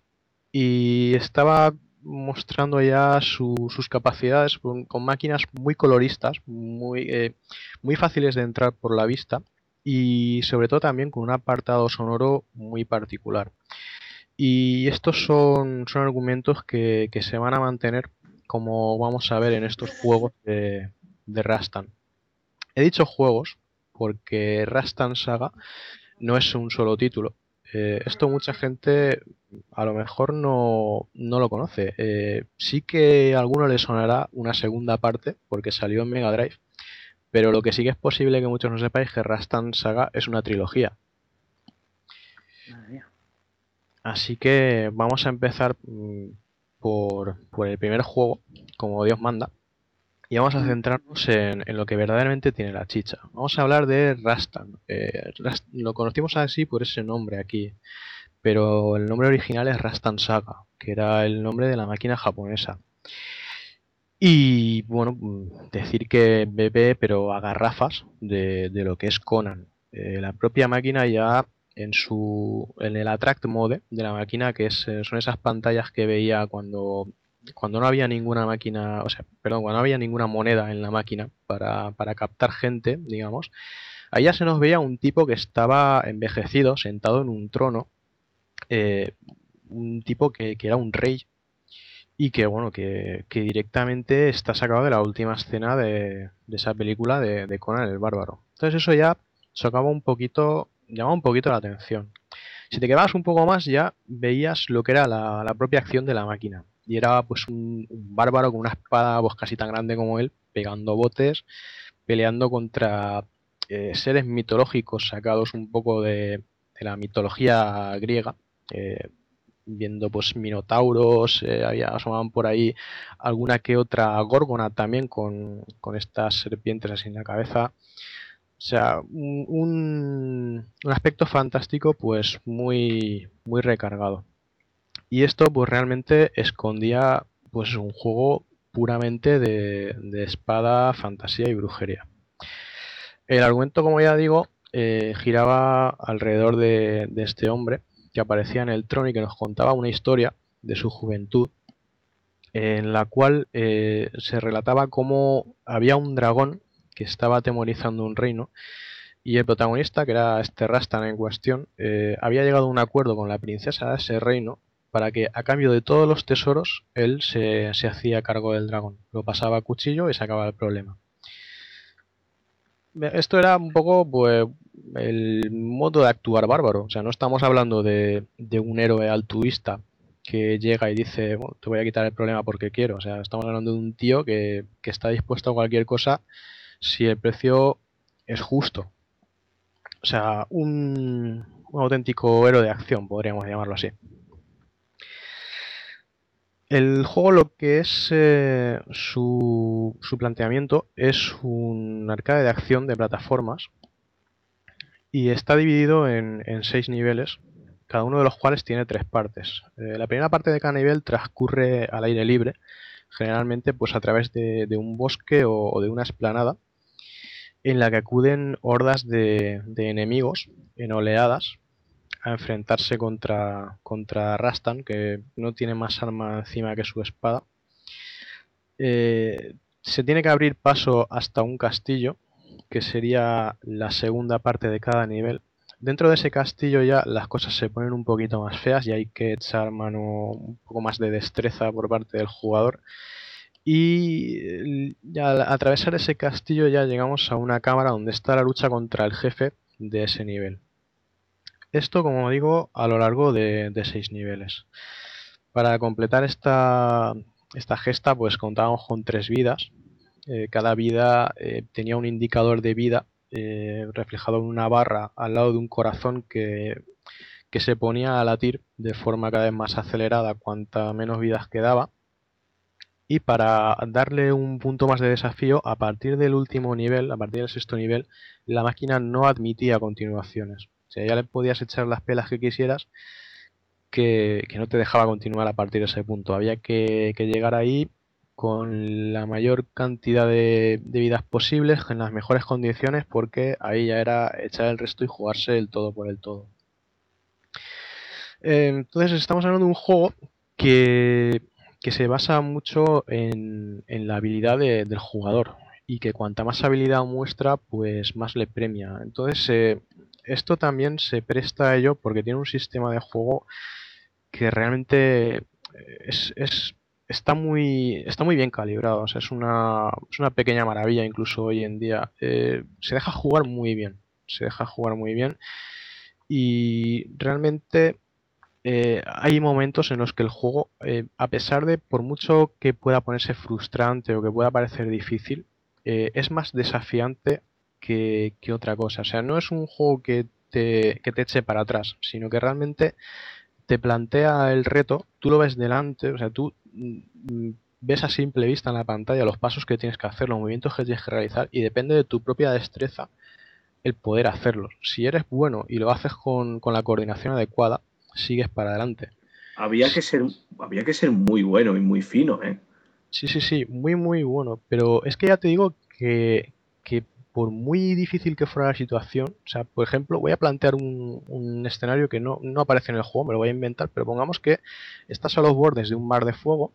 y estaba mostrando ya su, sus capacidades con, con, máquinas muy coloristas, muy, eh, muy fáciles de entrar por la vista y sobre todo también con un apartado sonoro muy particular. Y estos son, son argumentos que, que, se van a mantener, como vamos a ver en estos juegos de, de Rastan. He dicho juegos porque Rastan Saga no es un solo título. Eh, esto mucha gente a lo mejor no, no lo conoce. Eh, sí que a alguno le sonará una segunda parte porque salió en Mega Drive. Pero lo que sí que es posible que muchos no sepáis que Rastan Saga es una trilogía. Madre mía. Así que vamos a empezar mm, por, por, el primer juego, como Dios manda, y vamos a centrarnos en, en, lo que verdaderamente tiene la chicha. Vamos a hablar de Rastan. Eh, Rast lo conocimos así por ese nombre aquí, pero el nombre original es Rastan Saga, que era el nombre de la máquina japonesa. Y bueno, mm, decir que bebe, pero a garrafas de, de lo que es Conan. Eh, la propia máquina ya en su en el attract mode de la máquina, que es, eh, son esas pantallas que veía cuando cuando no había ninguna máquina, o sea, perdón, cuando no había ninguna moneda en la máquina para, para captar gente, digamos, ya se nos veía un tipo que estaba envejecido, sentado en un trono, eh, un tipo que, que era un rey y que bueno, que, que directamente está sacado de la última escena de, de esa película de, de Conan el Bárbaro. Entonces eso ya socava un poquito, llamaba un poquito la atención. Si te quedabas un poco más ya veías lo que era la, propia acción de la máquina. Y era pues un, bárbaro con una espada pues casi tan grande como él, pegando botes, peleando contra eh, seres mitológicos sacados un poco de, de la mitología griega. eh, viendo pues minotauros, eh, había, asomaban por ahí alguna que otra górgona también con, con estas serpientes así en la cabeza. O sea, un, aspecto fantástico pues muy, muy recargado. Y esto pues realmente escondía pues un juego puramente de, de espada, fantasía y brujería. El argumento, como ya digo, eh, giraba alrededor de, de este hombre que aparecía en el trono y que nos contaba una historia de su juventud en la cual eh, se relataba cómo había un dragón que estaba atemorizando un reino y el protagonista, que era este Rastan en cuestión, eh, había llegado a un acuerdo con la princesa de ese reino para que a cambio de todos los tesoros él se, se hacía cargo del dragón. Lo pasaba a cuchillo y se acababa el problema. Esto era un poco pues el modo de actuar bárbaro. O sea, no estamos hablando de, de un héroe altruista que llega y dice, "Bueno, te voy a quitar el problema porque quiero. O sea, estamos hablando de un tío que, que está dispuesto a cualquier cosa si el precio es justo. O sea, un, auténtico héroe de acción, podríamos llamarlo así. El juego lo que es eh, su, su planteamiento es un arcade de acción de plataformas y está dividido en, seis niveles, cada uno de los cuales tiene tres partes. Eh, la primera parte de cada nivel transcurre al aire libre, generalmente pues a través de, de un bosque o, o de una esplanada, en la que acuden hordas de, enemigos en oleadas a enfrentarse contra, contra Rastan, que no tiene más arma encima que su espada. Eh, se tiene que abrir paso hasta un castillo, que sería la segunda parte de cada nivel. Dentro de ese castillo ya las cosas se ponen un poquito más feas y hay que echar mano un poco más de destreza por parte del jugador. Y eh, al atravesar ese castillo ya llegamos a una cámara donde está la lucha contra el jefe de ese nivel. Esto, como digo, a lo largo de, seis niveles. Para completar esta, esta gesta, pues contábamos con tres vidas. Eh, cada vida eh, tenía un indicador de vida reflejado en una barra al lado de un corazón que, que se ponía a latir de forma cada vez más acelerada cuanta menos vidas quedaba. Y para darle un punto más de desafío, a partir del último nivel, a partir del sexto nivel, la máquina no admitía continuaciones. O sea, ya le podías echar las pelas que quisieras, que, que no te dejaba continuar a partir de ese punto. Había que, llegar ahí con la mayor cantidad de, de vidas posibles, en las mejores condiciones, porque ahí ya era echar el resto y jugarse el todo por el todo. Entonces estamos hablando de un juego que, que se basa mucho en, en la habilidad de- del jugador y que cuanta más habilidad muestra, pues más le premia. Entonces eh, esto también se presta a ello porque tiene un sistema de juego que realmente eh, es, es- está muy está muy bien calibrado. O sea, es una, es una pequeña maravilla incluso hoy en día. Eh, se deja jugar muy bien. Se deja jugar muy bien. Y realmente eh, hay momentos en los que el juego, eh, a pesar de por mucho que pueda ponerse frustrante o que pueda parecer difícil, eh, es más desafiante que, que otra cosa. O sea, no es un juego que te, que te eche para atrás, sino que realmente te plantea el reto, tú lo ves delante, o sea, tú mm, ves a simple vista en la pantalla los pasos que tienes que hacer, los movimientos que tienes que realizar y depende de tu propia destreza el poder hacerlos. Si eres bueno y lo haces con, con la coordinación adecuada, sigues para adelante. Había que ser, había que ser muy bueno y muy fino, ¿eh? Sí, sí, sí, muy, muy bueno. Pero es que ya te digo que, que por muy difícil que fuera la situación, o sea, por ejemplo, voy a plantear un, un escenario que no, no aparece en el juego, me lo voy a inventar, pero pongamos que estás a los bordes de un mar de fuego,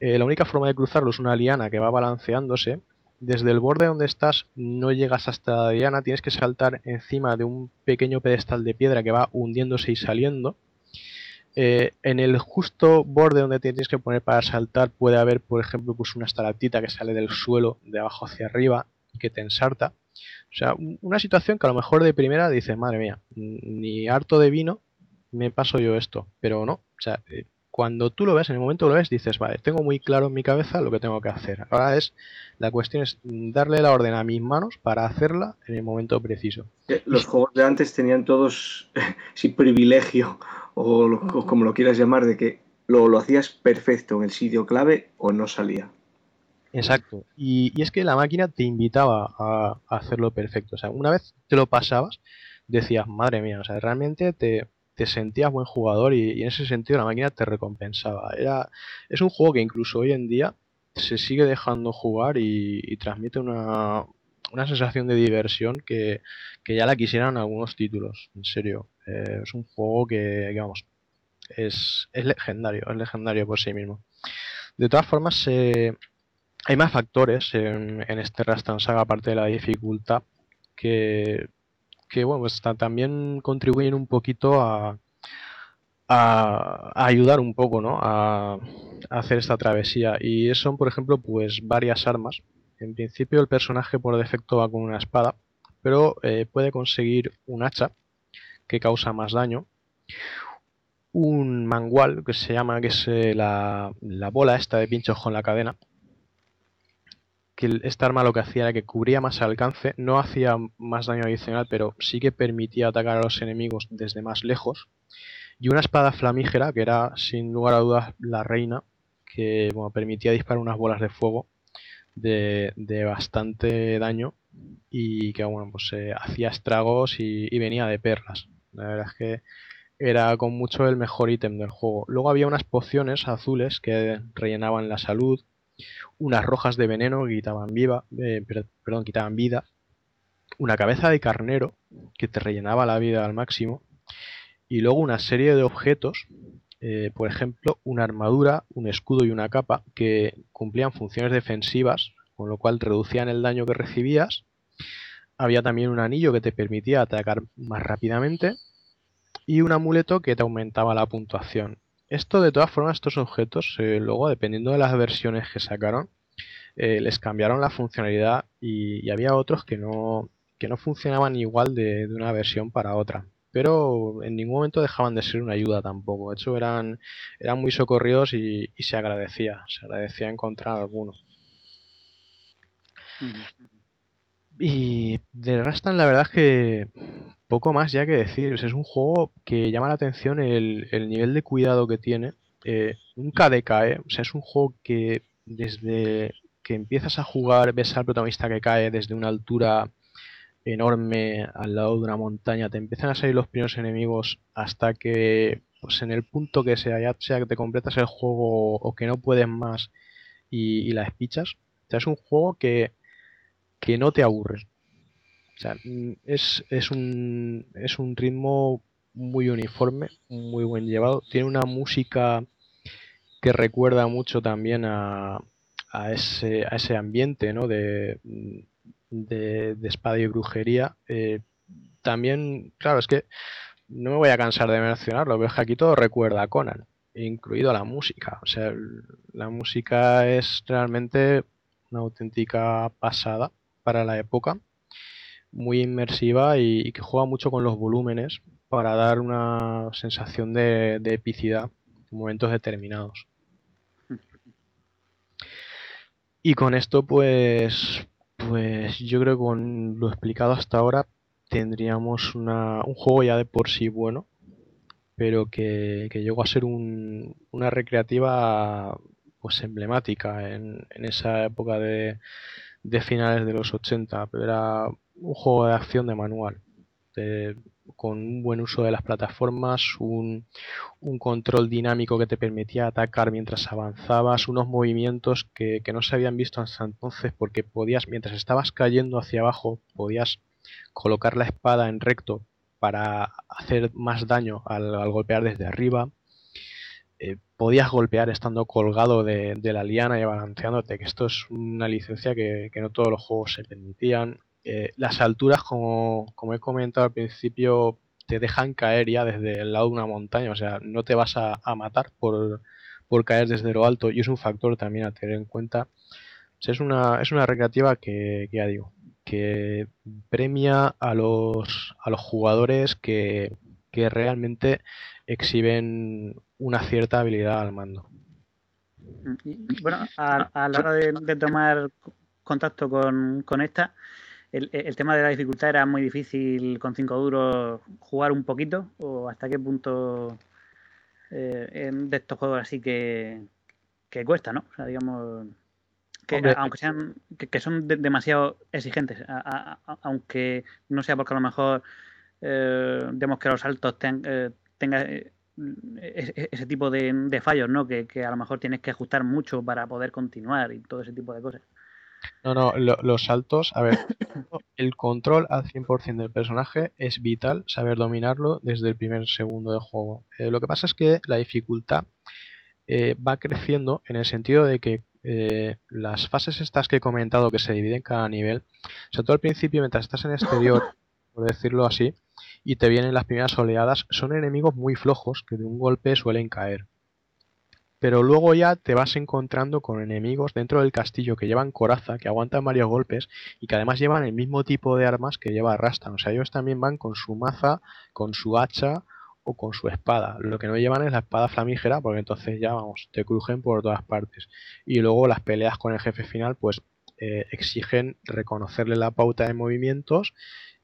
eh, la única forma de cruzarlo es una liana que va balanceándose, desde el borde donde estás no llegas hasta la liana, tienes que saltar encima de un pequeño pedestal de piedra que va hundiéndose y saliendo, eh, en el justo borde donde tienes que poner para saltar puede haber, por ejemplo, pues una estalactita que sale del suelo de abajo hacia arriba y que te ensarta. O sea, un- una situación que a lo mejor de primera dices, madre mía, ni harto de vino me paso yo esto, pero no. O sea, eh, cuando tú lo ves, en el momento que lo ves, dices, vale, tengo muy claro en mi cabeza lo que tengo que hacer. Ahora es, la cuestión es darle la orden a mis manos para hacerla en el momento preciso. Eh, Los juegos de antes tenían todos sí privilegio, o, como lo quieras llamar, de que lo, lo hacías perfecto en el sitio clave o no salía. Exacto. Y, y es que la máquina te invitaba a, a hacerlo perfecto. O sea, una vez te lo pasabas, decías, madre mía, o sea, realmente te, te sentías buen jugador y, en ese sentido la máquina te recompensaba. Era, es un juego que incluso hoy en día se sigue dejando jugar y, transmite una, una sensación de diversión que, que ya la quisieran algunos títulos. En serio. Eh, es un juego que, que, vamos, es, es legendario, es legendario por sí mismo. De todas formas, hay más factores en este Rastan Saga, aparte de la dificultad, que, que bueno, pues ta- también contribuyen un poquito a, a, a ayudar un poco, ¿no? A, a hacer esta travesía. Y son, por ejemplo, pues varias armas. En principio el personaje por defecto va con una espada, pero eh, puede conseguir un hacha que causa más daño. Un mangual que se llama, que es eh, la, la bola esta de pinchos con la cadena, que esta arma lo que hacía era que cubría más alcance, no hacía más daño adicional, pero sí que permitía atacar a los enemigos desde más lejos. Y una espada flamígera, que era sin lugar a dudas la reina, que bueno, permitía disparar unas bolas de fuego de, de bastante daño y que bueno, pues eh, hacía estragos y, y venía de perlas. La verdad es que era con mucho el mejor ítem del juego. Luego había unas pociones azules que rellenaban la salud, unas rojas de veneno que quitaban viva, eh, vida, una cabeza de carnero que te rellenaba la vida al máximo, y luego una serie de objetos, eh, por ejemplo, una armadura, un escudo y una capa que cumplían funciones defensivas, con lo cual reducían el daño que recibías. Había también un anillo que te permitía atacar más rápidamente y un amuleto que te aumentaba la puntuación. Esto, de todas formas, estos objetos, eh, luego, dependiendo de las versiones que sacaron, eh, les cambiaron la funcionalidad y, y había otros que no, que no funcionaban igual de, de una versión para otra. Pero en ningún momento dejaban de ser una ayuda tampoco. De hecho, eran, eran muy socorridos y, y se agradecía. Se agradecía encontrar alguno. Y de Rastan la verdad es que poco más ya que decir. Es un juego que llama la atención el, el nivel de cuidado que tiene. Eh, nunca decae. O sea, es un juego que desde que empiezas a jugar ves al protagonista que cae desde una altura enorme al lado de una montaña. Te empiezan a salir los primeros enemigos hasta que, pues en el punto que sea, ya sea que te completas el juego o que no puedes más y, y la despichas. O sea, es un juego que, que no te aburres. O sea, mm, es, es, un, es un ritmo muy uniforme, muy buen llevado. Tiene una música que recuerda mucho también a, a, ese, a ese ambiente ¿no? de, de, espada y brujería. Eh, también, claro, es que no me voy a cansar de mencionarlo, pero es que aquí todo recuerda a Conan, incluido la música. O sea, la música es realmente una auténtica pasada para la época, muy inmersiva y, que juega mucho con los volúmenes para dar una sensación de, epicidad en momentos determinados. Y con esto, pues, pues yo creo que con lo explicado hasta ahora tendríamos una- un juego ya de por sí bueno, pero que, que llegó a ser un- una recreativa pues emblemática en, en esa época de, de finales de los 80, pero era un juego de acción de manual. Con un buen uso de las plataformas, un, un control dinámico que te permitía atacar mientras avanzabas, unos movimientos que, que no se habían visto hasta entonces porque podías, mientras estabas cayendo hacia abajo, podías colocar la espada en recto para hacer más daño al, al golpear desde arriba. Eh, podías golpear estando colgado de, de la liana y balanceándote, que esto es una licencia que, que no todos los juegos se permitían. Eh, las alturas, como, como he comentado al principio, te dejan caer ya desde el lado de una montaña, o sea, no te vas a, matar por, por caer desde lo alto y es un factor también a tener en cuenta. Es una, es una recreativa que, ya digo, que premia a los, a los jugadores que, que realmente exhiben una cierta habilidad al mando. Bueno, a, a la hora de, de tomar contacto con, con esta, el, el tema de la dificultad era muy difícil con 5 duros jugar un poquito, o hasta qué punto eh, de estos juegos así que, que cuesta, ¿no? O sea, digamos, que Hombre, aunque sean, que, que son de- demasiado exigentes, a- a- a- aunque no sea porque a lo mejor, eh, digamos que los saltos ten- eh, tenga eh, ese, ese tipo de, de fallos, ¿no? Que, que a lo mejor tienes que ajustar mucho para poder continuar y todo ese tipo de cosas. No, no, lo- los saltos, a ver, el control al 100% del personaje es vital saber dominarlo desde el primer segundo de juego. Eh, lo que pasa es que la dificultad eh, va creciendo en el sentido de que eh, las fases estas que he comentado que se dividen cada nivel, sobre todo al principio mientras estás en exterior, por decirlo así, y te vienen las primeras oleadas, son enemigos muy flojos que de un golpe suelen caer. Pero luego ya te vas encontrando con enemigos dentro del castillo que llevan coraza, que aguantan varios golpes y que además llevan el mismo tipo de armas que lleva Rastan. O sea, ellos también van con su maza, con su hacha o con su espada. Lo que no llevan es la espada flamígera porque entonces ya, vamos, te crujen por todas partes. Y luego las peleas con el jefe final, pues eh, exigen reconocerle la pauta de movimientos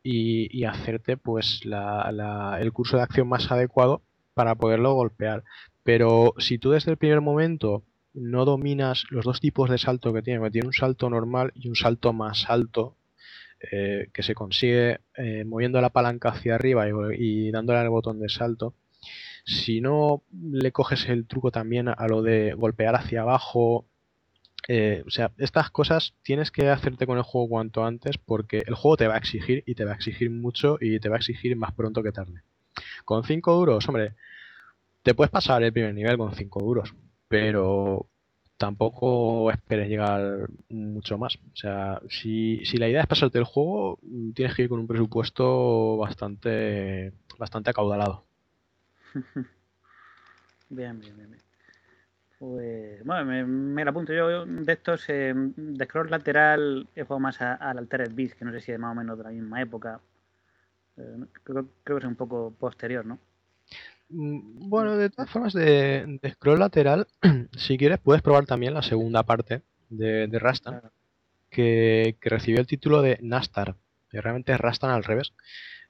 y, y hacerte pues la- la- el curso de acción más adecuado para poderlo golpear. Pero si tú desde el primer momento no dominas los dos tipos de salto que tiene, porque tiene un salto normal y un salto más alto, eh, que se consigue eh, moviendo la palanca hacia arriba y, y dándole al botón de salto, si no le coges el truco también a lo de golpear hacia abajo, eh, o sea, estas cosas tienes que hacerte con el juego cuanto antes porque el juego te va a exigir y te va a exigir mucho y te va a exigir más pronto que tarde. Con 5 duros, hombre, te puedes pasar el primer nivel con 5 duros, pero tampoco esperes llegar mucho más. O sea, si, si la idea es pasarte el juego, tienes que ir con un presupuesto bastante, bastante acaudalado. Bien, bien, bien. Pues, bueno, me, me apunto yo de estos. eh, de scroll lateral he jugado más al Altered Beast, que no sé si es más o menos de la misma época. Eh, creo, creo que es un poco posterior, ¿no? Mm, Bueno, de todas formas, de, de scroll lateral, si quieres, puedes probar también la segunda parte de, de Rastan, que, que recibió el título de Nastar, que realmente es Rastan al revés.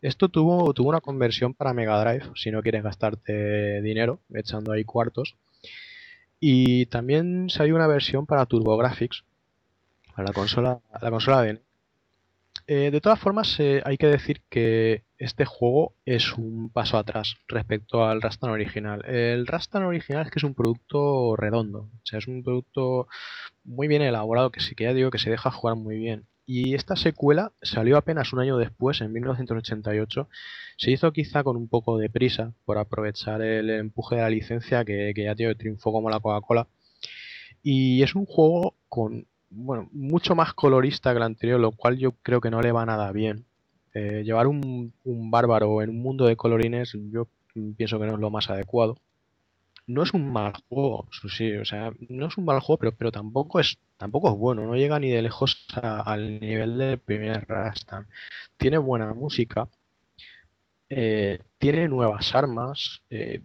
Esto tuvo, tuvo una conversión para Mega Drive, si no quieres gastarte dinero echando ahí cuartos. Y también salió una versión para TurboGrafx, para la consola, la consola de eh, de todas formas, eh, hay que decir que este juego es un paso atrás respecto al Rastan original. El Rastan original es que es un producto redondo, o sea, es un producto muy bien elaborado, que sí que ya digo que se deja jugar muy bien. Y esta secuela salió apenas un año después, en 1988. Se hizo quizá con un poco de prisa por aprovechar el empuje de la licencia que, que ya tío triunfó como la Coca-Cola. Y es un juego con, bueno, mucho más colorista que el anterior, lo cual yo creo que no le va nada bien. Eh, llevar un, un bárbaro en un mundo de colorines, yo pienso que no es lo más adecuado. No es un mal juego, sí, o sea, no es un mal juego, pero, pero tampoco es, tampoco es bueno, no llega ni de lejos al nivel del primer Rastan. Tiene buena música, eh, tiene nuevas armas, eh,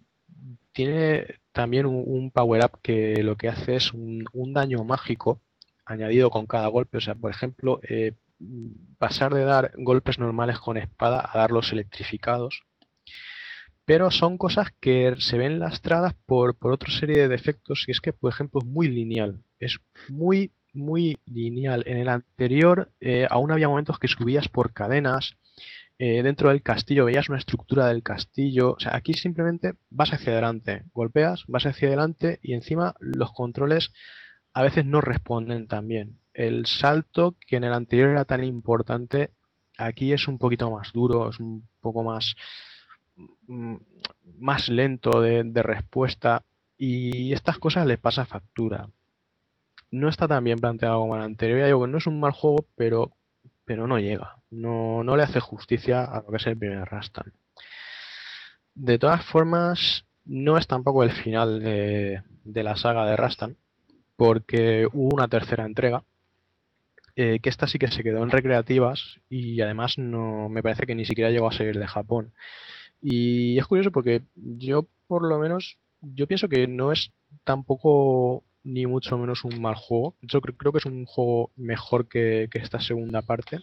tiene también un, power-up que lo que hace es un, un daño mágico añadido con cada golpe. O sea, por ejemplo, pasar de dar golpes normales con espada a darlos electrificados. Pero son cosas que se ven lastradas por, por otra serie de defectos. Y es que, por ejemplo, es muy lineal. Es muy, muy lineal. En el anterior eh, aún había momentos que subías por cadenas, eh, dentro del castillo, veías una estructura del castillo. O sea, aquí simplemente vas hacia adelante, golpeas, vas hacia adelante y encima los controles a veces no responden tan bien. El salto, que en el anterior era tan importante, aquí es un poquito más duro, es un poco más, mm, más lento de, respuesta y estas cosas les pasa factura. No está tan bien planteado como el anterior, ya digo no es un mal juego, pero, pero no llega, no, no le hace justicia a lo que es el primer Rastan. De todas formas, no es tampoco el final de, de la saga de Rastan, porque hubo una tercera entrega, eh, que esta sí que se quedó en recreativas y además no me parece que ni siquiera llegó a salir de Japón. Y es curioso porque yo por lo menos yo pienso que no es tampoco ni mucho menos un mal juego. Yo creo, que es un juego mejor que, esta segunda parte.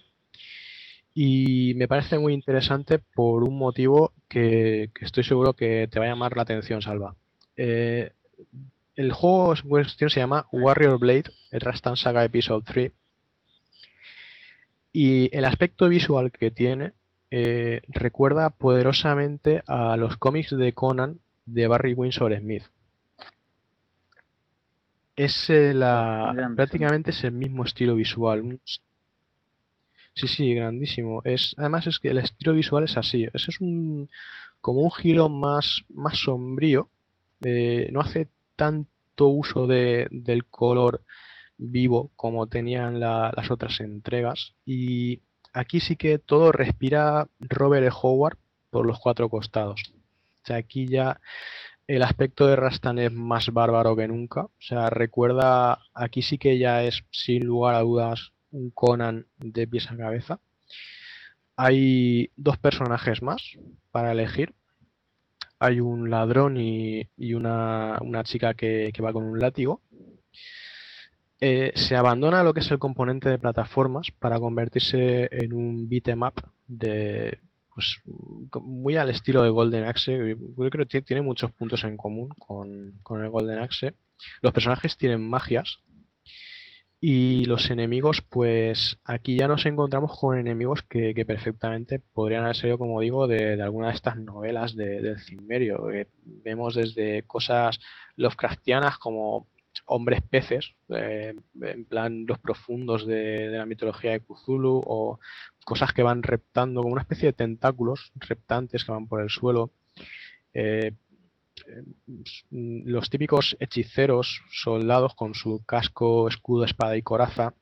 Y me parece muy interesante por un motivo que, estoy seguro que te va a llamar la atención, Salva. Eh, el juego cuestión se llama Warrior Blade, el Rastan Saga Episode 3. Y el aspecto visual que tiene eh, recuerda poderosamente a los cómics de Conan de Barry Windsor Smith. Es eh, la, Grande, prácticamente es el mismo estilo visual. Sí, sí, grandísimo. Es, además es que el estilo visual es así. Ese es un como un giro más, más sombrío. eh, no hace tanto uso de, del color vivo como tenían la- las otras entregas. Y aquí sí que todo respira Robert E. Howard por los cuatro costados. O sea, aquí ya el aspecto de Rastan es más bárbaro que nunca. O sea, recuerda, aquí sí que ya es sin lugar a dudas un Conan de pies a cabeza. Hay dos personajes más para elegir. Hay un ladrón y, y una, una chica que, que va con un látigo. Eh, se abandona lo que es el componente de plataformas para convertirse en un beat'em up de, pues, muy al estilo de Golden Axe. Yo creo que tiene muchos puntos en común con, con el Golden Axe. Los personajes tienen magias y los enemigos, pues aquí ya nos encontramos con enemigos que, perfectamente podrían haber sido, como digo, de, de alguna de estas novelas de, del Cimmerio. vemos desde cosas Lovecraftianas como hombres peces, eh, en plan los profundos de, de la mitología de Cthulhu, o cosas que van reptando como una especie de tentáculos reptantes que van por el suelo. eh, los típicos hechiceros, soldados con su casco, escudo, espada y coraza.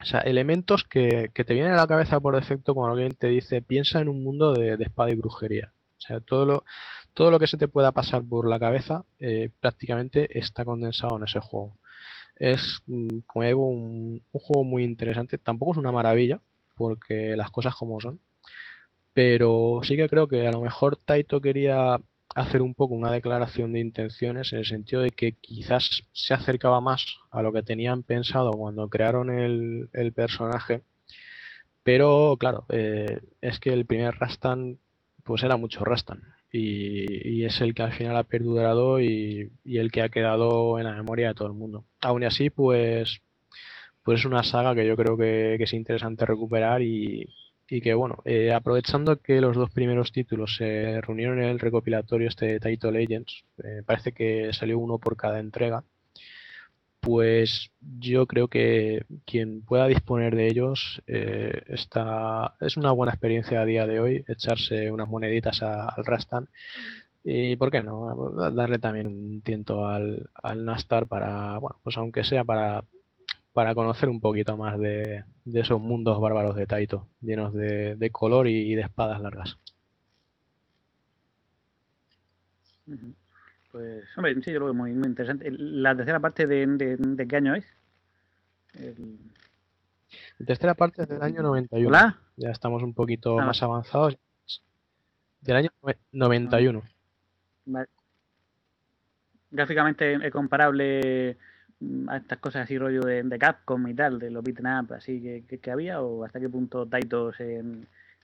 O sea, elementos que, que te vienen a la cabeza por defecto cuando alguien te dice piensa en un mundo de, de espada y brujería. O sea, todo lo, todo lo que se te pueda pasar por la cabeza eh, prácticamente está condensado en ese juego. Es, mm, como digo, un, un juego muy interesante. Tampoco es una maravilla, porque las cosas como son. Pero sí que creo que a lo mejor Taito quería hacer un poco una declaración de intenciones en el sentido de que quizás se acercaba más a lo que tenían pensado cuando crearon el, personaje. Pero claro, eh, es que el primer Rastan pues era mucho Rastan. Y, y es el que al final ha perdurado y, el que ha quedado en la memoria de todo el mundo. Aún así, pues, pues es una saga que yo creo que, es interesante recuperar y, y que bueno, eh, aprovechando que los dos primeros títulos se reunieron en el recopilatorio este de Taito Legends, eh, parece que salió uno por cada entrega, pues yo creo que quien pueda disponer de ellos eh, está, es una buena experiencia a día de hoy echarse unas moneditas al Rastan. Y por qué no darle también un tiento al, al Nastar para, bueno, pues aunque sea para, para conocer un poquito más de, de esos mundos bárbaros de Taito, llenos de, de color y, de espadas largas. Pues, hombre, sí, yo lo veo muy, muy interesante. La tercera parte de, de, de qué año es? El- La tercera parte es del año 91. ¿Hola? Ya estamos un poquito Ah. más avanzados. Del año nove- 91. Vale. Gráficamente es comparable mm, a estas cosas así rollo de, de Capcom y tal, de los beat'em up así que, que- que había, o hasta qué punto Taito se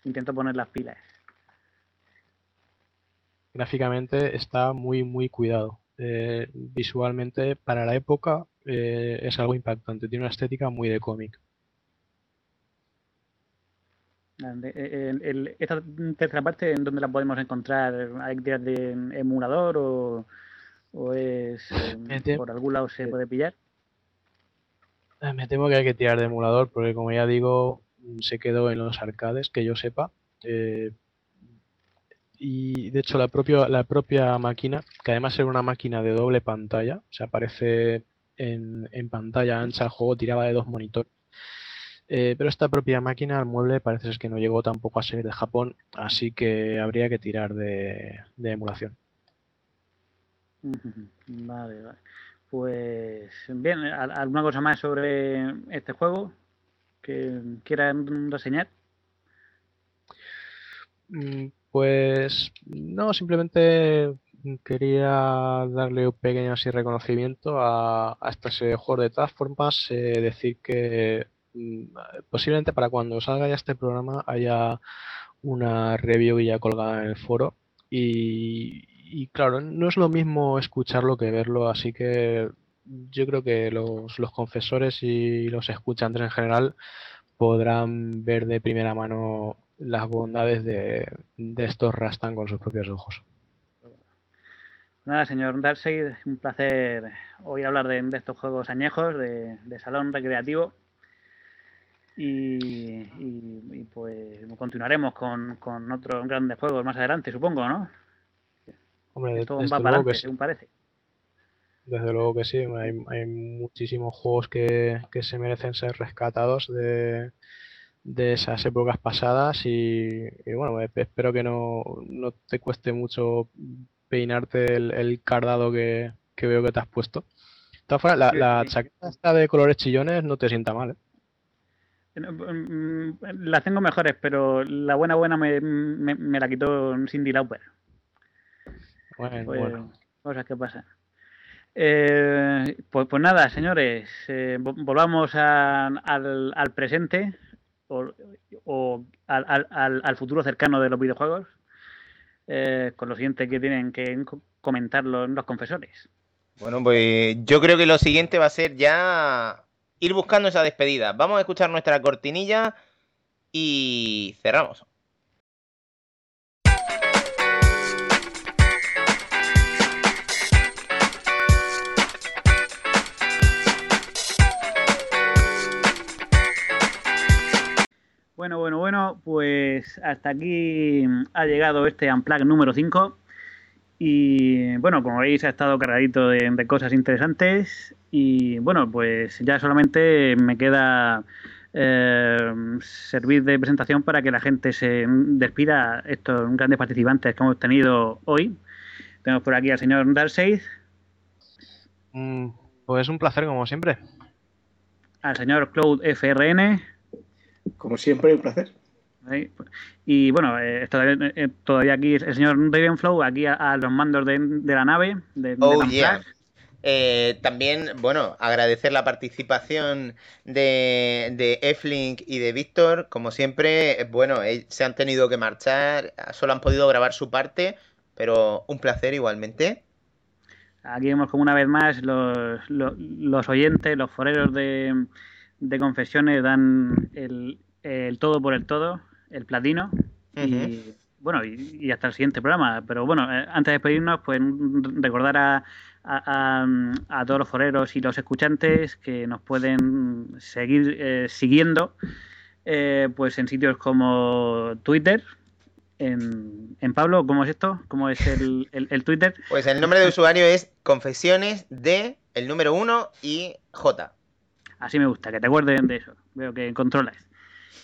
intentó poner las pilas. Gráficamente está muy, muy cuidado. Eh, visualmente, para la época, eh, es algo impactante. Tiene una estética muy de cómic. El- esta tercera parte, ¿en dónde la podemos encontrar? ¿Hay que tirar de emulador o, o es eh, tem- por algún lado se puede pillar? Eh, Me temo que hay que tirar de emulador porque como ya digo, se quedó en los arcades, que yo sepa. Eh, y de hecho la propia, la propia máquina, que además era una máquina de doble pantalla, o sea, aparece en, en pantalla ancha el juego, tiraba de dos monitores. Eh, pero esta propia máquina, el mueble, parece ser que no llegó tampoco a salir de Japón, así que habría que tirar de, de emulación. Vale, vale. Pues bien, ¿al- ¿alguna cosa más sobre este juego que quieran reseñar? Pues no, simplemente quería darle un pequeño así reconocimiento a, eh, juegos de todas formas, eh, decir que mm, posiblemente para cuando salga ya este programa haya una review ya colgada en el foro. Y, y claro, no es lo mismo escucharlo que verlo, así que yo creo que los, los confesores y los escuchantes en general podrán ver de primera mano las bondades de, de estos Rastan con sus propios ojos. Nada, señor Darkseid, un placer oír hablar de, de estos juegos añejos, de, de salón recreativo. Y, y- y, pues continuaremos con, con otros grandes juegos más adelante, supongo, ¿no? Hombre, de- Esto desde va para adelante, sí. según parece. Desde luego que sí, hay, hay muchísimos juegos que, que se merecen ser rescatados de, de esas épocas pasadas y, y bueno, e- espero que no, no te cueste mucho peinarte el, el cardado que, que veo que te has puesto. De todas formas, la, la chaqueta esta de colores chillones no te sienta mal, ¿eh? Mm, Las tengo mejores, pero la buena buena me, me- me la quitó Cindy Lauper. Bueno, Pues, bueno. cosas que pasan. Eh, pues, pues nada, señores, eh, vo- volvamos a- al, al presente o, al, al- al- futuro cercano de los videojuegos, eh, con lo siguiente que tienen que co- comentar los, los confesores. Bueno, pues yo creo que lo siguiente va a ser ya ir buscando esa despedida. Vamos a escuchar nuestra cortinilla y cerramos. Bueno, bueno, bueno, pues hasta aquí ha llegado este Unplug número 5. Y bueno, como veis, ha estado cargadito de, de cosas interesantes. Y bueno, pues ya solamente me queda eh, servir de presentación para que la gente se despida, estos grandes participantes que hemos tenido hoy. Tenemos por aquí al señor Darkseid, Mm, Pues un placer como siempre. al señor Cloud FRN. Como siempre, un placer. Y bueno, eh, todavía, eh, todavía aquí el señor Ravenflow, aquí a, a los mandos de, de la nave. De, Oh, yeah. Eh, también, bueno, agradecer la participación de, de Eflink y de Víctor. Como siempre, bueno, eh, se han tenido que marchar, solo han podido grabar su parte, pero un placer igualmente. Aquí vemos como una vez más los, los, los oyentes, los foreros de, de confesiones dan el, el todo por el todo, el platino. Y bueno, y, y hasta el siguiente programa. Pero bueno, eh, antes de despedirnos, pues recordar a, a, a- a todos los foreros y los escuchantes que nos pueden seguir eh, siguiendo eh, pues en sitios como Twitter. En, en Pablo, ¿cómo es esto? ¿Cómo es el, el- el Twitter? Pues el nombre de usuario es Confesiones de el número 1 y J. Así me gusta, que te acuerdes de eso. Veo que controlas.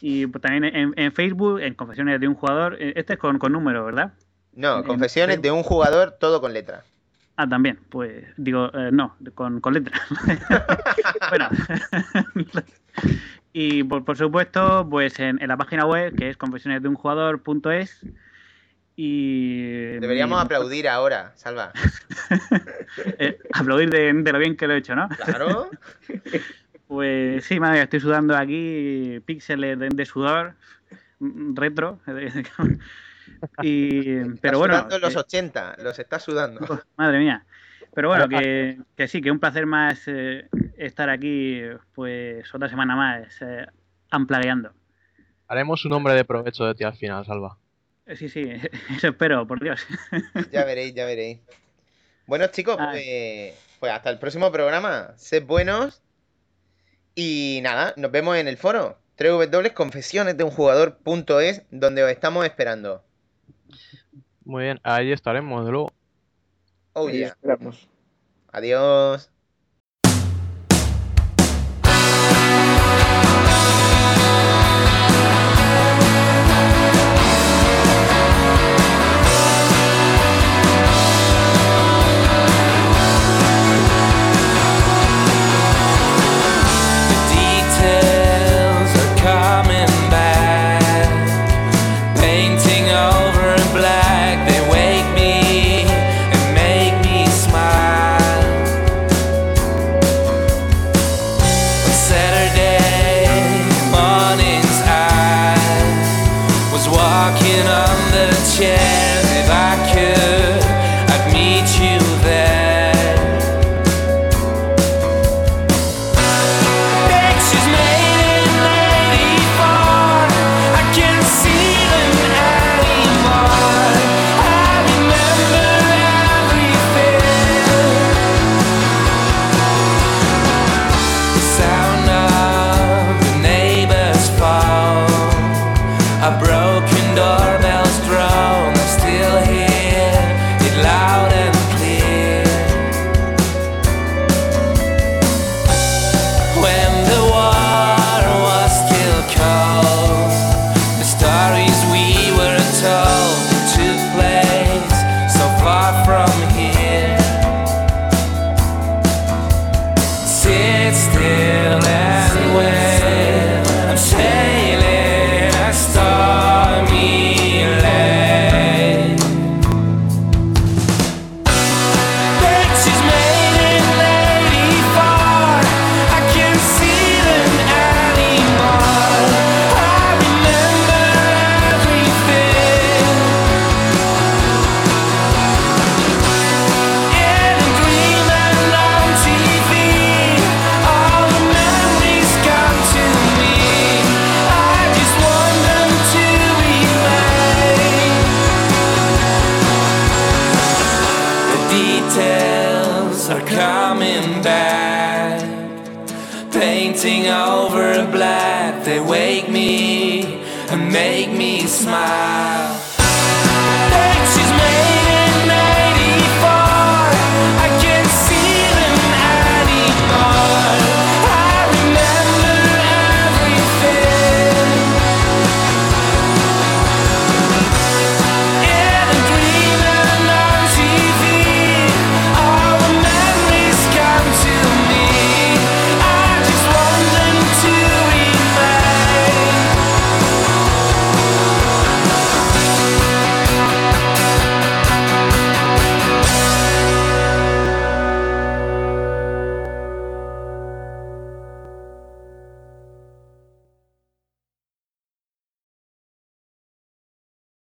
Y también en, en Facebook, en Confesiones de un jugador. eh, Este es con, con número, ¿verdad? No, Confesiones de un jugador, todo con letra. Ah, también. Pues digo, eh, no, con, con letra. bueno. y por, por supuesto, pues en, en la página web, que es confesionesdeunjugador.es. Y. Deberíamos y- aplaudir ahora, Salva. eh, aplaudir de, de lo bien que lo he hecho, ¿no? Claro. Pues sí, madre, estoy sudando aquí, píxeles de, sudor, mm, retro. y, pero bueno. Sudando los eh, 80, los está sudando. Oh, madre mía. Pero bueno, que, que, sí, que un placer más eh, estar aquí, pues otra semana más, eh, amplagueando. Haremos un hombre de provecho de ti al final, Salva. Eh, sí, sí, eso espero, por Dios. Ya veréis, ya veréis. Bueno, chicos, pues, pues, hasta el próximo programa. Sed buenos y nada, nos vemos en el foro www.confesionesdeunjugador.es donde os estamos esperando. Muy bien, ahí estaremos, de luego. Oh, yeah. Adiós.